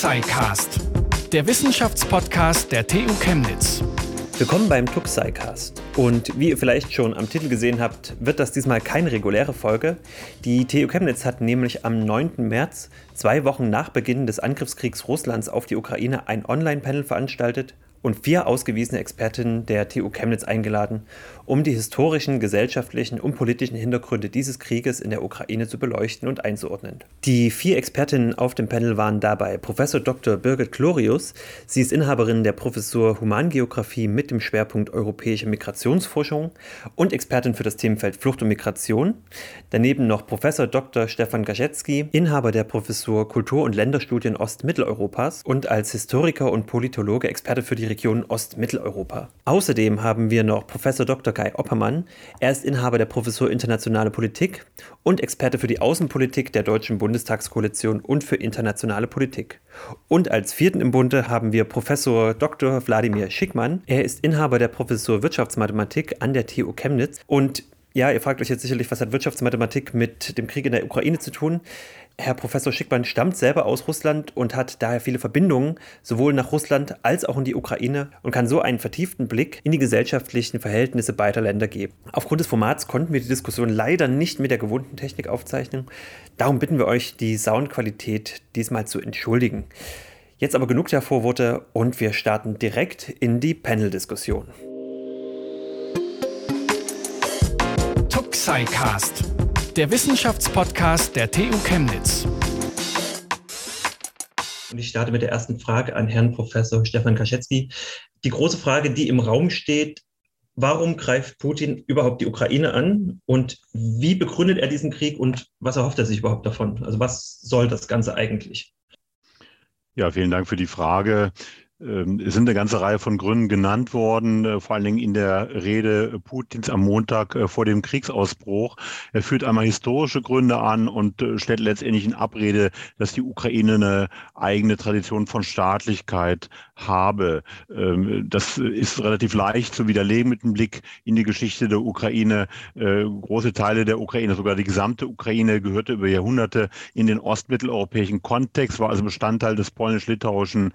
Tuxicast, der Wissenschaftspodcast der TU Chemnitz. Willkommen beim Tuxicast. Und wie ihr vielleicht schon am Titel gesehen habt, wird das diesmal keine reguläre Folge. Die TU Chemnitz hat nämlich am 9. März, zwei Wochen nach Beginn des Angriffskriegs Russlands auf die Ukraine, ein Online-Panel veranstaltet und vier ausgewiesene Expertinnen der TU Chemnitz eingeladen, um die historischen, gesellschaftlichen und politischen Hintergründe dieses Krieges in der Ukraine zu beleuchten und einzuordnen. Die vier Expertinnen auf dem Panel waren dabei Professor Dr. Birgit Glorius. Sie ist Inhaberin der Professur Humangeographie mit dem Schwerpunkt europäische Migrationsforschung und Expertin für das Themenfeld Flucht und Migration. Daneben noch Professor Dr. Stefan Gaschetski, Inhaber der Professur Kultur- und Länderstudien Ostmitteleuropas und als Historiker und Politologe Experte für die Region Ostmitteleuropa. Außerdem haben wir noch Professor Dr. Kai Oppermann. Er ist Inhaber der Professur Internationale Politik und Experte für die Außenpolitik der Deutschen Bundestagskoalition und für internationale Politik. Und als vierten im Bunde haben wir Professor Dr. Wladimir Schickmann. Er ist Inhaber der Professur Wirtschaftsmathematik an der TU Chemnitz und ja, ihr fragt euch jetzt sicherlich, was hat Wirtschaftsmathematik mit dem Krieg in der Ukraine zu tun? Herr Professor Schickmann stammt selber aus Russland und hat daher viele Verbindungen sowohl nach Russland als auch in die Ukraine und kann so einen vertieften Blick in die gesellschaftlichen Verhältnisse beider Länder geben. Aufgrund des Formats konnten wir die Diskussion leider nicht mit der gewohnten Technik aufzeichnen. Darum bitten wir euch, die Soundqualität diesmal zu entschuldigen. Jetzt aber genug der Vorworte und wir starten direkt in die Panel-Diskussion. Tuxicast der Wissenschaftspodcast der TU Chemnitz. Und ich starte mit der ersten Frage an Herrn Professor Stefan Kaschetski. Die große Frage, die im Raum steht, warum greift Putin überhaupt die Ukraine an und wie begründet er diesen Krieg und was erhofft er sich überhaupt davon? Also was soll das Ganze eigentlich? Ja, vielen Dank für die Frage. Ähm, es sind eine ganze Reihe von Gründen genannt worden, äh, vor allen Dingen in der Rede Putins am Montag äh, vor dem Kriegsausbruch. Er führt einmal historische Gründe an und äh, stellt letztendlich in Abrede, dass die Ukraine eine eigene Tradition von Staatlichkeit habe. Ähm, das ist relativ leicht zu widerlegen mit einem Blick in die Geschichte der Ukraine. Große Teile der Ukraine, sogar die gesamte Ukraine, gehörte über Jahrhunderte in den ostmitteleuropäischen Kontext, war also Bestandteil des polnisch-litauischen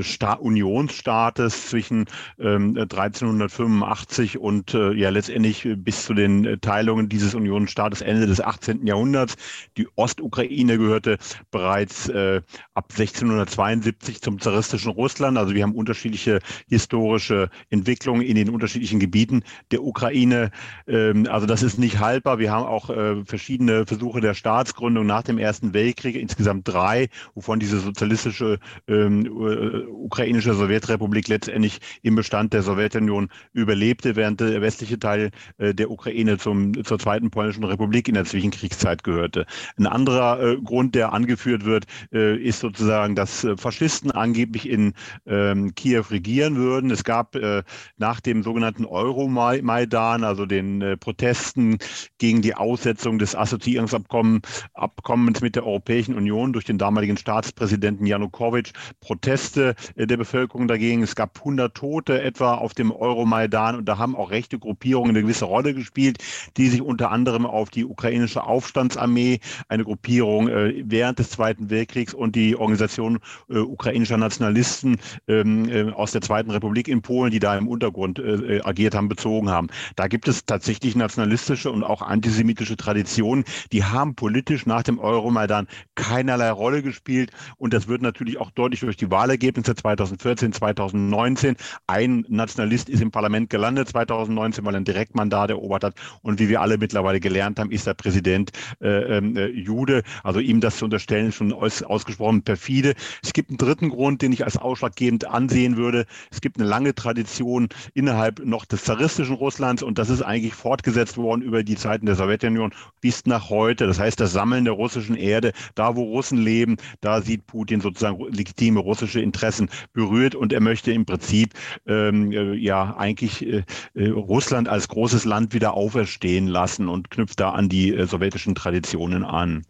Sta Unionsstaates zwischen ähm, 1385 und äh, ja letztendlich bis zu den äh, Teilungen dieses Unionsstaates Ende des 18. Jahrhunderts. Die Ostukraine gehörte bereits äh, ab 1672 zum zaristischen Russland. Also wir haben unterschiedliche historische Entwicklungen in den unterschiedlichen Gebieten der Ukraine. Ähm, also das ist nicht haltbar. Wir haben auch äh, verschiedene Versuche der Staatsgründung nach dem Ersten Weltkrieg, insgesamt drei, wovon diese sozialistische ähm, äh, ukrainische Sowjetrepublik letztendlich im Bestand der Sowjetunion überlebte, während der westliche Teil äh, der Ukraine zum, zur Zweiten Polnischen Republik in der Zwischenkriegszeit gehörte. Ein anderer Grund, der angeführt wird, ist sozusagen, dass Faschisten angeblich in ähm, Kiew regieren würden. Es gab äh, nach dem sogenannten Euromaidan, also den äh, Protesten gegen die Aussetzung des Assoziierungsabkommens mit der Europäischen Union durch den damaligen Staatspräsidenten Janukowitsch, Proteste äh, der Bevölkerung dagegen. Es gab 100 Tote etwa auf dem Euromaidan und da haben auch rechte Gruppierungen eine gewisse Rolle gespielt, die sich unter anderem auf die ukrainische Aufstandsarmee, eine Gruppierung äh, während des Zweiten Weltkriegs und die Organisation äh, ukrainischer Nationalisten ähm, äh, aus der Zweiten Republik in Polen, die da im Untergrund äh, äh, agiert haben, bezogen haben. Da gibt es tatsächlich nationalistische und auch antisemitische Traditionen, die haben politisch nach dem Euromaidan keinerlei Rolle gespielt und das wird natürlich auch deutlich durch die Wahlergebnisse 2014, 2019. Ein Nationalist ist im Parlament gelandet 2019, weil er ein Direktmandat erobert hat. Und wie wir alle mittlerweile gelernt haben, ist der Präsident äh, ähm, äh, Jude. Also ihm das zu unterstellen, schon aus, ausgesprochen perfide. Es gibt einen dritten Grund, den ich als ausschlaggebend ansehen würde. Es gibt eine lange Tradition innerhalb noch des zaristischen Russlands und das ist eigentlich fortgesetzt worden über die Zeiten der Sowjetunion bis nach heute. Das heißt, das Sammeln der russischen Erde, da wo Russen leben, da sieht Putin sozusagen legitime russische Interessen berührt und er möchte im Prinzip ähm, äh, ja eigentlich äh, äh, Russland als großes Land wieder auferstehen lassen und knüpft da an die äh, sowjetischen Traditionen an.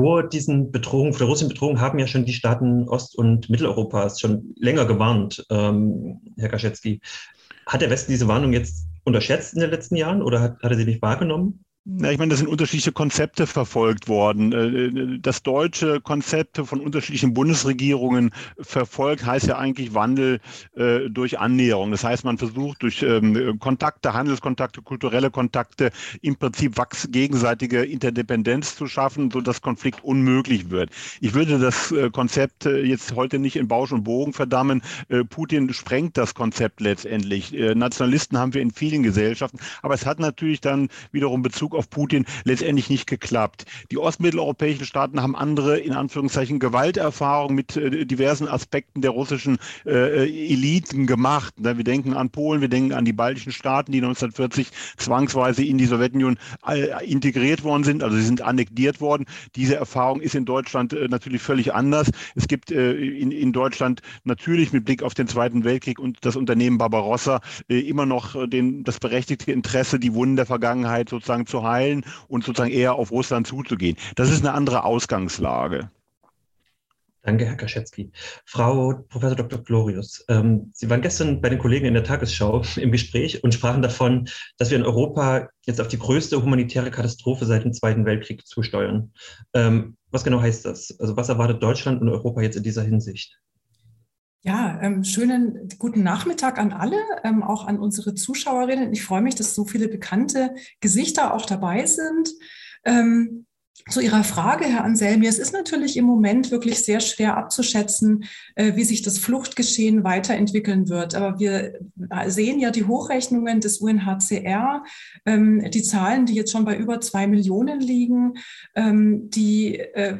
Vor diesen Bedrohungen, vor der russischen Bedrohung haben ja schon die Staaten Ost- und Mitteleuropas schon länger gewarnt, ähm, Herr Kaschetski. Hat der Westen diese Warnung jetzt unterschätzt in den letzten Jahren oder hat, hat er sie nicht wahrgenommen? Ja, ich meine, da sind unterschiedliche Konzepte verfolgt worden. Äh, äh, das deutsche Konzept von unterschiedlichen Bundesregierungen verfolgt, heißt ja eigentlich Wandel äh, durch Annäherung. Das heißt, man versucht durch ähm, Kontakte, Handelskontakte, kulturelle Kontakte im Prinzip gegenseitige Interdependenz zu schaffen, sodass Konflikt unmöglich wird. Ich würde das Konzept jetzt heute nicht in Bausch und Bogen verdammen. Putin sprengt das Konzept letztendlich. Nationalisten haben wir in vielen Gesellschaften, aber es hat natürlich dann wiederum Bezug Bezug auf Putin letztendlich nicht geklappt. Die ostmitteleuropäischen Staaten haben andere, in Anführungszeichen, Gewalterfahrungen mit äh, diversen Aspekten der russischen äh, Eliten gemacht. Wir denken an Polen, wir denken an die baltischen Staaten, die 1940 zwangsweise in die Sowjetunion äh, integriert worden sind, also sie sind annektiert worden. Diese Erfahrung ist in Deutschland äh, natürlich völlig anders. Es gibt äh, in, in Deutschland natürlich mit Blick auf den Zweiten Weltkrieg und das Unternehmen Barbarossa äh, immer noch den, das berechtigte Interesse, die Wunden der Vergangenheit sozusagen zu heilen und sozusagen eher auf Russland zuzugehen. Das ist eine andere Ausgangslage. Danke, Herr Kaschewski. Frau Professor Dr. Glorius, ähm, Sie waren gestern bei den Kollegen in der Tagesschau im Gespräch und sprachen davon, dass wir in Europa jetzt auf die größte humanitäre Katastrophe seit dem Zweiten Weltkrieg zusteuern. Ähm, was genau heißt das? Also was erwartet Deutschland und Europa jetzt in dieser Hinsicht? Ja, ähm, schönen guten Nachmittag an alle, ähm, auch an unsere Zuschauerinnen. Ich freue mich, dass so viele bekannte Gesichter auch dabei sind. Ähm, zu Ihrer Frage, Herr Anselmi, es ist natürlich im Moment wirklich sehr schwer abzuschätzen, äh, wie sich das Fluchtgeschehen weiterentwickeln wird. Aber wir sehen ja die Hochrechnungen des UNHCR, ähm, die Zahlen, die jetzt schon bei über zwei Millionen liegen, ähm, die, äh,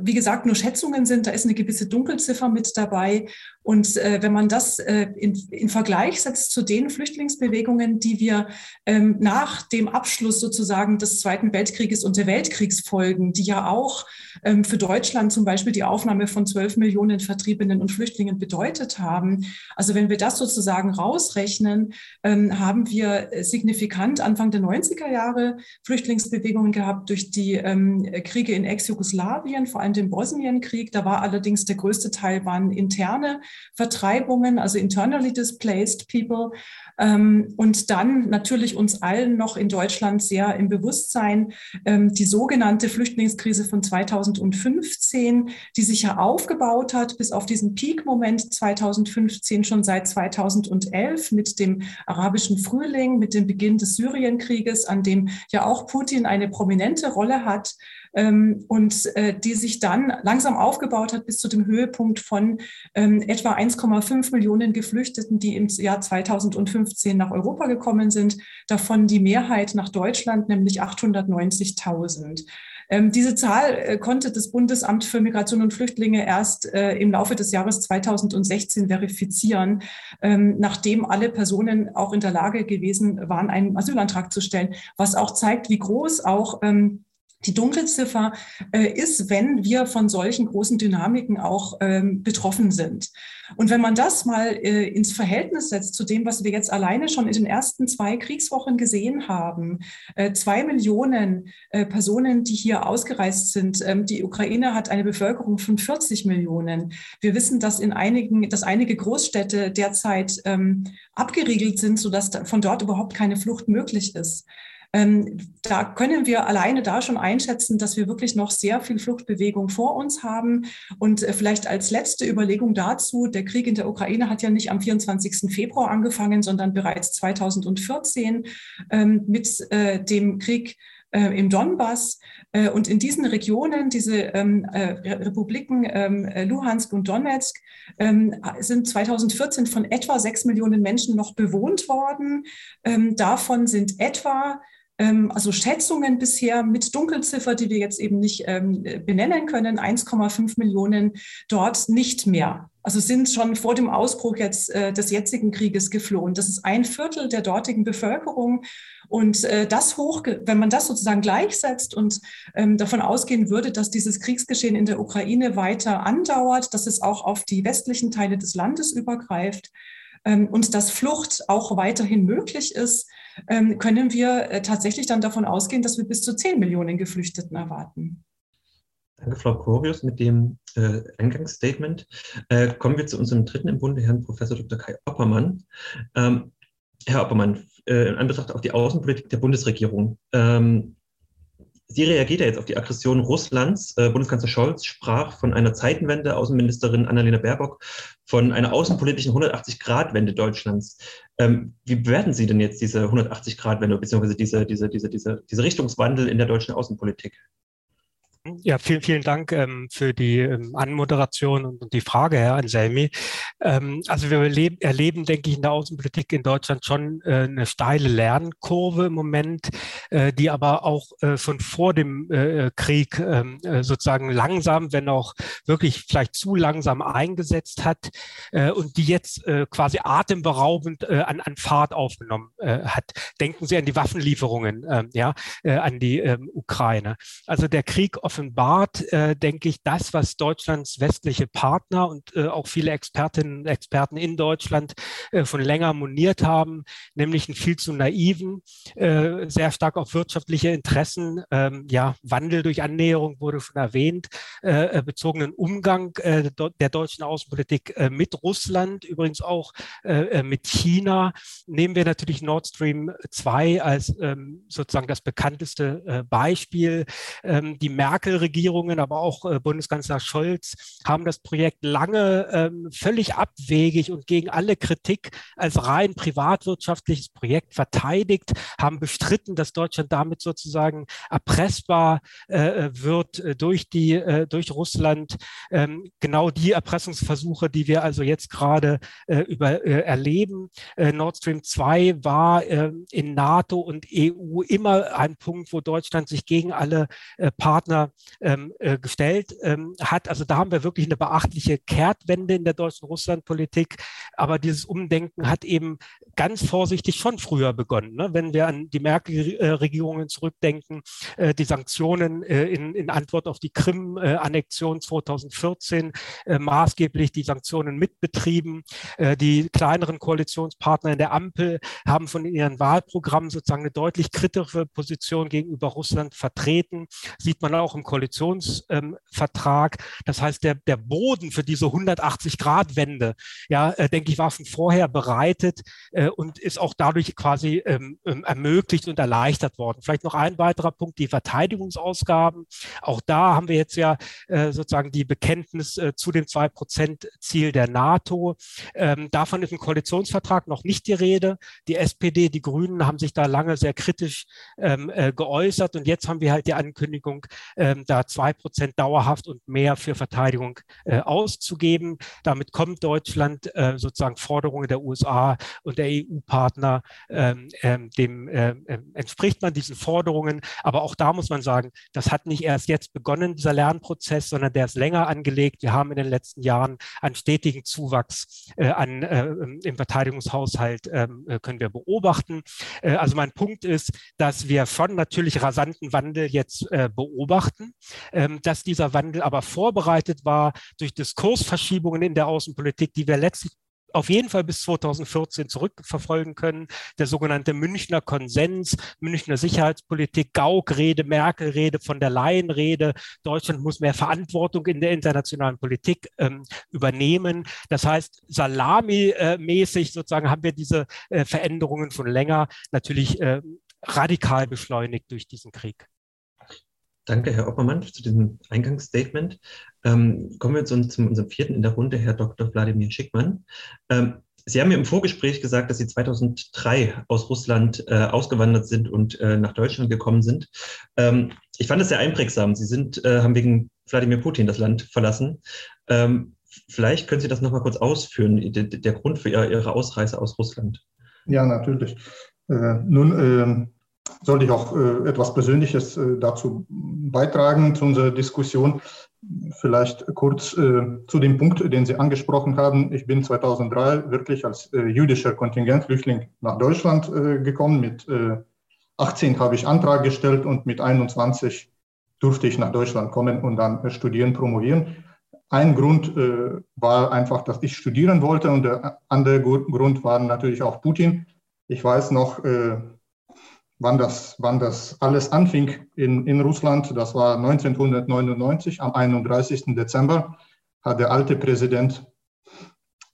wie gesagt, nur Schätzungen sind. Da ist eine gewisse Dunkelziffer mit dabei. Und äh, wenn man das äh, in, in, Vergleich setzt zu den Flüchtlingsbewegungen, die wir ähm, nach dem Abschluss sozusagen des Zweiten Weltkrieges und der Weltkriegsfolgen, die ja auch ähm, für Deutschland zum Beispiel die Aufnahme von 12 Millionen Vertriebenen und Flüchtlingen bedeutet haben. Also wenn wir das sozusagen rausrechnen, ähm, haben wir signifikant Anfang der 90er Jahre Flüchtlingsbewegungen gehabt durch die ähm, Kriege in Ex-Jugoslawien, vor allem den Bosnienkrieg. Da war allerdings der größte Teil waren interne Vertreibungen, also internally displaced people. Ähm, und dann natürlich uns allen noch in Deutschland sehr im Bewusstsein ähm, die sogenannte Flüchtlingskrise von 2015, die sich ja aufgebaut hat bis auf diesen Peak-Moment 2015 schon seit 2011 mit dem arabischen Frühling, mit dem Beginn des Syrienkrieges, an dem ja auch Putin eine prominente Rolle hat ähm, und äh, die sich dann langsam aufgebaut hat bis zu dem Höhepunkt von etwa 1,5 Millionen Geflüchteten, die im Jahr 2015 nach Europa gekommen sind, davon die Mehrheit nach Deutschland, nämlich 890.000. Ähm, diese Zahl äh, konnte das Bundesamt für Migration und Flüchtlinge erst äh, im Laufe des Jahres 2016 verifizieren, ähm, nachdem alle Personen auch in der Lage gewesen waren, einen Asylantrag zu stellen, was auch zeigt, wie groß auch ähm, die Dunkelziffer äh, ist, wenn wir von solchen großen Dynamiken auch ähm, betroffen sind. Und wenn man das mal äh, ins Verhältnis setzt zu dem, was wir jetzt alleine schon in den ersten zwei Kriegswochen gesehen haben, äh, zwei Millionen äh, Personen, die hier ausgereist sind. Ähm, die Ukraine hat eine Bevölkerung von 40 Millionen. Wir wissen, dass in einigen, dass einige Großstädte derzeit ähm, abgeriegelt sind, sodass von dort überhaupt keine Flucht möglich ist. Ähm, da können wir alleine da schon einschätzen, dass wir wirklich noch sehr viel Fluchtbewegung vor uns haben. Und äh, vielleicht als letzte Überlegung dazu, der Krieg in der Ukraine hat ja nicht am 24. Februar angefangen, sondern bereits 2014 ähm, mit äh, dem Krieg äh, im Donbass. Und in diesen Regionen, diese ähm, äh, Republiken Luhansk und Donetsk, sind 2014 von etwa sechs Millionen Menschen noch bewohnt worden. Davon sind etwa also Schätzungen bisher mit Dunkelziffer, die wir jetzt eben nicht ähm, benennen können, 1,5 Millionen dort nicht mehr. Also sind schon vor dem Ausbruch jetzt äh, des jetzigen Krieges geflohen. Das ist ein Viertel der dortigen Bevölkerung. Und äh, das hoch, wenn man das sozusagen gleichsetzt und ähm, davon ausgehen würde, dass dieses Kriegsgeschehen in der Ukraine weiter andauert, dass es auch auf die westlichen Teile des Landes übergreift, ähm, und dass Flucht auch weiterhin möglich ist, ähm, können wir äh, tatsächlich dann davon ausgehen, dass wir bis zu 10 Millionen Geflüchteten erwarten. Danke, Frau Korius, mit dem äh, Eingangsstatement. Äh, kommen wir zu unserem dritten im Bunde, Herrn Professor Dr. Kai Oppermann. Ähm, Herr Oppermann, äh, in Anbetracht auf die Außenpolitik der Bundesregierung. Ähm, sie reagiert ja jetzt auf die Aggression Russlands. Äh, Bundeskanzler Scholz sprach von einer Zeitenwende, Außenministerin Annalena Baerbock von einer außenpolitischen 180-Grad-Wende Deutschlands. Ähm, wie bewerten Sie denn jetzt diese 180-Grad-Wende beziehungsweise diese, diese, diese, diese, diese Richtungswandel in der deutschen Außenpolitik? Ja, vielen, vielen Dank ähm, für die ähm, Anmoderation und, die Frage, Herr Anselmi. Ähm, also wir erleben, erleben, denke ich, in der Außenpolitik in Deutschland schon äh, eine steile Lernkurve im Moment, äh, die aber auch äh, schon vor dem äh, Krieg ähm, äh, sozusagen langsam, wenn auch wirklich vielleicht zu langsam eingesetzt hat äh, und die jetzt quasi atemberaubend an, an Fahrt aufgenommen hat. Denken Sie an die Waffenlieferungen, ähm, ja, an die ähm, Ukraine. Also der Krieg auf offenbart, äh, denke ich, das, was Deutschlands westliche Partner und äh, auch viele Expertinnen und Experten in Deutschland äh, von länger moniert haben, nämlich einen viel zu naiven, äh, sehr stark auf wirtschaftliche Interessen, ähm, ja, Wandel durch Annäherung wurde schon erwähnt, äh, äh, bezogenen Umgang der deutschen Außenpolitik mit Russland, übrigens auch mit China. Nehmen wir natürlich Nord Stream 2 als ähm, sozusagen das bekannteste Beispiel. Ähm, die Merkel Merkel-Regierungen, aber auch äh, Bundeskanzler Scholz haben das Projekt lange ähm, völlig abwegig und gegen alle Kritik als rein privatwirtschaftliches Projekt verteidigt, haben bestritten, dass Deutschland damit sozusagen erpressbar äh, wird äh, durch die durch Russland. Ähm, genau die Erpressungsversuche, die wir also jetzt gerade über erleben. Nord Stream 2 war in NATO und EU immer ein Punkt, wo Deutschland sich gegen alle Partner ähm, äh, gestellt ähm, hat. Also da haben wir wirklich eine beachtliche Kehrtwende in der deutschen Russlandpolitik. Aber dieses Umdenken hat eben ganz vorsichtig schon früher begonnen. Ne? Wenn wir an die Merkel-Regierungen zurückdenken, äh, die Sanktionen äh, in, in, Antwort auf die Krim-Annexion 2014, äh, maßgeblich die Sanktionen mitbetrieben. Äh, die kleineren Koalitionspartner in der Ampel haben von ihren Wahlprogrammen sozusagen eine deutlich kritische Position gegenüber Russland vertreten. Sieht man auch im Koalitionsvertrag. das heißt, der, der Boden für diese 180-Grad-Wende, ja, äh, denke ich, war schon vorher bereitet äh, und ist auch dadurch quasi ähm, ähm, ermöglicht und erleichtert worden. Vielleicht noch ein weiterer Punkt, die Verteidigungsausgaben. Auch da haben wir jetzt ja äh, sozusagen die Bekenntnis äh, zu dem 2-Prozent-Ziel der NATO. Ähm, davon ist im Koalitionsvertrag noch nicht die Rede. Die SPD, die Grünen haben sich da lange sehr kritisch ähm, äh, geäußert und jetzt haben wir halt die Ankündigung, äh, ähm, da zwei Prozent dauerhaft und mehr für Verteidigung äh, auszugeben. Damit kommt Deutschland äh, sozusagen Forderungen der USA und der EU-Partner, ähm, ähm, dem entspricht man diesen Forderungen. Aber auch da muss man sagen, das hat nicht erst jetzt begonnen, dieser Lernprozess, sondern der ist länger angelegt. Wir haben in den letzten Jahren einen stetigen Zuwachs äh, an, im Verteidigungshaushalt können wir beobachten. also mein Punkt ist, dass wir schon natürlich rasanten Wandel jetzt beobachten ähm, dass dieser Wandel aber vorbereitet war durch Diskursverschiebungen in der Außenpolitik, die wir letztlich auf jeden Fall bis 2014 zurückverfolgen können. Der sogenannte Münchner Konsens, Münchner Sicherheitspolitik, Gauck-Rede, Merkel-Rede, von der Leyen-Rede. Deutschland muss mehr Verantwortung in der internationalen Politik ähm, übernehmen. Das heißt, salami-mäßig sozusagen haben wir diese äh, Veränderungen schon länger natürlich äh, radikal beschleunigt durch diesen Krieg. Danke, Herr Oppermann, zu diesem Eingangsstatement. Ähm, kommen wir zu, zu, unserem vierten in der Runde, Herr Dr. Wladimir Schickmann. Ähm, Sie haben mir im Vorgespräch gesagt, dass Sie 2003 aus Russland äh, ausgewandert sind und äh, nach Deutschland gekommen sind. Ähm, ich fand es sehr einprägsam. Sie sind, äh, haben wegen Wladimir Putin das Land verlassen. Ähm, vielleicht können Sie das nochmal kurz ausführen, der, der Grund für Ihre Ausreise aus Russland. Ja, natürlich. Äh, nun, ähm, sollte ich auch äh, etwas Persönliches äh, dazu beitragen, zu unserer Diskussion. Vielleicht kurz äh, zu dem Punkt, den Sie angesprochen haben. Ich bin 2003 wirklich als äh, jüdischer Kontingentflüchtling nach Deutschland äh, gekommen. Mit 18 äh, habe ich Antrag gestellt und mit 21 durfte ich nach Deutschland kommen und dann studieren, promovieren. Ein Grund war einfach, dass ich studieren wollte und der andere Grund war natürlich auch Putin. Ich weiß noch, wann das, wann das alles anfing in, in Russland. Das war 1999, am 31. Dezember, hat der alte Präsident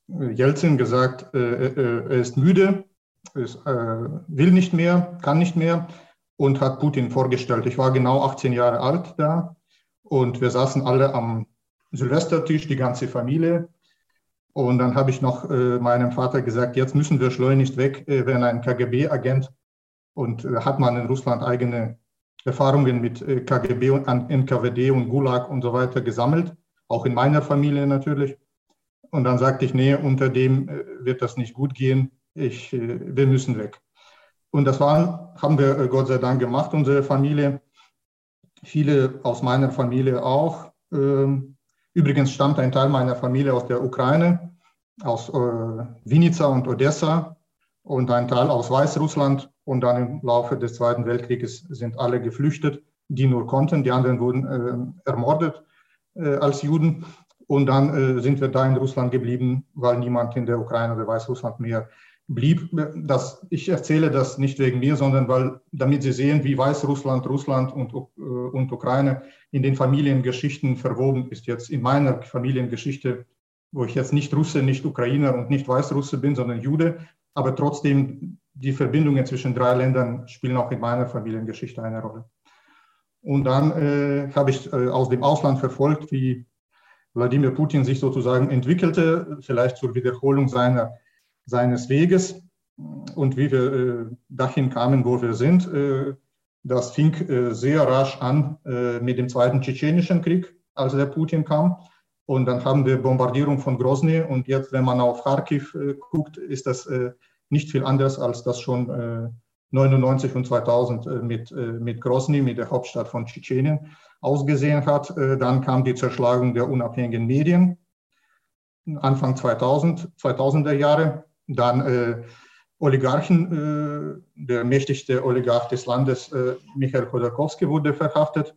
Jelzin gesagt, äh, äh, er ist müde ist, äh, will nicht mehr, kann nicht mehr und hat Putin vorgestellt. Ich war genau 18 Jahre alt da und wir saßen alle am Silvestertisch, die ganze Familie. Und dann habe ich noch äh, meinem Vater gesagt, jetzt müssen wir schleunigst weg, äh, wenn ein KGB-Agent und äh, hat man in Russland eigene Erfahrungen mit äh, KGB und NKWD und Gulag und so weiter gesammelt, auch in meiner Familie natürlich. Und dann sagte ich, nee, unter dem äh, wird das nicht gut gehen. Ich, wir müssen weg. Und das war, haben wir Gott sei Dank gemacht, unsere Familie. Viele aus meiner Familie auch. Ähm, übrigens stammt ein Teil meiner Familie aus der Ukraine, aus Vinica und Odessa und ein Teil aus Weißrussland. Und dann im Laufe des Zweiten Weltkrieges sind alle geflüchtet, die nur konnten. Die anderen wurden äh, ermordet äh, als Juden. Und dann äh, sind wir da in Russland geblieben, weil niemand in der Ukraine oder Weißrussland mehr blieb. Das, ich erzähle das nicht wegen mir, sondern weil, damit Sie sehen, wie Weißrussland, Russland und, äh, und Ukraine in den Familiengeschichten verwoben ist. Jetzt in meiner Familiengeschichte, wo ich jetzt nicht Russe, nicht Ukrainer und nicht Weißrusse bin, sondern Jude, aber trotzdem die Verbindungen zwischen drei Ländern spielen auch in meiner Familiengeschichte eine Rolle. Und dann äh, habe ich äh, aus dem Ausland verfolgt, wie Wladimir Putin sich sozusagen entwickelte, vielleicht zur Wiederholung seiner, seines Weges und wie wir äh, dahin kamen, wo wir sind. Äh, das fing äh, sehr rasch an äh, mit dem Zweiten Tschetschenischen Krieg, als der Putin kam. Und dann haben wir Bombardierung von Grozny. Und jetzt, wenn man auf Kharkiv guckt, ist das nicht viel anders, als das schon äh, 99 und 2000 äh, mit, äh, mit Grozny, mit der Hauptstadt von Tschetschenien, ausgesehen hat. Äh, dann kam die Zerschlagung der unabhängigen Medien, Anfang 2000, 2000er Jahre. Dann äh, Oligarchen, äh, der mächtigste Oligarch des Landes, Michael Khodorkovsky, wurde verhaftet.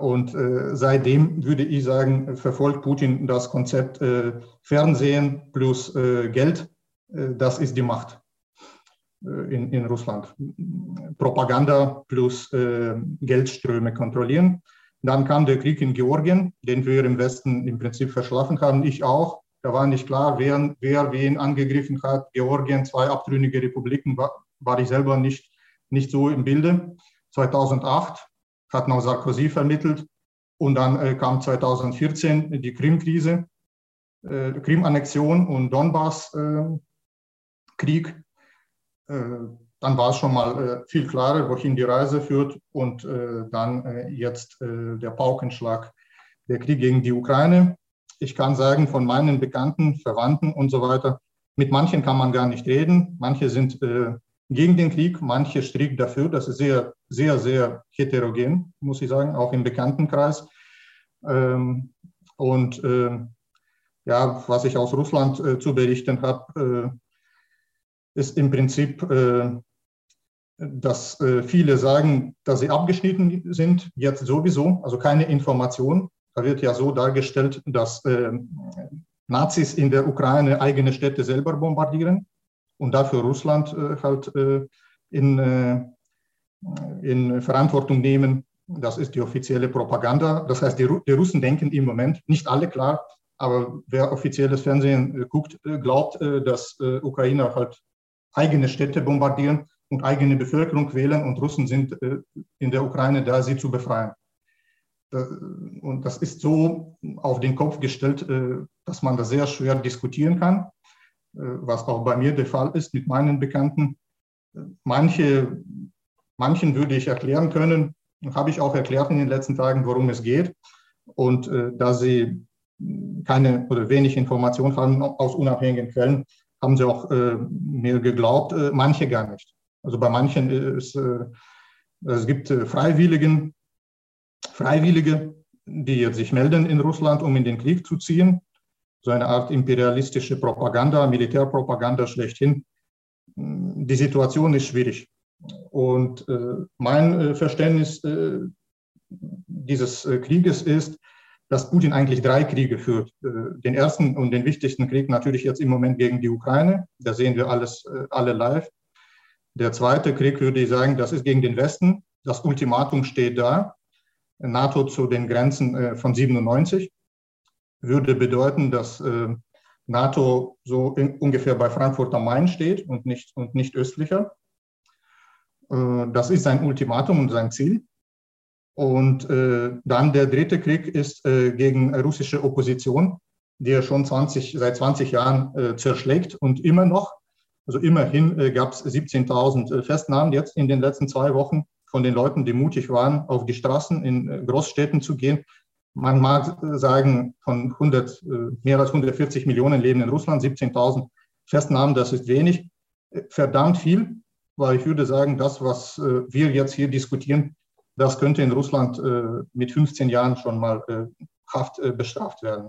Und seitdem würde ich sagen, verfolgt Putin das Konzept Fernsehen plus Geld äh, das ist die Macht äh, in, in Russland. Propaganda plus äh, Geldströme kontrollieren. Dann kam der Krieg in Georgien, den wir im Westen im Prinzip verschlafen haben, ich auch. Da war nicht klar, wer, wer wen angegriffen hat. Georgien, zwei abtrünnige Republiken, war, war ich selber nicht, nicht so im Bilde. 2008 hat noch Sarkozy vermittelt und dann äh, kam 2014 die Krim-Krise, äh, Krim-Annexion und Donbass. Äh, äh, dann war es schon mal äh, viel klarer, wohin die Reise führt. Und äh, dann jetzt der Paukenschlag, der Krieg gegen die Ukraine. Ich kann sagen, von meinen Bekannten, Verwandten und so weiter, mit manchen kann man gar nicht reden. Manche sind gegen den Krieg, manche strikt dafür. Das ist sehr, sehr, sehr heterogen, muss ich sagen, auch im Bekanntenkreis. Ähm, und ja, was ich aus Russland zu berichten habe, ist im Prinzip, äh, dass äh, viele sagen, dass sie abgeschnitten sind, jetzt sowieso, also keine Information. Da wird ja so dargestellt, dass äh, Nazis in der Ukraine eigene Städte selber bombardieren und dafür Russland halt in, in Verantwortung nehmen. Das ist die offizielle Propaganda. Das heißt, die, die Russen denken im Moment, nicht alle klar, aber wer offizielles Fernsehen guckt, glaubt, dass Ukrainer halt eigene Städte bombardieren und eigene Bevölkerung quälen und Russen sind äh, in der Ukraine da, sie zu befreien. Und das ist so auf den Kopf gestellt, äh, dass man das sehr schwer diskutieren kann, äh, was auch bei mir der Fall ist mit meinen Bekannten. Manche, manchen würde ich erklären können, habe ich auch erklärt in den letzten Tagen, worum es geht. Und da sie keine oder wenig Informationen haben aus unabhängigen Quellen, haben sie auch äh, mir geglaubt, äh, manche gar nicht. Also bei manchen ist äh, es gibt äh, Freiwilligen, Freiwillige, die jetzt sich melden in Russland, um in den Krieg zu ziehen. So eine Art imperialistische Propaganda, Militärpropaganda schlechthin. Die Situation ist schwierig. Und äh, mein äh, Verständnis dieses Krieges ist, dass Putin eigentlich drei Kriege führt. Äh, den ersten und den wichtigsten Krieg natürlich jetzt im Moment gegen die Ukraine. Da sehen wir alles, äh, alle live. Der zweite Krieg würde ich sagen, das ist gegen den Westen. Das Ultimatum steht da. NATO zu den Grenzen äh, von 97 würde bedeuten, dass NATO so in, ungefähr bei Frankfurt am Main steht und nicht, und nicht östlicher. Äh, das ist sein Ultimatum und sein Ziel. Und äh, dann der dritte Krieg ist äh, gegen russische Opposition, die er schon 20, seit 20 Jahren äh, zerschlägt und immer noch, also immerhin äh, gab es 17.000 Festnahmen jetzt in den letzten zwei Wochen von den Leuten, die mutig waren, auf die Straßen in äh, Großstädten zu gehen. Man mag sagen, von 100, mehr als 140 Millionen leben in Russland, 17.000 Festnahmen, das ist wenig, verdammt viel, weil ich würde sagen, das, was wir jetzt hier diskutieren, das könnte in Russland äh, mit 15 Jahren schon mal äh, Haft äh, bestraft werden.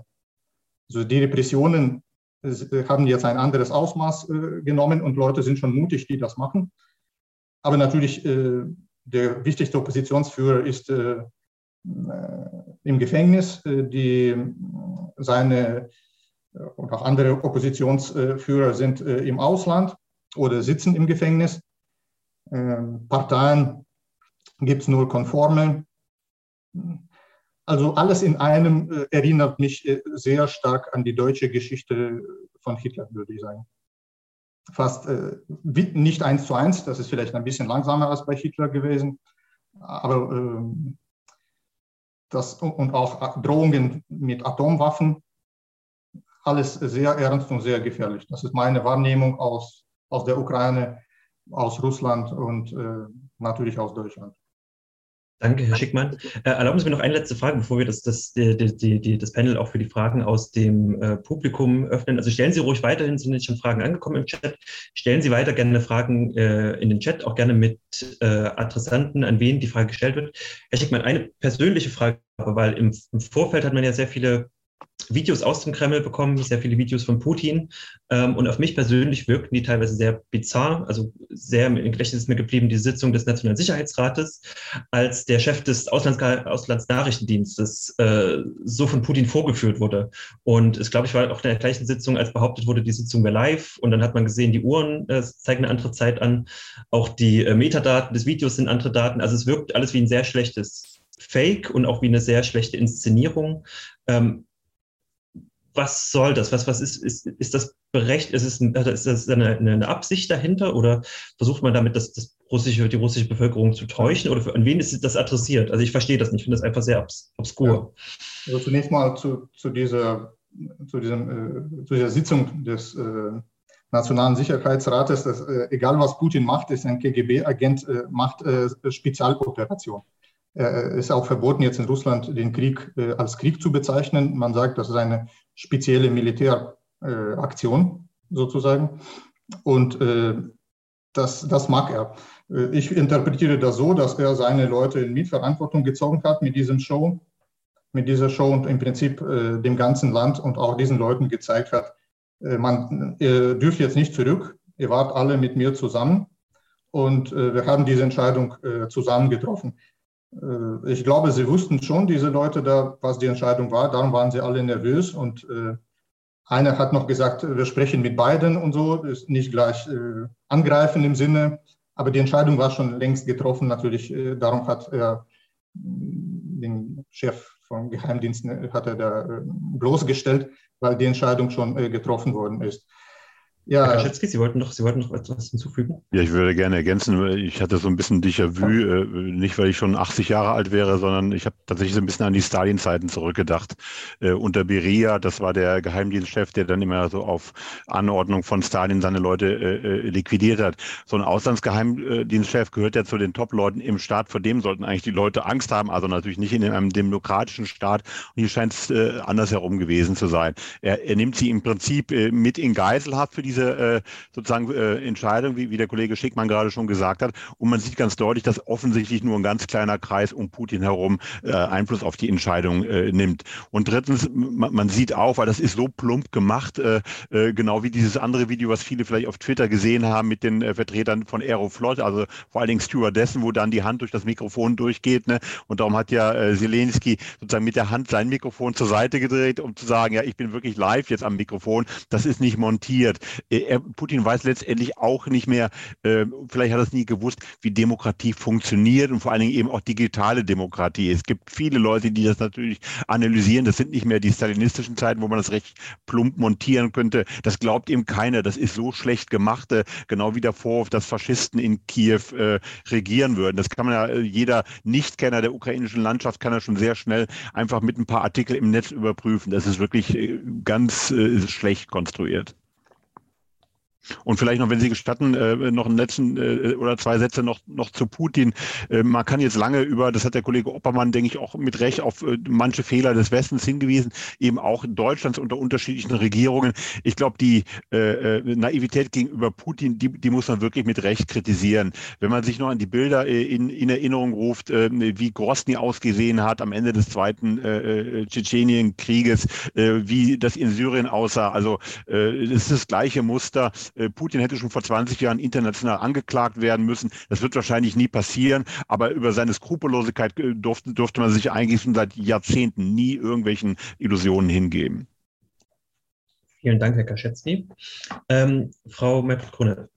Also die Repressionen äh, haben jetzt ein anderes Ausmaß äh, genommen und Leute sind schon mutig, die das machen. Aber natürlich, äh, der wichtigste Oppositionsführer ist im Gefängnis. die, seine und auch andere Oppositionsführer sind im Ausland oder sitzen im Gefängnis. Ähm, Parteien gibt es nur konforme. Also alles in einem äh, erinnert mich äh, sehr stark an die deutsche Geschichte von Hitler, würde ich sagen. Fast äh, nicht eins zu eins, das ist vielleicht ein bisschen langsamer als bei Hitler gewesen, aber äh, das und auch Drohungen mit Atomwaffen, alles sehr ernst und sehr gefährlich. Das ist meine Wahrnehmung aus, aus der Ukraine, aus Russland und äh, natürlich aus Deutschland. Danke, Herr Schickmann. Äh, erlauben Sie mir noch eine letzte Frage, bevor wir das, das, die, die, die, das Panel auch für die Fragen aus dem äh, Publikum öffnen. Also stellen Sie ruhig weiterhin, sind jetzt schon Fragen angekommen im Chat. Stellen Sie weiter gerne Fragen äh, in den Chat, auch gerne mit äh, Adressanten, an wen die Frage gestellt wird. Herr Schickmann, eine persönliche Frage, weil im, im Vorfeld hat man ja sehr viele Videos aus dem Kreml bekommen, sehr viele Videos von Putin. Ähm, und auf mich persönlich wirkten die teilweise sehr bizarr, also sehr im Gedächtnis ist mir geblieben, die Sitzung des Nationalen Sicherheitsrates, als der Chef des Auslands Auslandsnachrichtendienstes äh, so von Putin vorgeführt wurde. Und es, glaube ich, war auch in der gleichen Sitzung, als behauptet wurde, die Sitzung wäre live. Und dann hat man gesehen, die Uhren äh, zeigen eine andere Zeit an. Auch die äh, Metadaten des Videos sind andere Daten. Also es wirkt alles wie ein sehr schlechtes Fake und auch wie eine sehr schlechte Inszenierung. Ähm, was soll das? Was, was ist, ist, ist das berecht? Ist, es ein, ist das eine, eine, Absicht dahinter oder versucht man damit das, das russische, die russische Bevölkerung zu täuschen oder für, an wen ist das adressiert? Also ich verstehe das nicht, ich finde das einfach sehr obs obskur. Ja. Also zunächst mal zu, zu, dieser, zu, diesem, äh, zu dieser Sitzung des äh, Nationalen Sicherheitsrates, dass, äh, egal was Putin macht, ist ein KGB-Agent, äh, macht äh, Spezialoperation. Es ist auch verboten, jetzt in Russland den Krieg äh, als Krieg zu bezeichnen. Man sagt, das ist eine spezielle Militäraktion sozusagen. Und äh, das, das mag er. Äh, ich interpretiere das so, dass er seine Leute in Mitverantwortung gezogen hat mit diesem Show, mit dieser Show und im Prinzip äh, dem ganzen Land und auch diesen Leuten gezeigt hat, äh, man ihr dürft jetzt nicht zurück, ihr wart alle mit mir zusammen und äh, wir haben diese Entscheidung äh, zusammen getroffen. Äh, ich glaube, sie wussten schon, diese Leute da, was die Entscheidung war. Darum waren sie alle nervös. Und äh, einer hat noch gesagt, wir sprechen mit beiden und so, ist nicht gleich äh, angreifen im Sinne. Aber die Entscheidung war schon längst getroffen. Natürlich, äh, darum hat er mm, den Chef vom Geheimdiensten hat er da äh, bloßgestellt, weil die Entscheidung schon äh, getroffen worden ist. Ja. Herr Kaczewski, Sie wollten noch, Sie wollten noch etwas hinzufügen? Ja, ich würde gerne ergänzen. Ich hatte so ein bisschen Déjà-vu, äh, nicht weil ich schon 80 Jahre alt wäre, sondern ich habe tatsächlich so ein bisschen an die Stalin-Zeiten zurückgedacht. Äh, unter Beria, das war der Geheimdienstchef, der dann immer so auf Anordnung von Stalin seine Leute äh, liquidiert hat. So ein Auslandsgeheimdienstchef gehört ja zu den Top-Leuten im Staat, vor dem sollten eigentlich die Leute Angst haben, also natürlich nicht in einem demokratischen Staat. Und hier scheint es andersherum gewesen zu sein. Er, er nimmt sie im Prinzip mit in Geiselhaft für diese diese äh, sozusagen äh, Entscheidung, wie, wie der Kollege Schickmann gerade schon gesagt hat. Und man sieht ganz deutlich, dass offensichtlich nur ein ganz kleiner Kreis um Putin herum äh, Einfluss auf die Entscheidung nimmt. Und drittens, man, man, sieht auch, weil das ist so plump gemacht, genau wie dieses andere Video, was viele vielleicht auf Twitter gesehen haben mit den Vertretern von Aeroflot, also vor allen Dingen Stewardessen, wo dann die Hand durch das Mikrofon durchgeht. Ne? Und darum hat ja äh, Zelensky sozusagen mit der Hand sein Mikrofon zur Seite gedreht, um zu sagen, ja, ich bin wirklich live jetzt am Mikrofon. Das ist nicht montiert. Er, Putin weiß letztendlich auch nicht mehr, äh, vielleicht hat er es nie gewusst, wie Demokratie funktioniert und vor allen Dingen eben auch digitale Demokratie. Es gibt viele Leute, die das natürlich analysieren. Das sind nicht mehr die stalinistischen Zeiten, wo man das recht plump montieren könnte. Das glaubt ihm keiner. Das ist so schlecht gemacht, äh, genau wie der Vorwurf, dass Faschisten in Kiew äh, regieren würden. Das kann man ja, äh, jeder Nichtkenner der ukrainischen Landschaft kann ja schon sehr schnell einfach mit ein paar Artikeln im Netz überprüfen. Das ist wirklich äh, ganz äh, schlecht konstruiert. Und vielleicht noch, wenn Sie gestatten, äh, noch einen letzten äh, oder zwei Sätze noch, noch zu Putin. Äh, man kann jetzt lange über, das hat der Kollege Oppermann, denke ich, auch mit Recht auf äh, manche Fehler des Westens hingewiesen, eben auch Deutschlands unter unterschiedlichen Regierungen. Ich glaube, die äh, äh, Naivität gegenüber Putin, die, die muss man wirklich mit Recht kritisieren. Wenn man sich noch an die Bilder in, in Erinnerung ruft, wie Grosny ausgesehen hat am Ende des zweiten äh, Tschetschenien-Krieges, wie das in Syrien aussah, also es ist das gleiche Muster äh, Putin hätte schon vor 20 Jahren international angeklagt werden müssen. Das wird wahrscheinlich nie passieren, aber über seine Skrupellosigkeit äh, durfte, durfte man sich eigentlich schon seit Jahrzehnten nie irgendwelchen Illusionen hingeben. Vielen Dank, Herr Kaschetsky. Ähm, Frau Meppel-Krone,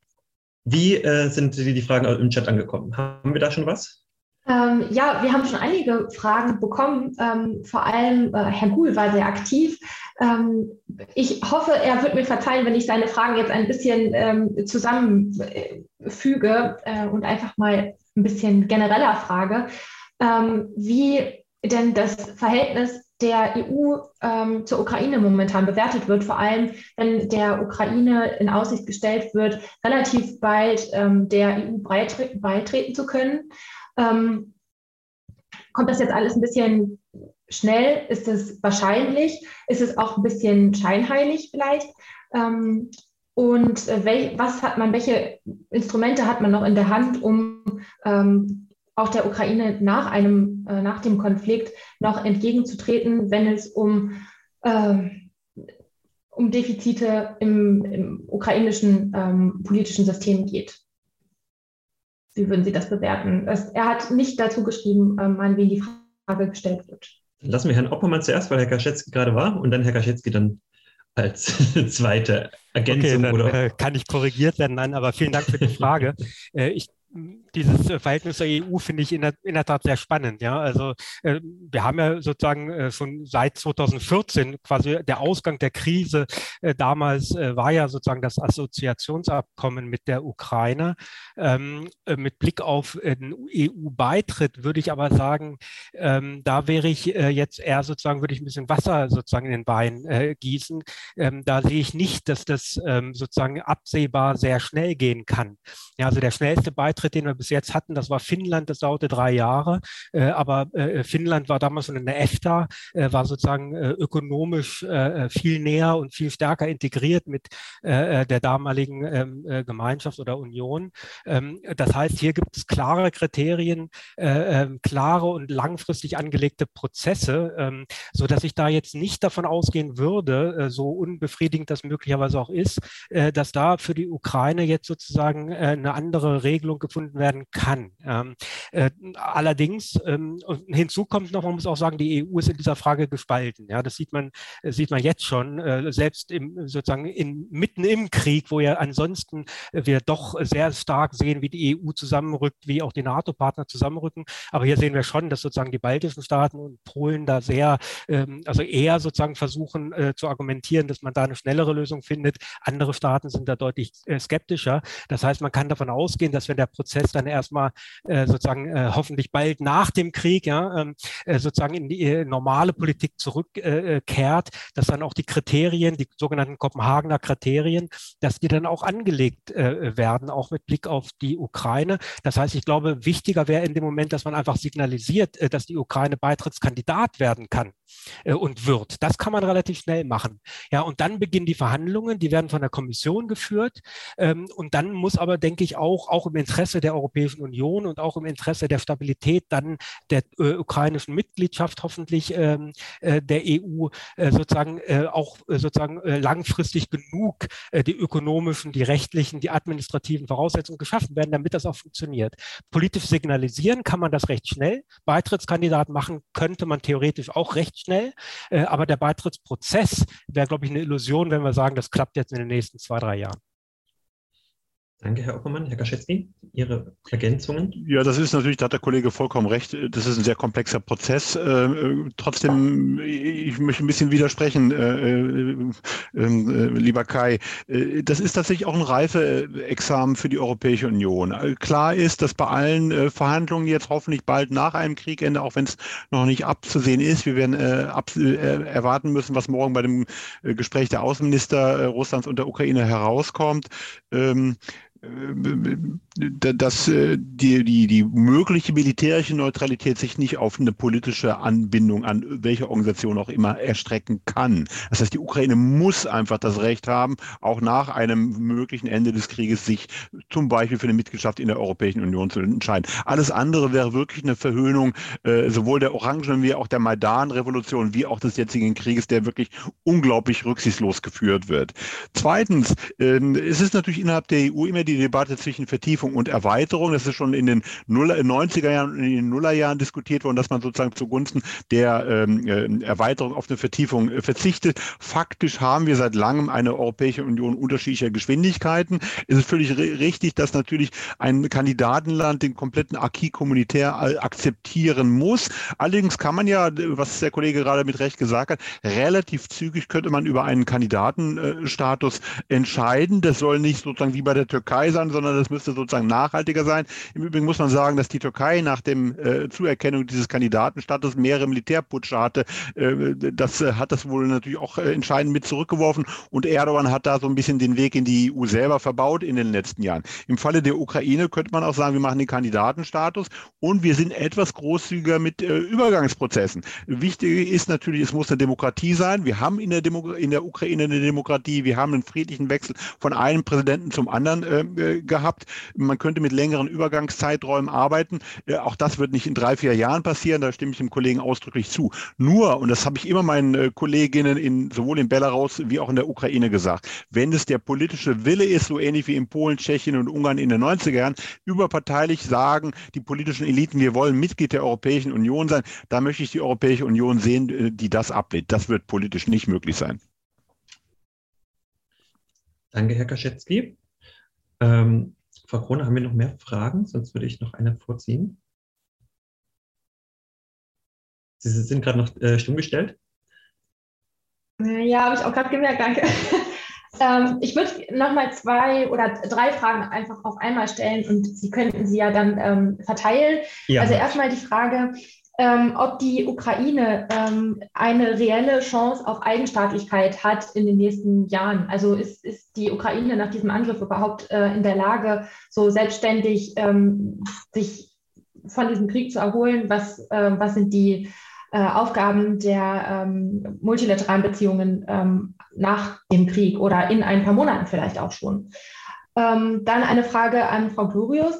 wie äh, sind die, die Fragen im Chat angekommen? Haben wir da schon was? Ähm, ja, wir haben schon einige Fragen bekommen. Ähm, vor allem äh, Herr Guhl war sehr aktiv. Ähm, ich hoffe, er wird mir verzeihen, wenn ich seine Fragen jetzt ein bisschen ähm, zusammenfüge äh, und einfach mal ein bisschen genereller frage, ähm, wie denn das Verhältnis der EU ähm, zur Ukraine momentan bewertet wird, vor allem wenn der Ukraine in Aussicht gestellt wird, relativ bald der EU beitreten zu können. Ähm, kommt das jetzt alles ein bisschen schnell? Ist es wahrscheinlich? Ist es auch ein bisschen scheinheilig vielleicht? Ähm, und äh, wel, was hat man, welche Instrumente hat man noch in der Hand, um ähm, auch der Ukraine nach einem, äh, nach dem Konflikt noch entgegenzutreten, wenn es um, äh, um Defizite im, im ukrainischen ähm, politischen System geht? Wie würden Sie das bewerten? Er hat nicht dazu geschrieben, ähm, an wen die Frage gestellt wird. Lassen wir Herrn Oppermann zuerst, weil Herr Kaschetski gerade war, und dann Herr Kaschetski dann als zweite Ergänzung. Okay, dann, oder? Äh, kann ich korrigiert werden, nein, aber vielen Dank für die Frage. äh, ich dieses äh, Verhältnis zur EU finde ich in der, in der Tat sehr spannend. Ja, also äh, wir haben ja sozusagen äh, schon seit 2014 quasi der Ausgang der Krise äh, damals äh, war ja sozusagen das Assoziationsabkommen mit der Ukraine. Ähm, äh, mit Blick auf den EU-Beitritt würde ich aber sagen, ähm, da wäre ich jetzt eher sozusagen würde ich ein bisschen Wasser sozusagen in den Wein gießen. Ähm, da sehe ich nicht, dass das ähm, sozusagen absehbar sehr schnell gehen kann. Ja, also der schnellste Beitritt Beitritt, den wir bis jetzt hatten, das war Finnland, das dauerte drei Jahre. Äh, aber äh, Finnland war damals schon in der EFTA, äh, war sozusagen ökonomisch viel näher und viel stärker integriert mit der damaligen ähm, Gemeinschaft oder Union. Ähm, das heißt, hier gibt es klare Kriterien, ähm, klare und langfristig angelegte Prozesse, sodass ich da jetzt nicht davon ausgehen würde, so unbefriedigend das möglicherweise auch ist, dass da für die Ukraine jetzt sozusagen eine andere Regelung gefunden werden kann. Ähm, äh, allerdings, ähm, hinzu kommt noch, man muss auch sagen, die EU ist in dieser Frage gespalten. Ja, das sieht man, sieht man jetzt schon, äh, selbst im, sozusagen in, mitten im Krieg, wo ja ansonsten wir doch sehr stark sehen, wie die EU zusammenrückt, wie auch die NATO-Partner zusammenrücken. Aber hier sehen wir schon, dass sozusagen die baltischen Staaten und Polen da sehr, ähm, also eher sozusagen versuchen äh, zu argumentieren, dass man da eine schnellere Lösung findet. Andere Staaten sind da deutlich äh, skeptischer. Das heißt, man kann davon ausgehen, dass wenn der Prozess Prozess dann erstmal äh, sozusagen äh, hoffentlich bald nach dem Krieg ja, ähm, äh, sozusagen in die äh, normale Politik zurückkehrt, äh, dass dann auch die Kriterien, die sogenannten Kopenhagener Kriterien, dass die dann auch angelegt äh, werden, auch mit Blick auf die Ukraine. Das heißt, ich glaube, wichtiger wäre in dem Moment, dass man einfach signalisiert, äh, dass die Ukraine Beitrittskandidat werden kann äh, und wird. Das kann man relativ schnell machen. Ja, und dann beginnen die Verhandlungen, die werden von der Kommission geführt. Ähm, und dann muss aber, denke ich, auch, auch im Interesse der Europäischen Union und auch im Interesse der Stabilität dann der äh, ukrainischen Mitgliedschaft hoffentlich ähm, äh, der EU sozusagen auch sozusagen langfristig genug die ökonomischen, die rechtlichen, die administrativen Voraussetzungen geschaffen werden, damit das auch funktioniert. Politisch signalisieren kann man das recht schnell. Beitrittskandidat machen könnte man theoretisch auch recht schnell. Äh, aber der Beitrittsprozess wäre, glaube ich, eine Illusion, wenn wir sagen, das klappt jetzt in den nächsten zwei, drei Jahren. Danke, Herr Oppermann. Herr Kaschetski, Ihre Ergänzungen? Ja, das ist natürlich, da hat der Kollege vollkommen recht, das ist ein sehr komplexer Prozess. Äh, trotzdem, ich möchte ein bisschen widersprechen, äh, äh, ähm, lieber Kai. das ist tatsächlich auch ein Reifeexamen für die Europäische Union. Klar ist, dass bei allen Verhandlungen jetzt hoffentlich bald nach einem Kriegende, auch wenn es noch nicht abzusehen ist, wir werden erwarten müssen, was morgen bei dem Gespräch der Außenminister Russlands und der Ukraine herauskommt. Ähm, dass äh, die, die, die mögliche militärische Neutralität sich nicht auf eine politische Anbindung an welche Organisation auch immer erstrecken kann. Das heißt, die Ukraine muss einfach das Recht haben, auch nach einem möglichen Ende des Krieges sich zum Beispiel für eine Mitgliedschaft in der Europäischen Union zu entscheiden. Alles andere wäre wirklich eine Verhöhnung äh, sowohl der Orangen wie auch der Maidan-Revolution wie auch des jetzigen Krieges, der wirklich unglaublich rücksichtslos geführt wird. Zweitens, äh, es ist natürlich innerhalb der EU immer die die Debatte zwischen Vertiefung und Erweiterung. Das ist schon in den 90er Jahren und in den Nullerjahren diskutiert worden, dass man sozusagen zugunsten der ähm, äh, Erweiterung auf eine Vertiefung äh, verzichtet. Faktisch haben wir seit langem eine Europäische Union unterschiedlicher Geschwindigkeiten. Es ist völlig richtig, dass natürlich ein Kandidatenland den kompletten Acquis kommunitär äh, akzeptieren muss. Allerdings kann man ja, was der Kollege gerade mit Recht gesagt hat, relativ zügig könnte man über einen Kandidatenstatus entscheiden. Das soll nicht sozusagen wie bei der Türkei Sein, sondern das müsste sozusagen nachhaltiger sein. Im Übrigen muss man sagen, dass die Türkei nach dem äh, Zuerkennung dieses Kandidatenstatus mehrere Militärputsche hatte. Äh, das äh, hat das wohl natürlich auch äh, entscheidend mit zurückgeworfen und Erdogan hat da so ein bisschen den Weg in die EU selber verbaut in den letzten Jahren. Im Falle der Ukraine könnte man auch sagen, wir machen den Kandidatenstatus und wir sind etwas großzügiger mit äh, Übergangsprozessen. Wichtig ist natürlich, es muss eine Demokratie sein. Wir haben in der, Demo in der Ukraine eine Demokratie, wir haben einen friedlichen Wechsel von einem Präsidenten zum anderen äh, gehabt. Man könnte mit längeren Übergangszeiträumen arbeiten. Äh, auch das wird nicht in drei, vier Jahren passieren. Da stimme ich dem Kollegen ausdrücklich zu. Nur, und das habe ich immer meinen äh, Kolleginnen in, sowohl in Belarus wie auch in der Ukraine gesagt, wenn es der politische Wille ist, so ähnlich wie in Polen, Tschechien und Ungarn in den 90er Jahren, überparteilich sagen, die politischen Eliten, wir wollen Mitglied der Europäischen Union sein, da möchte ich die Europäische Union sehen, die das ablehnt. Das wird politisch nicht möglich sein. Danke, Herr Kaschetski. Ähm, Frau Krone, haben wir noch mehr Fragen? Sonst würde ich noch eine vorziehen. Sie sind gerade noch äh, stumm gestellt. Ja, habe ich auch gerade gemerkt, danke. ähm, ich würde noch mal zwei oder drei Fragen einfach auf einmal stellen und Sie könnten sie ja dann ähm, verteilen. Ja. Also erstmal die Frage, ähm, ob die Ukraine ähm, eine reelle Chance auf Eigenstaatlichkeit hat in den nächsten Jahren. Also ist, ist die Ukraine nach diesem Angriff überhaupt äh, in der Lage, so selbstständig ähm, sich von diesem Krieg zu erholen? Was, äh, was sind die äh, Aufgaben der ähm, multilateralen Beziehungen ähm, nach dem Krieg oder in ein paar Monaten vielleicht auch schon? Ähm, dann eine Frage an Frau Glorius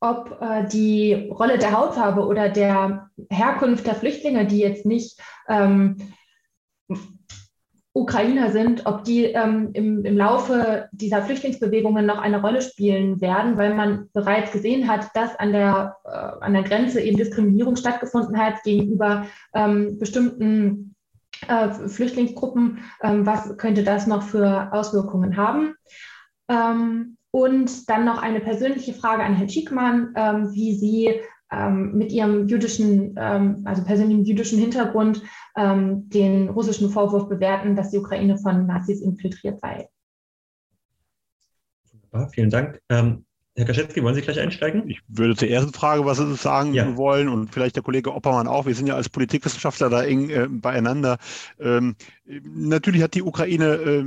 ob äh, die Rolle der Hautfarbe oder der Herkunft der Flüchtlinge, die jetzt nicht ähm, Ukrainer sind, ob die ähm, im, im Laufe dieser Flüchtlingsbewegungen noch eine Rolle spielen werden, weil man bereits gesehen hat, dass an der, äh, an der Grenze eben Diskriminierung stattgefunden hat gegenüber ähm, bestimmten äh, Flüchtlingsgruppen. Ähm, was könnte das noch für Auswirkungen haben? Ähm, und dann noch eine persönliche Frage an Herrn Schickmann, ähm, wie Sie ähm, mit Ihrem jüdischen, ähm, also persönlichen jüdischen Hintergrund ähm, den russischen Vorwurf bewerten, dass die Ukraine von Nazis infiltriert sei. Vielen Dank. Ähm, Herr Kaczewski, wollen Sie gleich einsteigen? Ich würde zur ersten Frage, was Sie sagen ja. wollen und vielleicht der Kollege Oppermann auch. Wir sind ja als Politikwissenschaftler da eng äh, beieinander. Ähm, Natürlich hat die Ukraine äh,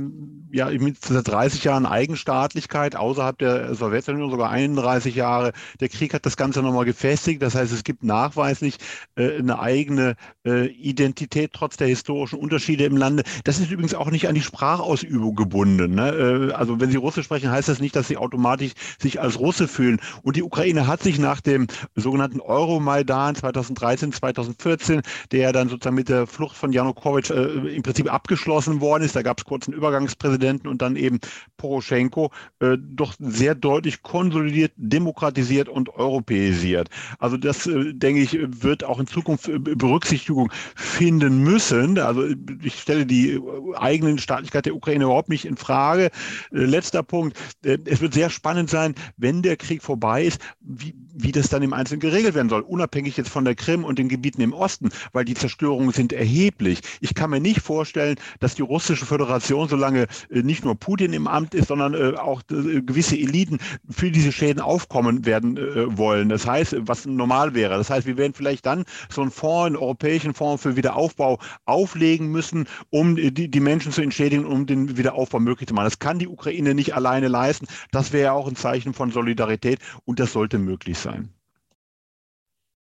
ja mit 30 Jahren Eigenstaatlichkeit außerhalb der Sowjetunion sogar 31 Jahre. Der Krieg hat das Ganze nochmal gefestigt. Das heißt, es gibt nachweislich äh, eine eigene äh, Identität trotz der historischen Unterschiede im Lande. Das ist übrigens auch nicht an die Sprachausübung gebunden. Ne? Äh, also wenn Sie Russisch sprechen, heißt das nicht, dass Sie automatisch sich als Russe fühlen. Und die Ukraine hat sich nach dem sogenannten Euromaidan 2013, 2014, der dann sozusagen mit der Flucht von Janukowitsch äh, im Prinzip abgeschlossen worden ist, da gab es kurz einen Übergangspräsidenten und dann eben Poroschenko, äh, doch sehr deutlich konsolidiert, demokratisiert und europäisiert. Also das, äh, denke ich, wird auch in Zukunft äh, Berücksichtigung finden müssen. Also ich stelle die äh, eigene Staatlichkeit der Ukraine überhaupt nicht in Frage. Äh, letzter Punkt. Es wird sehr spannend sein, wenn der Krieg vorbei ist, wie, wie das dann im Einzelnen geregelt werden soll, unabhängig jetzt von der Krim und den Gebieten im Osten, weil die Zerstörungen sind erheblich. Ich kann mir nicht vorstellen, dass die russische Föderation, solange nicht nur Putin im Amt ist, sondern auch gewisse Eliten für diese Schäden aufkommen werden wollen. Das heißt, was normal wäre. Das heißt, wir werden vielleicht dann so einen Fonds, einen europäischen Fonds für Wiederaufbau auflegen müssen, um die, die Menschen zu entschädigen, um den Wiederaufbau möglich zu machen. Das kann die Ukraine nicht alleine leisten. Das wäre auch ein Zeichen von Solidarität und das sollte möglich sein.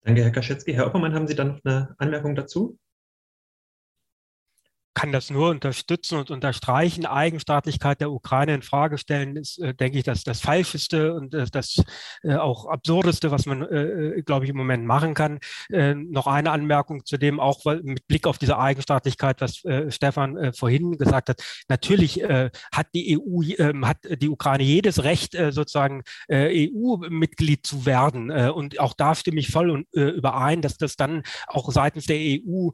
Danke, Herr Kaschetsky. Herr Oppermann, haben Sie da noch eine Anmerkung dazu? Kann das nur unterstützen und unterstreichen. Eigenstaatlichkeit der Ukraine in Frage stellen, ist, äh, denke ich, das, das Falscheste und äh, das äh, auch Absurdeste, was man, äh, äh glaube ich, im Moment machen kann. Äh, noch eine Anmerkung zu dem, auch weil, mit Blick auf diese Eigenstaatlichkeit, was Stefan vorhin gesagt hat. Natürlich hat die EU, ähm, hat die Ukraine jedes Recht, sozusagen EU-Mitglied zu werden. und auch da stimme ich voll und, überein, dass das dann auch seitens der EU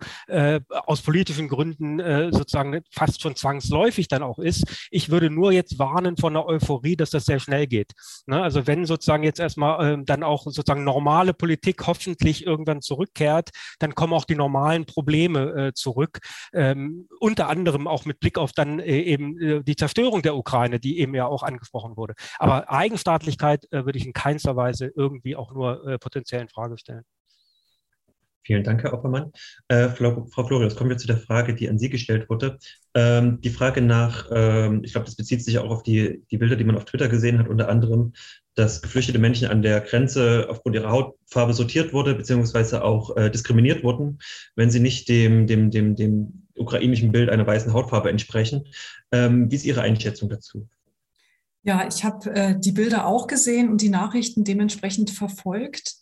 aus politischen Gründen äh, sozusagen fast schon zwangsläufig dann auch ist. Ich würde nur jetzt warnen von der Euphorie, dass das sehr schnell geht. Ne? Also wenn sozusagen jetzt erstmal ähm, dann auch sozusagen normale Politik hoffentlich irgendwann zurückkehrt, dann kommen auch die normalen Probleme äh, zurück. Ähm, unter anderem auch mit Blick auf dann äh, eben äh, die Zerstörung der Ukraine, die eben ja auch angesprochen wurde. Aber Eigenstaatlichkeit äh, würde ich in keinster Weise irgendwie auch nur potenziell in Frage stellen. Vielen Dank, Herr Oppermann. Äh, Frau, Frau Florius, kommen wir zu der Frage, die an Sie gestellt wurde. Ähm, die Frage nach, ähm, ich glaube, das bezieht sich auch auf die, die Bilder, die man auf Twitter gesehen hat, unter anderem, dass geflüchtete Menschen an der Grenze aufgrund ihrer Hautfarbe sortiert wurde, beziehungsweise auch äh, diskriminiert wurden, wenn sie nicht dem, dem, dem, dem ukrainischen Bild einer weißen Hautfarbe entsprechen. Ähm, wie ist Ihre Einschätzung dazu? Ja, ich habe äh, die Bilder auch gesehen und die Nachrichten dementsprechend verfolgt.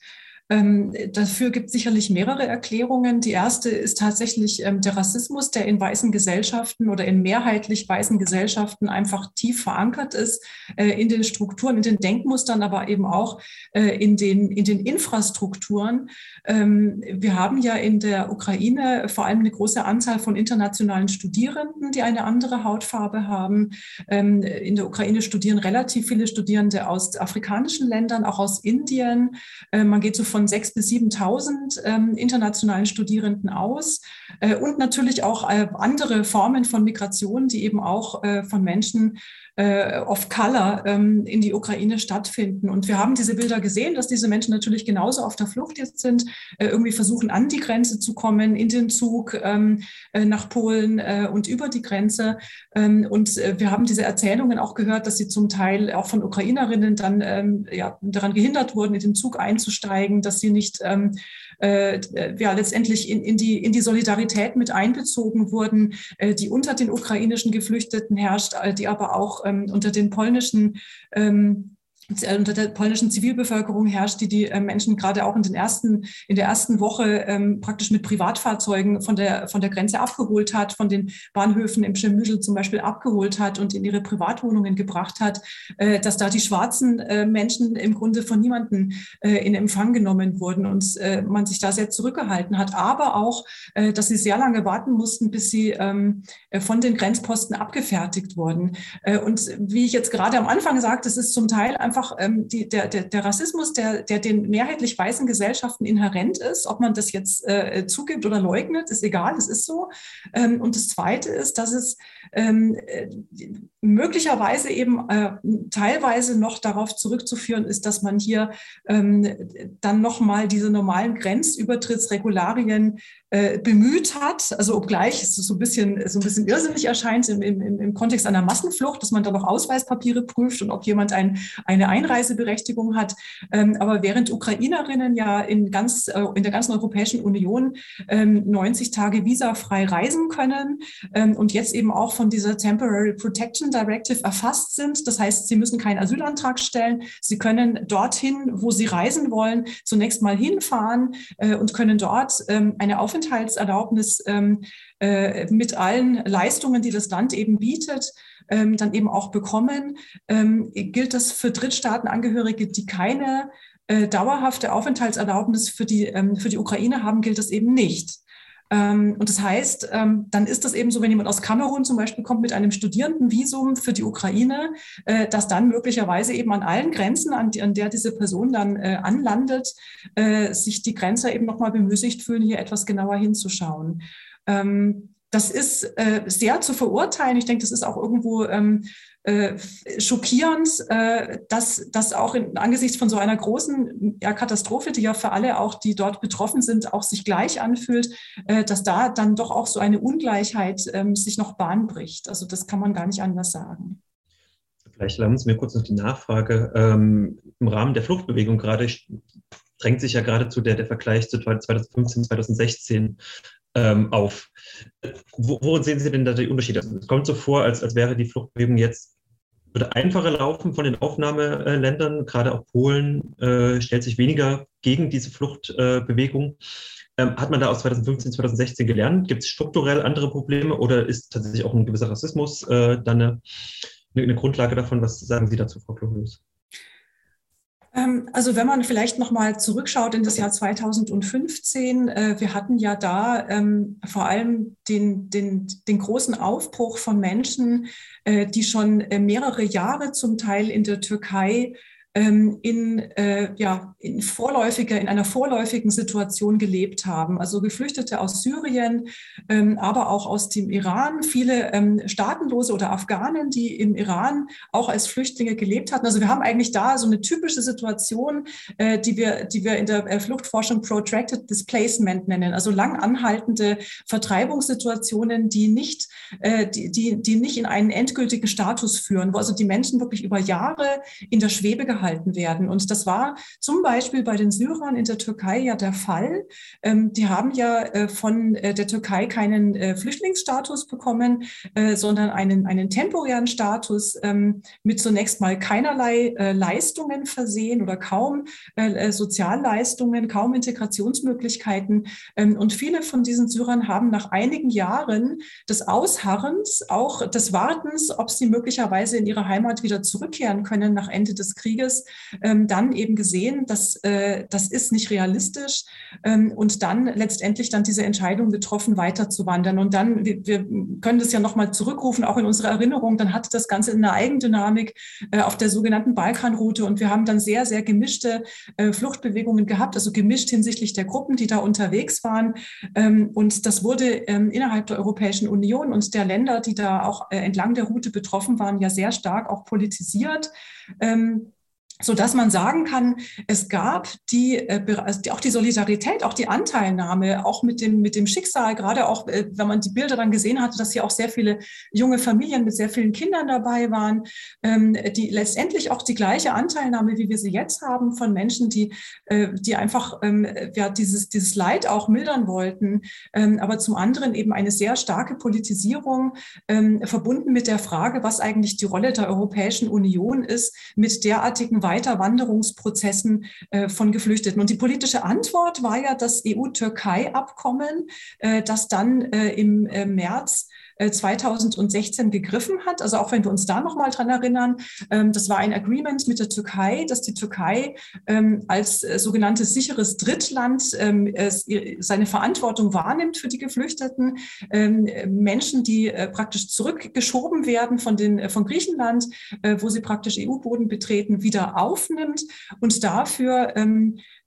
Ähm, dafür gibt es sicherlich mehrere Erklärungen. Die erste ist tatsächlich ähm, der Rassismus, der in weißen Gesellschaften oder in mehrheitlich weißen Gesellschaften einfach tief verankert ist, äh, in den Strukturen, in den Denkmustern, aber eben auch äh, in, den, in den Infrastrukturen. Ähm, wir haben ja in der Ukraine vor allem eine große Anzahl von internationalen Studierenden, die eine andere Hautfarbe haben. Ähm, in der Ukraine studieren relativ viele Studierende aus afrikanischen Ländern, auch aus Indien. Äh, man geht so von 6.000 bis 7.000 ähm, internationalen Studierenden aus. Äh, und natürlich auch äh, andere Formen von Migration, die eben auch äh, von Menschen äh, of Color ähm, in die Ukraine stattfinden. Und wir haben diese Bilder gesehen, dass diese Menschen natürlich genauso auf der Flucht jetzt sind, äh, irgendwie versuchen, an die Grenze zu kommen, in den Zug ähm, äh, nach Polen äh, und über die Grenze. Ähm, und äh, wir haben diese Erzählungen auch gehört, dass sie zum Teil auch von Ukrainerinnen dann ähm, ja, daran gehindert wurden, in den Zug einzusteigen, dass sie nicht ähm, äh, ja, letztendlich in, in, die, in die Solidarität mit einbezogen wurden, äh, die unter den ukrainischen Geflüchteten herrscht, äh, die aber auch ähm, unter den polnischen ähm, äh, unter der polnischen Zivilbevölkerung herrscht, die die äh, Menschen gerade auch in den ersten, in der ersten Woche ähm, praktisch mit Privatfahrzeugen von der, von der Grenze abgeholt hat, von den Bahnhöfen im Schemüsel zum Beispiel abgeholt hat und in ihre Privatwohnungen gebracht hat, äh, dass da die schwarzen äh, Menschen im Grunde von niemandem äh, in Empfang genommen wurden und äh, man sich da sehr zurückgehalten hat, aber auch, äh, dass sie sehr lange warten mussten, bis sie ähm, äh, von den Grenzposten abgefertigt wurden. Äh, und wie ich jetzt gerade am Anfang sagte, es ist zum Teil einfach einfach ähm, die, der, der, der Rassismus, der, der den mehrheitlich weißen Gesellschaften inhärent ist, ob man das jetzt äh, zugibt oder leugnet, ist egal, es ist so. Ähm, und das Zweite ist, dass es ähm, äh, möglicherweise eben äh, teilweise noch darauf zurückzuführen ist, dass man hier ähm, dann nochmal diese normalen Grenzübertrittsregularien äh, bemüht hat, also obgleich es so ein bisschen, so ein bisschen irrsinnig erscheint im, im, im Kontext einer Massenflucht, dass man da noch Ausweispapiere prüft und ob jemand ein, eine Einreiseberechtigung hat. Ähm, aber während Ukrainerinnen ja in, ganz, äh, in der ganzen Europäischen Union 90 Tage visafrei reisen können und jetzt eben auch von dieser Temporary Protection Directive erfasst sind. Das heißt, sie müssen keinen Asylantrag stellen. Sie können dorthin, wo sie reisen wollen, zunächst mal hinfahren und können dort eine Aufenthaltserlaubnis mit allen Leistungen, die das Land eben bietet, ähm, dann eben auch bekommen. Ähm, gilt das für Drittstaatenangehörige, die keine äh, dauerhafte Aufenthaltserlaubnis für die, ähm, für die Ukraine haben, gilt das eben nicht. Ähm, und das heißt, ähm, dann ist das eben so, wenn jemand aus Kamerun zum Beispiel kommt mit einem Studierendenvisum für die Ukraine, äh, dass dann möglicherweise eben an allen Grenzen, an, der diese Person dann äh, anlandet, äh, sich die Grenzer eben nochmal bemüßigt fühlen, hier etwas genauer hinzuschauen. Ähm, das ist äh, sehr zu verurteilen. Ich denke, das ist auch irgendwo ähm, äh, schockierend, äh, dass, dass auch in, angesichts von so einer großen ja, Katastrophe, die ja für alle auch, die dort betroffen sind, auch sich gleich anfühlt, äh, dass da dann doch auch so eine Ungleichheit ähm, sich noch Bahn bricht. Also das kann man gar nicht anders sagen. Vielleicht erlauben Sie mir kurz noch die Nachfrage. Ähm, Im Rahmen der Fluchtbewegung gerade drängt sich ja geradezu der, der Vergleich zu 2015, 2016 ähm, auf. Worin sehen Sie denn da die Unterschiede? Es kommt so vor, als, als wäre die Fluchtbewegung jetzt würde einfacher laufen von den Aufnahmeländern, gerade auch Polen äh, stellt sich weniger gegen diese Fluchtbewegung. Äh, ähm, hat man da aus 2015, 2016 gelernt? Gibt es strukturell andere Probleme oder ist tatsächlich auch ein gewisser Rassismus äh, dann eine, eine, Grundlage davon? Was sagen Sie dazu, Frau Klorius? Ähm, also wenn man vielleicht nochmal zurückschaut in das Jahr 2015, äh, wir hatten ja da ähm, vor allem den, den, den großen Aufbruch von Menschen, äh, die schon äh, mehrere Jahre zum Teil in der Türkei in, äh, ja, in vorläufiger, in einer vorläufigen Situation gelebt haben. Also Geflüchtete aus Syrien, ähm, aber auch aus dem Iran, viele ähm, Staatenlose oder Afghanen, die im Iran auch als Flüchtlinge gelebt hatten. Also wir haben eigentlich da so eine typische Situation, äh, die, wir, die wir in der äh, Fluchtforschung Protracted Displacement nennen, also lang anhaltende Vertreibungssituationen, die nicht, äh, die, die, die nicht in einen endgültigen Status führen, wo also die Menschen wirklich über Jahre in der Schwebe gehalten werden. Und das war zum Beispiel bei den Syrern in der Türkei ja der Fall. Ähm, die haben ja äh, von äh, der Türkei keinen Flüchtlingsstatus bekommen, sondern einen, einen temporären Status ähm, mit zunächst mal keinerlei Leistungen versehen oder kaum Sozialleistungen, kaum Integrationsmöglichkeiten. Ähm, und viele von diesen Syrern haben nach einigen Jahren des Ausharrens, auch des Wartens, ob sie möglicherweise in ihre Heimat wieder zurückkehren können nach Ende des Krieges, ähm, dann eben gesehen, dass äh, das ist nicht realistisch ähm, und dann letztendlich dann diese Entscheidung getroffen, weiterzuwandern. Und dann, wir, wir können das ja nochmal zurückrufen, auch in unsere Erinnerung, dann hatte das Ganze eine Eigendynamik äh, auf der sogenannten Balkanroute und wir haben dann sehr, sehr gemischte äh, Fluchtbewegungen gehabt, also gemischt hinsichtlich der Gruppen, die da unterwegs waren. Ähm, und das wurde ähm, innerhalb der Europäischen Union und der Länder, die da auch äh, entlang der Route betroffen waren, ja sehr stark auch politisiert. Ähm, so dass man sagen kann, es gab die, äh, also auch die Solidarität, auch die Anteilnahme, auch mit dem, mit dem Schicksal, gerade auch, äh, wenn man die Bilder dann gesehen hatte, dass hier auch sehr viele junge Familien mit sehr vielen Kindern dabei waren, ähm, die letztendlich auch die gleiche Anteilnahme, wie wir sie jetzt haben, von Menschen, die, äh, die einfach ähm, ja, dieses, dieses Leid auch mildern wollten, ähm, aber zum anderen eben eine sehr starke Politisierung verbunden mit der Frage, was eigentlich die Rolle der Europäischen Union ist, mit derartigen Weiterwanderungsprozessen äh, von Geflüchteten. Und die politische Antwort war ja das EU-Türkei-Abkommen, äh, das dann äh, im März 2016 gegriffen hat. Also auch wenn wir uns da nochmal dran erinnern, ähm, das war ein Agreement mit der Türkei, dass die Türkei ähm, als sogenanntes sicheres Drittland ähm, seine Verantwortung wahrnimmt für die Geflüchteten. Menschen, die praktisch zurückgeschoben werden von, den, von Griechenland, wo sie praktisch EU-Boden betreten, wieder aufnimmt und dafür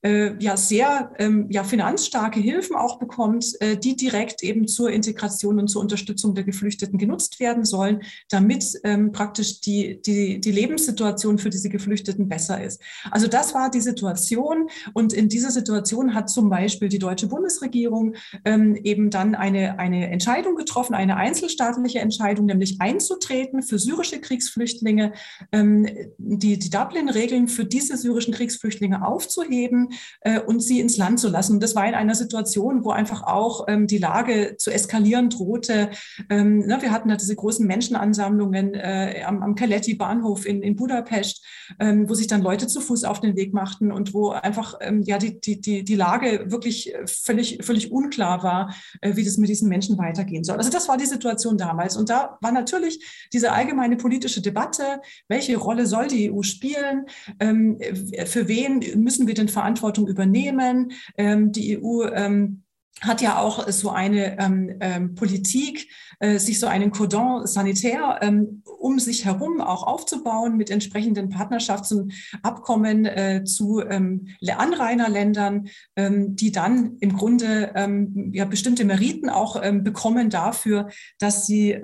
äh, ja sehr ähm, ja, finanzstarke Hilfen auch bekommt, äh, die direkt eben zur Integration und zur Unterstützung der Geflüchteten genutzt werden sollen, damit ähm, praktisch die, die, die Lebenssituation für diese Geflüchteten besser ist. Also das war die Situation und in dieser Situation hat zum Beispiel die deutsche Bundesregierung ähm, eben dann eine, eine Entscheidung getroffen, eine einzelstaatliche Entscheidung, nämlich einzutreten für syrische Kriegsflüchtlinge, ähm, die, die Dublin-Regeln für diese syrischen Kriegsflüchtlinge aufzuheben äh, und sie ins Land zu lassen. Und das war in einer Situation, wo einfach auch ähm, die Lage zu eskalieren drohte. Ähm, ne, wir hatten da diese großen Menschenansammlungen äh, am, am Kaletti-Bahnhof in, in Budapest, ähm, wo sich dann Leute zu Fuß auf den Weg machten und wo einfach ähm, ja die, die, die, die Lage wirklich völlig, völlig unklar war, äh, wie das mit diesen Menschen weitergehen soll. Also das war die Situation damals. Und da war natürlich diese allgemeine politische Debatte, welche Rolle soll die EU spielen, ähm, für wen müssen wir denn verantwortlich Verantwortung übernehmen. Ähm, die EU ähm, hat ja auch so eine ähm, ähm, Politik, äh, sich so einen Cordon sanitär ähm, um sich herum auch aufzubauen mit entsprechenden Partnerschaftsabkommen äh, zu ähm, Anrainerländern, ähm, die dann im Grunde ähm, ja bestimmte Meriten auch bekommen dafür, dass sie,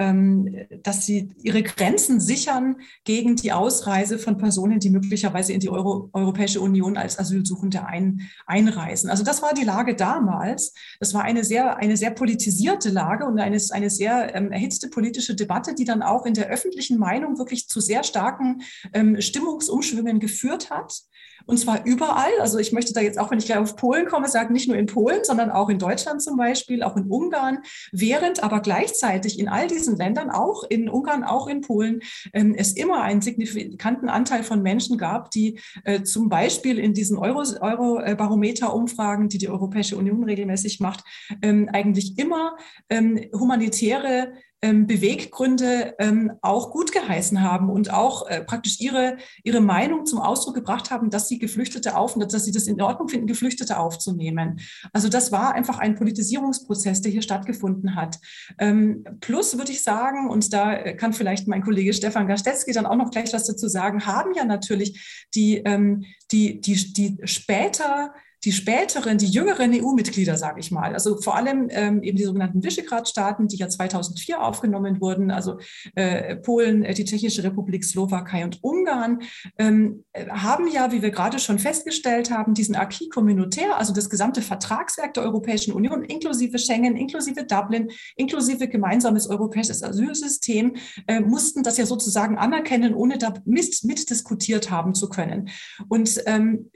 dass sie ihre Grenzen sichern gegen die Ausreise von Personen, die möglicherweise in die Euro Europäische Union als Asylsuchende ein, einreisen. Also das war die Lage damals. Das war eine sehr, eine sehr politisierte Lage und eine, eine sehr ähm, erhitzte politische Debatte, die dann auch in der öffentlichen Meinung wirklich zu sehr starken ähm, Stimmungsumschwüngen geführt hat. Und zwar überall. Also ich möchte da jetzt auch, wenn ich gleich auf Polen komme, sagen, nicht nur in Polen, sondern auch in Deutschland zum Beispiel, auch in Ungarn, während aber gleichzeitig in all diesen Ländern, auch in Ungarn, auch in Polen, ähm, es immer einen signifikanten Anteil von Menschen gab, die äh, zum Beispiel in diesen Euro-Barometer-Umfragen, die die Europäische Union regelmäßig macht, ähm, eigentlich immer ähm, humanitäre ähm, Beweggründe ähm, auch gut geheißen haben und auch äh, praktisch ihre, ihre Meinung zum Ausdruck gebracht haben, dass sie Geflüchtete auf, dass sie das in Ordnung finden, Geflüchtete aufzunehmen. Also das war einfach ein Politisierungsprozess, der hier stattgefunden hat. Ähm, plus würde ich sagen, und da kann vielleicht mein Kollege Stefan Gastetzky dann auch noch gleich was dazu sagen, haben ja natürlich die, ähm, die, die, die später die späteren, die jüngeren EU-Mitglieder, sage ich mal, also vor allem ähm, eben die sogenannten Visegrad-Staaten, die ja 2004 aufgenommen wurden, also äh, Polen, äh, die Tschechische Republik, Slowakei und Ungarn, ähm, haben ja, wie wir gerade schon festgestellt haben, diesen Acquis communautaire, also das gesamte Vertragswerk der Europäischen Union, inklusive Schengen, inklusive Dublin, inklusive gemeinsames europäisches Asylsystem, äh, mussten das ja sozusagen anerkennen, ohne da mit, mitdiskutiert haben zu können. Und ähm,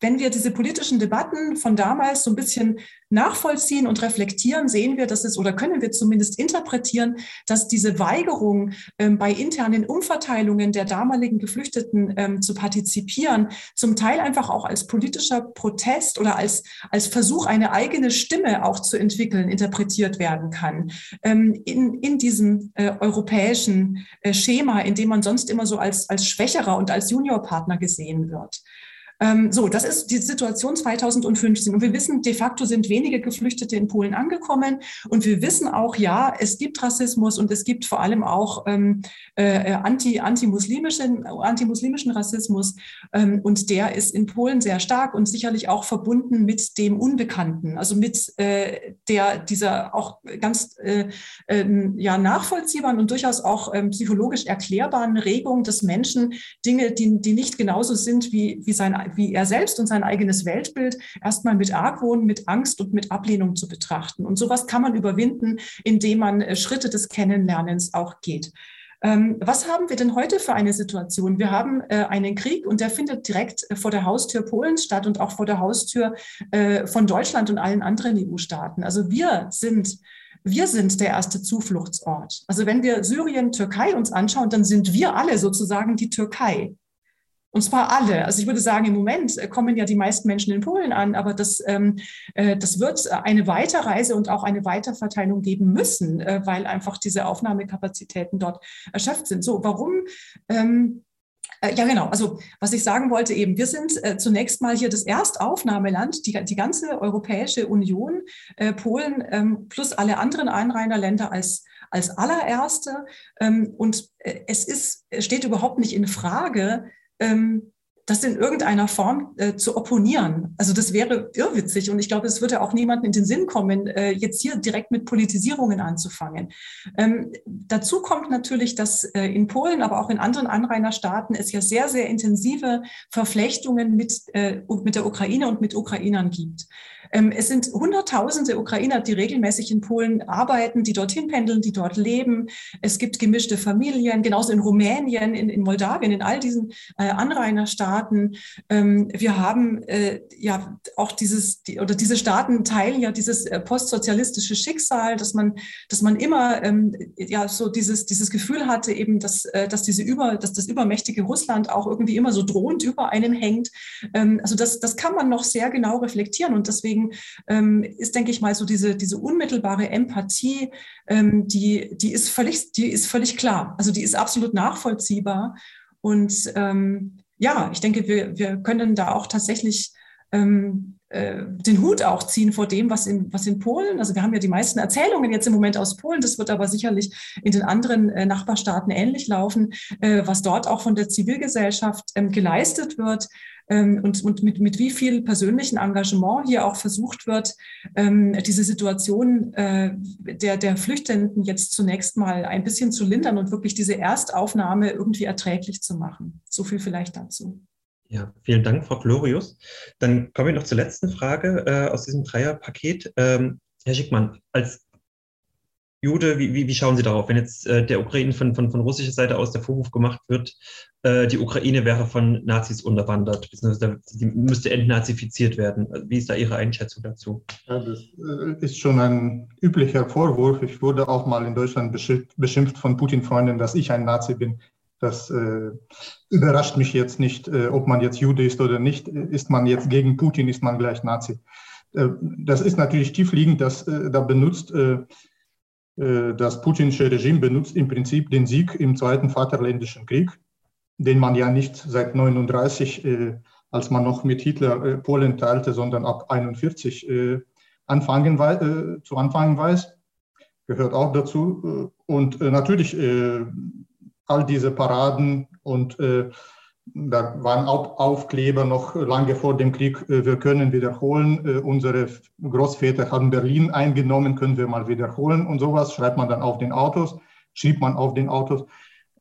wenn wir diese politischen von damals so ein bisschen nachvollziehen und reflektieren, sehen wir, dass es oder können wir zumindest interpretieren, dass diese Weigerung ähm, bei internen Umverteilungen der damaligen Geflüchteten ähm, zu partizipieren, zum Teil einfach auch als politischer Protest oder als, als Versuch, eine eigene Stimme auch zu entwickeln, interpretiert werden kann. Ähm, in, in diesem äh, europäischen äh, Schema, in dem man sonst immer so als, als Schwächerer und als Juniorpartner gesehen wird. Ähm, so, das ist die Situation 2015. Und wir wissen, de facto sind wenige Geflüchtete in Polen angekommen. Und wir wissen auch, ja, es gibt Rassismus und es gibt vor allem auch ähm, äh, anti, antimuslimischen, antimuslimischen Rassismus. Ähm, und der ist in Polen sehr stark und sicherlich auch verbunden mit dem Unbekannten, also mit äh, der, dieser auch ganz äh, äh, ja, nachvollziehbaren und durchaus auch ähm, psychologisch erklärbaren Regung des Menschen, Dinge, die, die nicht genauso sind wie, wie sein wie er selbst und sein eigenes Weltbild erstmal mit Argwohn, mit Angst und mit Ablehnung zu betrachten. Und sowas kann man überwinden, indem man äh, Schritte des Kennenlernens auch geht. Ähm, was haben wir denn heute für eine Situation? Wir haben äh, einen Krieg und der findet direkt äh, vor der Haustür Polens statt und auch vor der Haustür von Deutschland und allen anderen EU-Staaten. Also wir sind wir sind der erste Zufluchtsort. Also wenn wir Syrien, Türkei uns anschauen, dann sind wir alle sozusagen die Türkei. Und zwar alle. Also ich würde sagen, im Moment äh, kommen ja die meisten Menschen in Polen an, aber das, ähm, äh, das wird eine Weiterreise und auch eine Weiterverteilung geben müssen, äh, weil einfach diese Aufnahmekapazitäten dort erschöpft sind. So, warum? Ähm, äh, ja, genau. Also was ich sagen wollte eben, wir sind äh, zunächst mal hier das Erstaufnahmeland, die, die ganze Europäische Union, äh, Polen ähm, plus alle anderen Einrainerländer als, als allererste. Ähm, und äh, es ist, es steht überhaupt nicht in Frage, ähm, das in irgendeiner Form äh, zu opponieren. Also das wäre irrwitzig und ich glaube, es würde auch niemandem in den Sinn kommen, äh, jetzt hier direkt mit Politisierungen anzufangen. Ähm, dazu kommt natürlich, dass äh, in Polen, aber auch in anderen Anrainerstaaten es ja sehr, sehr intensive Verflechtungen mit, äh, mit der Ukraine und mit Ukrainern gibt. Ähm, es sind Hunderttausende Ukrainer, die regelmäßig in Polen arbeiten, die dorthin pendeln, die dort leben. Es gibt gemischte Familien, genauso in Rumänien, in, in Moldawien, in all diesen äh, Anrainerstaaten. Ähm, wir haben äh, ja auch dieses, die, oder diese Staaten teilen ja dieses äh, postsozialistische Schicksal, dass man, dass man immer ähm, ja so dieses, dieses Gefühl hatte, eben, dass, äh, dass diese über, dass das übermächtige Russland auch irgendwie immer so drohend über einem hängt. Ähm, also das, das kann man noch sehr genau reflektieren und deswegen deswegen ähm, ist, denke ich mal, so diese, diese unmittelbare Empathie, ähm, die, die, ist völlig, die ist völlig klar. Also die ist absolut nachvollziehbar. Und ähm, ja, ich denke, wir, wir können da auch tatsächlich ähm, äh, den Hut auch ziehen vor dem, was in, was in Polen, also wir haben ja die meisten Erzählungen jetzt im Moment aus Polen, das wird aber sicherlich in den anderen äh, Nachbarstaaten ähnlich laufen, äh, was dort auch von der Zivilgesellschaft ähm, geleistet wird und, und mit, mit wie viel persönlichen Engagement hier auch versucht wird, ähm, diese Situation äh, der, der Flüchtenden jetzt zunächst mal ein bisschen zu lindern und wirklich diese Erstaufnahme irgendwie erträglich zu machen. So viel vielleicht dazu. Ja, vielen Dank, Frau Glorius. Dann kommen wir noch zur letzten Frage äh, aus diesem Dreierpaket. Ähm, Herr Schickmann, als Jude, wie, wie, wie schauen Sie darauf, wenn jetzt äh, der Ukraine von, von, von russischer Seite aus der Vorwurf gemacht wird, äh, die Ukraine wäre von Nazis unterwandert, beziehungsweise die müsste entnazifiziert werden. Wie ist da Ihre Einschätzung dazu? Ja, das äh, ist schon ein üblicher Vorwurf. Ich wurde auch mal in Deutschland beschimpft von Putin-Freunden, dass ich ein Nazi bin. Das äh, überrascht mich jetzt nicht, äh, ob man jetzt Jude ist oder nicht. Ist man jetzt gegen Putin, ist man gleich Nazi. Äh, das ist natürlich tiefliegend, dass da benutzt das putinsche Regime benutzt im Prinzip den Sieg im Zweiten Vaterländischen Krieg, den man ja nicht seit 39, äh, als man noch mit Hitler äh, Polen teilte, sondern ab 41 anfangen, zu Anfang weiß, gehört auch dazu. Und natürlich all diese Paraden und da waren auch Aufkleber noch lange vor dem Krieg, äh, wir können wiederholen. Äh, unsere Großväter haben Berlin eingenommen, können wir mal wiederholen und sowas. Schreibt man dann auf den Autos, schiebt man auf den Autos,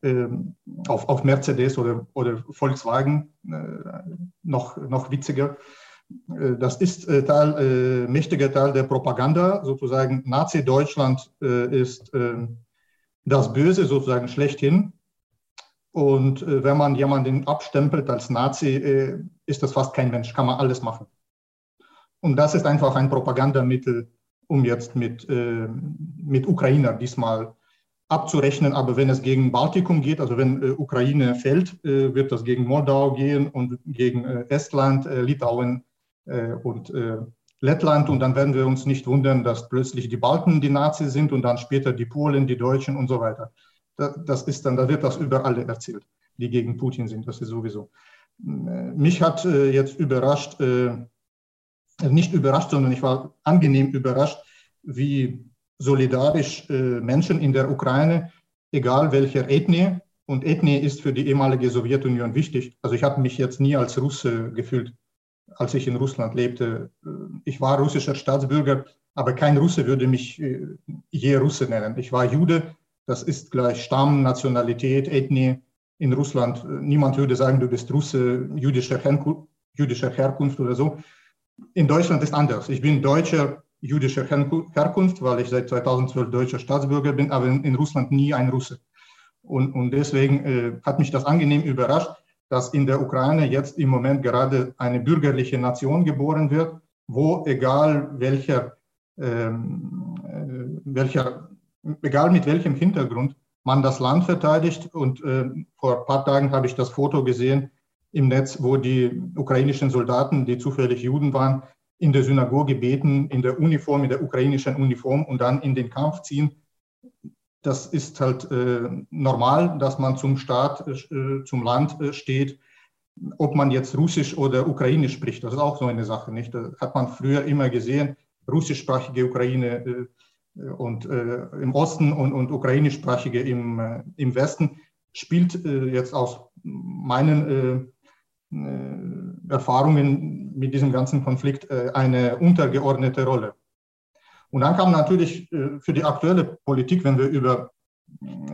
ähm, auf, auf Mercedes oder, oder Volkswagen, äh, noch, noch witziger. Das ist Teil, mächtiger Teil der Propaganda, sozusagen Nazi-Deutschland ist ähm, das Böse sozusagen schlechthin und äh, wenn man jemanden abstempelt als Nazi, äh, ist das fast kein Mensch, kann man alles machen. Und das ist einfach ein Propagandamittel, um jetzt mit, äh, mit Ukrainer diesmal abzurechnen. Aber wenn es gegen Baltikum geht, also wenn äh, Ukraine fällt, äh, wird das gegen Moldau gehen und gegen äh, Estland, Litauen und Lettland. Und dann werden wir uns nicht wundern, dass plötzlich die Balten die Nazis sind und dann später die Polen, die Deutschen und so weiter das ist dann, da wird das über alle erzählt, die gegen Putin sind. Das ist sowieso. Mich hat äh, jetzt überrascht, äh, nicht überrascht, sondern ich war angenehm überrascht, wie solidarisch äh, Menschen in der Ukraine, egal welcher Ethnie, und Ethnie ist für die ehemalige Sowjetunion wichtig. Also ich habe mich jetzt nie als Russe gefühlt, als ich in Russland lebte. Ich war russischer Staatsbürger, aber kein Russe würde mich je Russe nennen. Ich war Jude, das ist gleich Stamm, Nationalität, Ethnie in Russland. Niemand würde sagen, du bist Russe jüdischer, Herkunft, jüdischer Herkunft oder so. In Deutschland ist anders. Ich bin Deutscher jüdischer Herkunft, weil ich seit 2012 deutscher Staatsbürger bin, aber in, in Russland nie ein Russe. Und, und deswegen äh, hat mich das angenehm überrascht, dass in der Ukraine jetzt im Moment gerade eine bürgerliche Nation geboren wird, wo egal welcher, ähm, äh, welcher egal mit welchem Hintergrund, man das Land verteidigt. Und äh, vor ein paar Tagen habe ich das Foto gesehen im Netz, wo die ukrainischen Soldaten, die zufällig Juden waren, in der Synagoge beten, in der Uniform, in der ukrainischen Uniform und dann in den Kampf ziehen. Das ist halt äh, normal, dass man zum Staat, äh, zum Land äh, steht. Ob man jetzt Russisch oder Ukrainisch spricht, das ist auch so eine Sache, nicht? Das hat man früher immer gesehen. Russischsprachige Ukraine äh, und äh, im Osten und, und ukrainischsprachige im, äh, im Westen, spielt äh, jetzt aus meinen Erfahrungen mit diesem ganzen Konflikt eine untergeordnete Rolle. Und dann kam natürlich für die aktuelle Politik, wenn wir über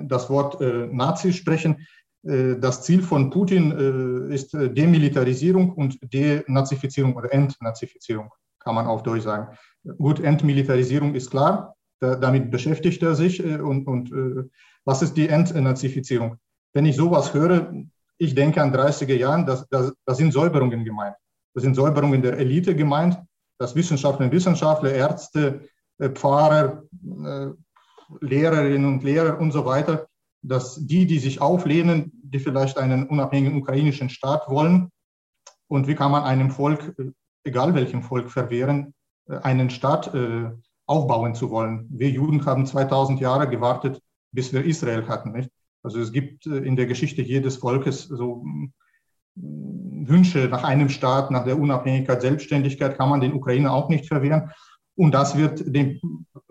das Wort Nazi sprechen, das Ziel von Putin ist Demilitarisierung und Denazifizierung oder Entnazifizierung, kann man auf Deutsch sagen. Gut, Entmilitarisierung ist klar, damit beschäftigt er sich. Und, und was ist die Entnazifizierung? Wenn ich sowas höre, ich denke an 30er Jahren, das, das, das sind Säuberungen gemeint. Das sind Säuberungen der Elite gemeint, dass Wissenschaftlerinnen Wissenschaftler, Ärzte, Pfarrer, Lehrerinnen und Lehrer und so weiter, dass die, die sich auflehnen, die vielleicht einen unabhängigen ukrainischen Staat wollen, und wie kann man einem Volk, egal welchem Volk, verwehren, einen Staat äh, aufbauen zu wollen. Wir Juden haben 2000 Jahre gewartet, bis wir Israel hatten. Nicht? Also es gibt äh, in der Geschichte jedes Volkes so mm, Wünsche nach einem Staat, nach der Unabhängigkeit, Selbstständigkeit, kann man den Ukrainer auch nicht verwehren. Und das wird dem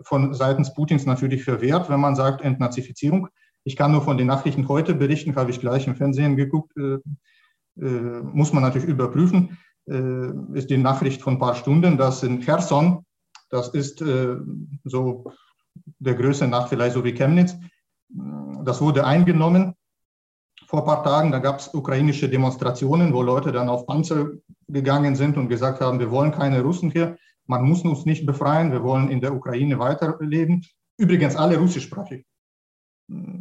von seitens Putins natürlich verwehrt, wenn man sagt Entnazifizierung. Ich kann nur von den Nachrichten heute berichten, habe ich gleich im Fernsehen geguckt, äh, äh, muss man natürlich überprüfen. Äh, ist die Nachricht von ein paar Stunden, dass in Cherson, das ist äh, so der Größe nach vielleicht so wie Chemnitz, das wurde eingenommen vor ein paar Tagen. Da gab es ukrainische Demonstrationen, wo Leute dann auf Panzer gegangen sind und gesagt haben, wir wollen keine Russen hier, man muss uns nicht befreien, wir wollen in der Ukraine weiterleben. Übrigens alle russischsprachig.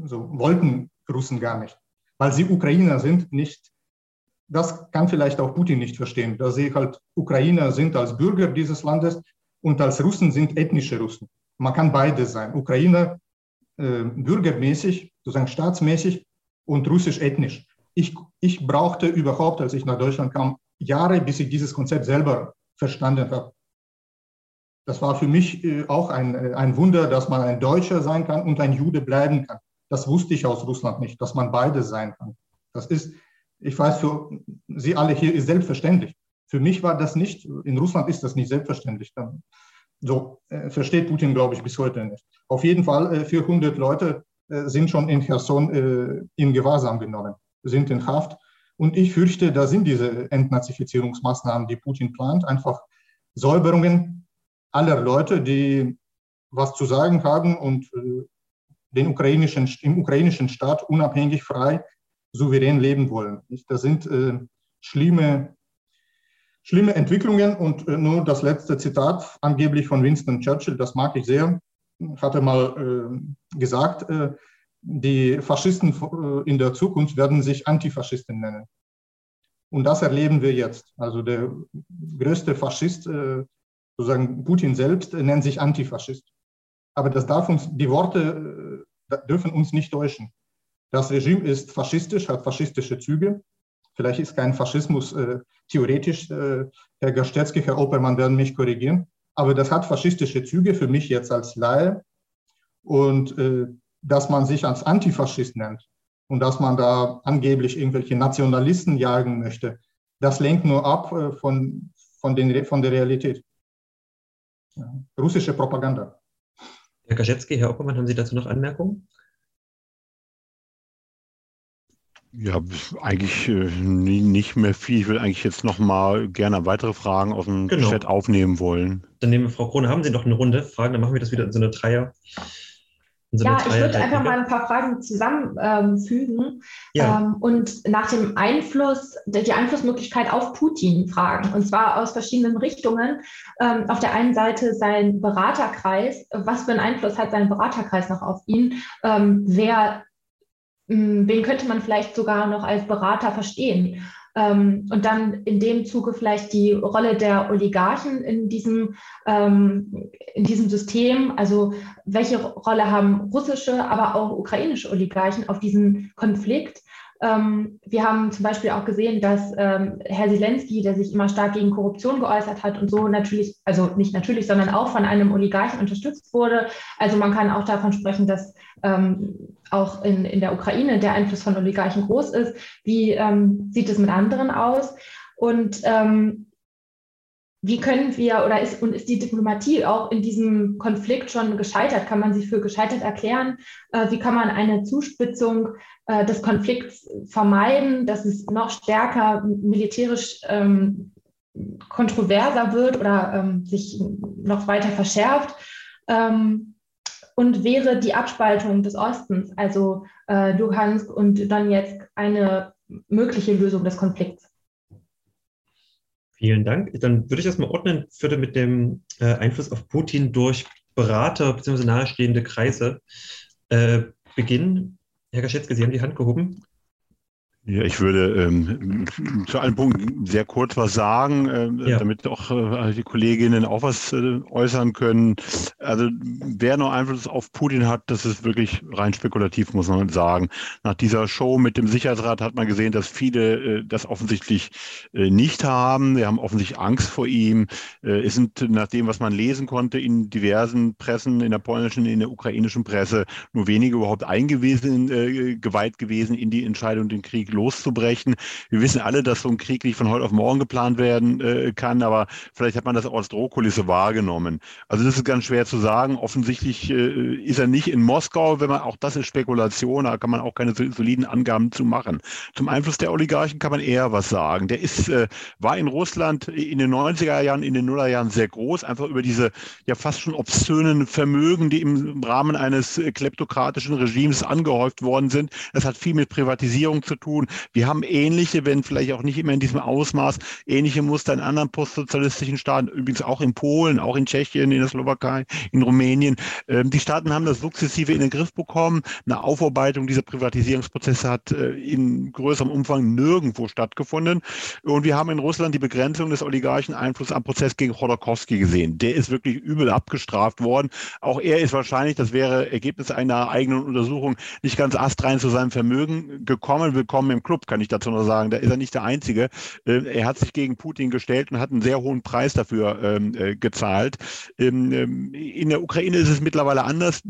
So wollten Russen gar nicht, weil sie Ukrainer sind, nicht. Das kann vielleicht auch Putin nicht verstehen, dass sie halt Ukrainer sind als Bürger dieses Landes und als Russen sind ethnische Russen. Man kann beides sein. Ukrainer äh, bürgermäßig, sozusagen staatsmäßig und russisch ethnisch. Ich, ich brauchte überhaupt, als ich nach Deutschland kam, Jahre, bis ich dieses Konzept selber verstanden habe. Das war für mich äh, auch ein, äh, ein Wunder, dass man ein Deutscher sein kann und ein Jude bleiben kann. Das wusste ich aus Russland nicht, dass man beides sein kann. Das ist, ich weiß, für Sie alle hier ist selbstverständlich. Für mich war das nicht, in Russland ist das nicht selbstverständlich. So äh, versteht Putin, glaube ich, bis heute nicht. Auf jeden Fall, äh, 400 Leute äh, sind schon in Cherson äh, in Gewahrsam genommen, sind in Haft. Und ich fürchte, da sind diese Entnazifizierungsmaßnahmen, die Putin plant, einfach Säuberungen aller Leute, die was zu sagen haben und äh, den ukrainischen, im ukrainischen Staat unabhängig, frei, souverän leben wollen. Das sind äh, schlimme schlimme Entwicklungen und äh, nur das letzte Zitat, angeblich von Winston Churchill, das mag ich sehr, hat er mal äh, gesagt, äh, die Faschisten äh, in der Zukunft werden sich Antifaschisten nennen. Und das erleben wir jetzt. Also der größte Faschist, äh, sozusagen Putin selbst, nennt sich Antifaschist. Aber das darf uns, die Worte dürfen uns nicht täuschen. Das Regime ist faschistisch, hat faschistische Züge. Vielleicht ist kein Faschismus theoretisch, äh, Herr Gastetzky, Herr Oppermann werden mich korrigieren, aber das hat faschistische Züge für mich jetzt als Laie. Und äh, dass man sich als Antifaschist nennt und dass man da angeblich irgendwelche Nationalisten jagen möchte, das lenkt nur ab äh, von, von, den, von der Realität. Ja. Russische Propaganda. Herr Kaczewski, Herr Oppermann, haben Sie dazu noch Anmerkungen? Ja, eigentlich äh, nicht mehr viel. Ich will eigentlich jetzt noch mal gerne weitere Fragen aus dem genau. Chat aufnehmen wollen. Dann nehmen wir Frau Krone, haben Sie noch eine Runde Fragen? Dann machen wir das wieder in so eine Dreier. So ja, ich würde einfach mal ein paar Fragen zusammenfügen ähm, ja. ähm, und nach dem Einfluss, die Einflussmöglichkeit auf Putin fragen. Und zwar aus verschiedenen Richtungen. Ähm, auf der einen Seite sein Beraterkreis. Was für einen Einfluss hat sein Beraterkreis noch auf ihn? Ähm, wer wen könnte man vielleicht sogar noch als Berater verstehen? Ähm, und dann in dem Zuge vielleicht die Rolle der Oligarchen in diesem, ähm, in diesem System. Also welche Rolle haben russische, aber auch ukrainische Oligarchen auf diesen Konflikt? Ähm, wir haben zum Beispiel auch gesehen, dass ähm, Herr Zelensky, der sich immer stark gegen Korruption geäußert hat und so natürlich, also nicht natürlich, sondern auch von einem Oligarchen unterstützt wurde. Also man kann auch davon sprechen, dass ähm, auch in, in der Ukraine der Einfluss von Oligarchen groß ist. Wie ähm, sieht es mit anderen aus? Und ähm, wie können wir oder ist und ist die Diplomatie auch in diesem Konflikt schon gescheitert? Kann man sie für gescheitert erklären? Äh, wie kann man eine Zuspitzung äh, des Konflikts vermeiden, dass es noch stärker militärisch ähm, kontroverser wird oder ähm, sich noch weiter verschärft? Ähm, und wäre die Abspaltung des Ostens, also äh, Luhansk und Donetsk, eine mögliche Lösung des Konflikts? Vielen Dank. Dann würde ich das mal ordnen, würde mit dem äh, Einfluss auf Putin durch Berater bzw. nahestehende Kreise äh, beginnen. Herr Gaschetzke, Sie haben die Hand gehoben. Ja, ich würde ähm, zu allen Punkten sehr kurz was sagen, äh, ja. damit auch äh, die Kolleginnen auch was äh, äußern können. Also wer noch Einfluss auf Putin hat, das ist wirklich rein spekulativ, muss man sagen. Nach dieser Show mit dem Sicherheitsrat hat man gesehen, dass viele äh, das offensichtlich äh, nicht haben. Sie haben offensichtlich Angst vor ihm. Äh, es sind nach dem, was man lesen konnte in diversen Pressen, in der polnischen, in der ukrainischen Presse, nur wenige überhaupt eingewiesen, äh, geweiht gewesen in die Entscheidung, den Krieg loszubrechen. Wir wissen alle, dass so ein Krieg nicht von heute auf morgen geplant werden äh, kann, aber vielleicht hat man das auch als Drohkulisse wahrgenommen. Also das ist ganz schwer zu sagen. Offensichtlich äh, ist er nicht in Moskau, wenn man auch das ist Spekulation, da kann man auch keine soliden Angaben zu machen. Zum Einfluss der Oligarchen kann man eher was sagen. Der ist, äh, war in Russland in den 90er Jahren, in den Nullerjahren sehr groß, einfach über diese ja fast schon obszönen Vermögen, die im Rahmen eines äh, kleptokratischen Regimes angehäuft worden sind. Das hat viel mit Privatisierung zu tun, tun. Wir haben ähnliche, wenn vielleicht auch nicht immer in diesem Ausmaß, ähnliche Muster in anderen postsozialistischen Staaten, übrigens auch in Polen, auch in Tschechien, in der Slowakei, in Rumänien. Ähm, die Staaten haben das sukzessive in den Griff bekommen. Eine Aufarbeitung dieser Privatisierungsprozesse hat äh, in größerem Umfang nirgendwo stattgefunden. Und wir haben in Russland die Begrenzung des Oligarchen Einfluss am Prozess gegen Chodorkowski gesehen. Der ist wirklich übel abgestraft worden. Auch er ist wahrscheinlich, das wäre Ergebnis einer eigenen Untersuchung, nicht ganz astrein zu seinem Vermögen gekommen. Willkommen im Club, kann ich dazu nur sagen. Da ist er nicht der Einzige. Ähm, er hat sich gegen Putin gestellt und hat einen sehr hohen Preis dafür ähm, äh, gezahlt. Ähm, in der Ukraine ist es mittlerweile anders.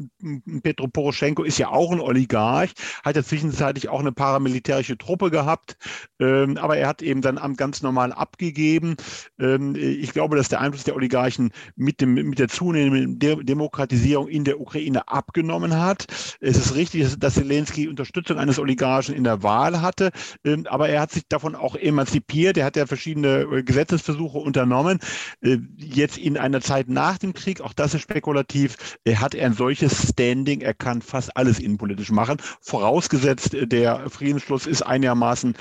Petro Poroschenko ist ja auch ein Oligarch, hat ja zwischenzeitlich auch eine paramilitärische Truppe gehabt, aber er hat eben sein Amt ganz normal abgegeben. ich glaube, dass der Einfluss der Oligarchen mit, dem, mit der zunehmenden Demokratisierung in der Ukraine abgenommen hat. Es ist richtig, dass Zelensky Unterstützung eines Oligarchen in der Wahl hat hatte. Ähm, aber er hat sich davon auch emanzipiert. Er hat ja verschiedene äh, Gesetzesversuche unternommen. Äh, jetzt in einer Zeit nach dem Krieg, auch das ist spekulativ, äh, hat er ein solches Standing. Er kann fast alles innenpolitisch machen. Vorausgesetzt, der Friedensschluss ist einigermaßen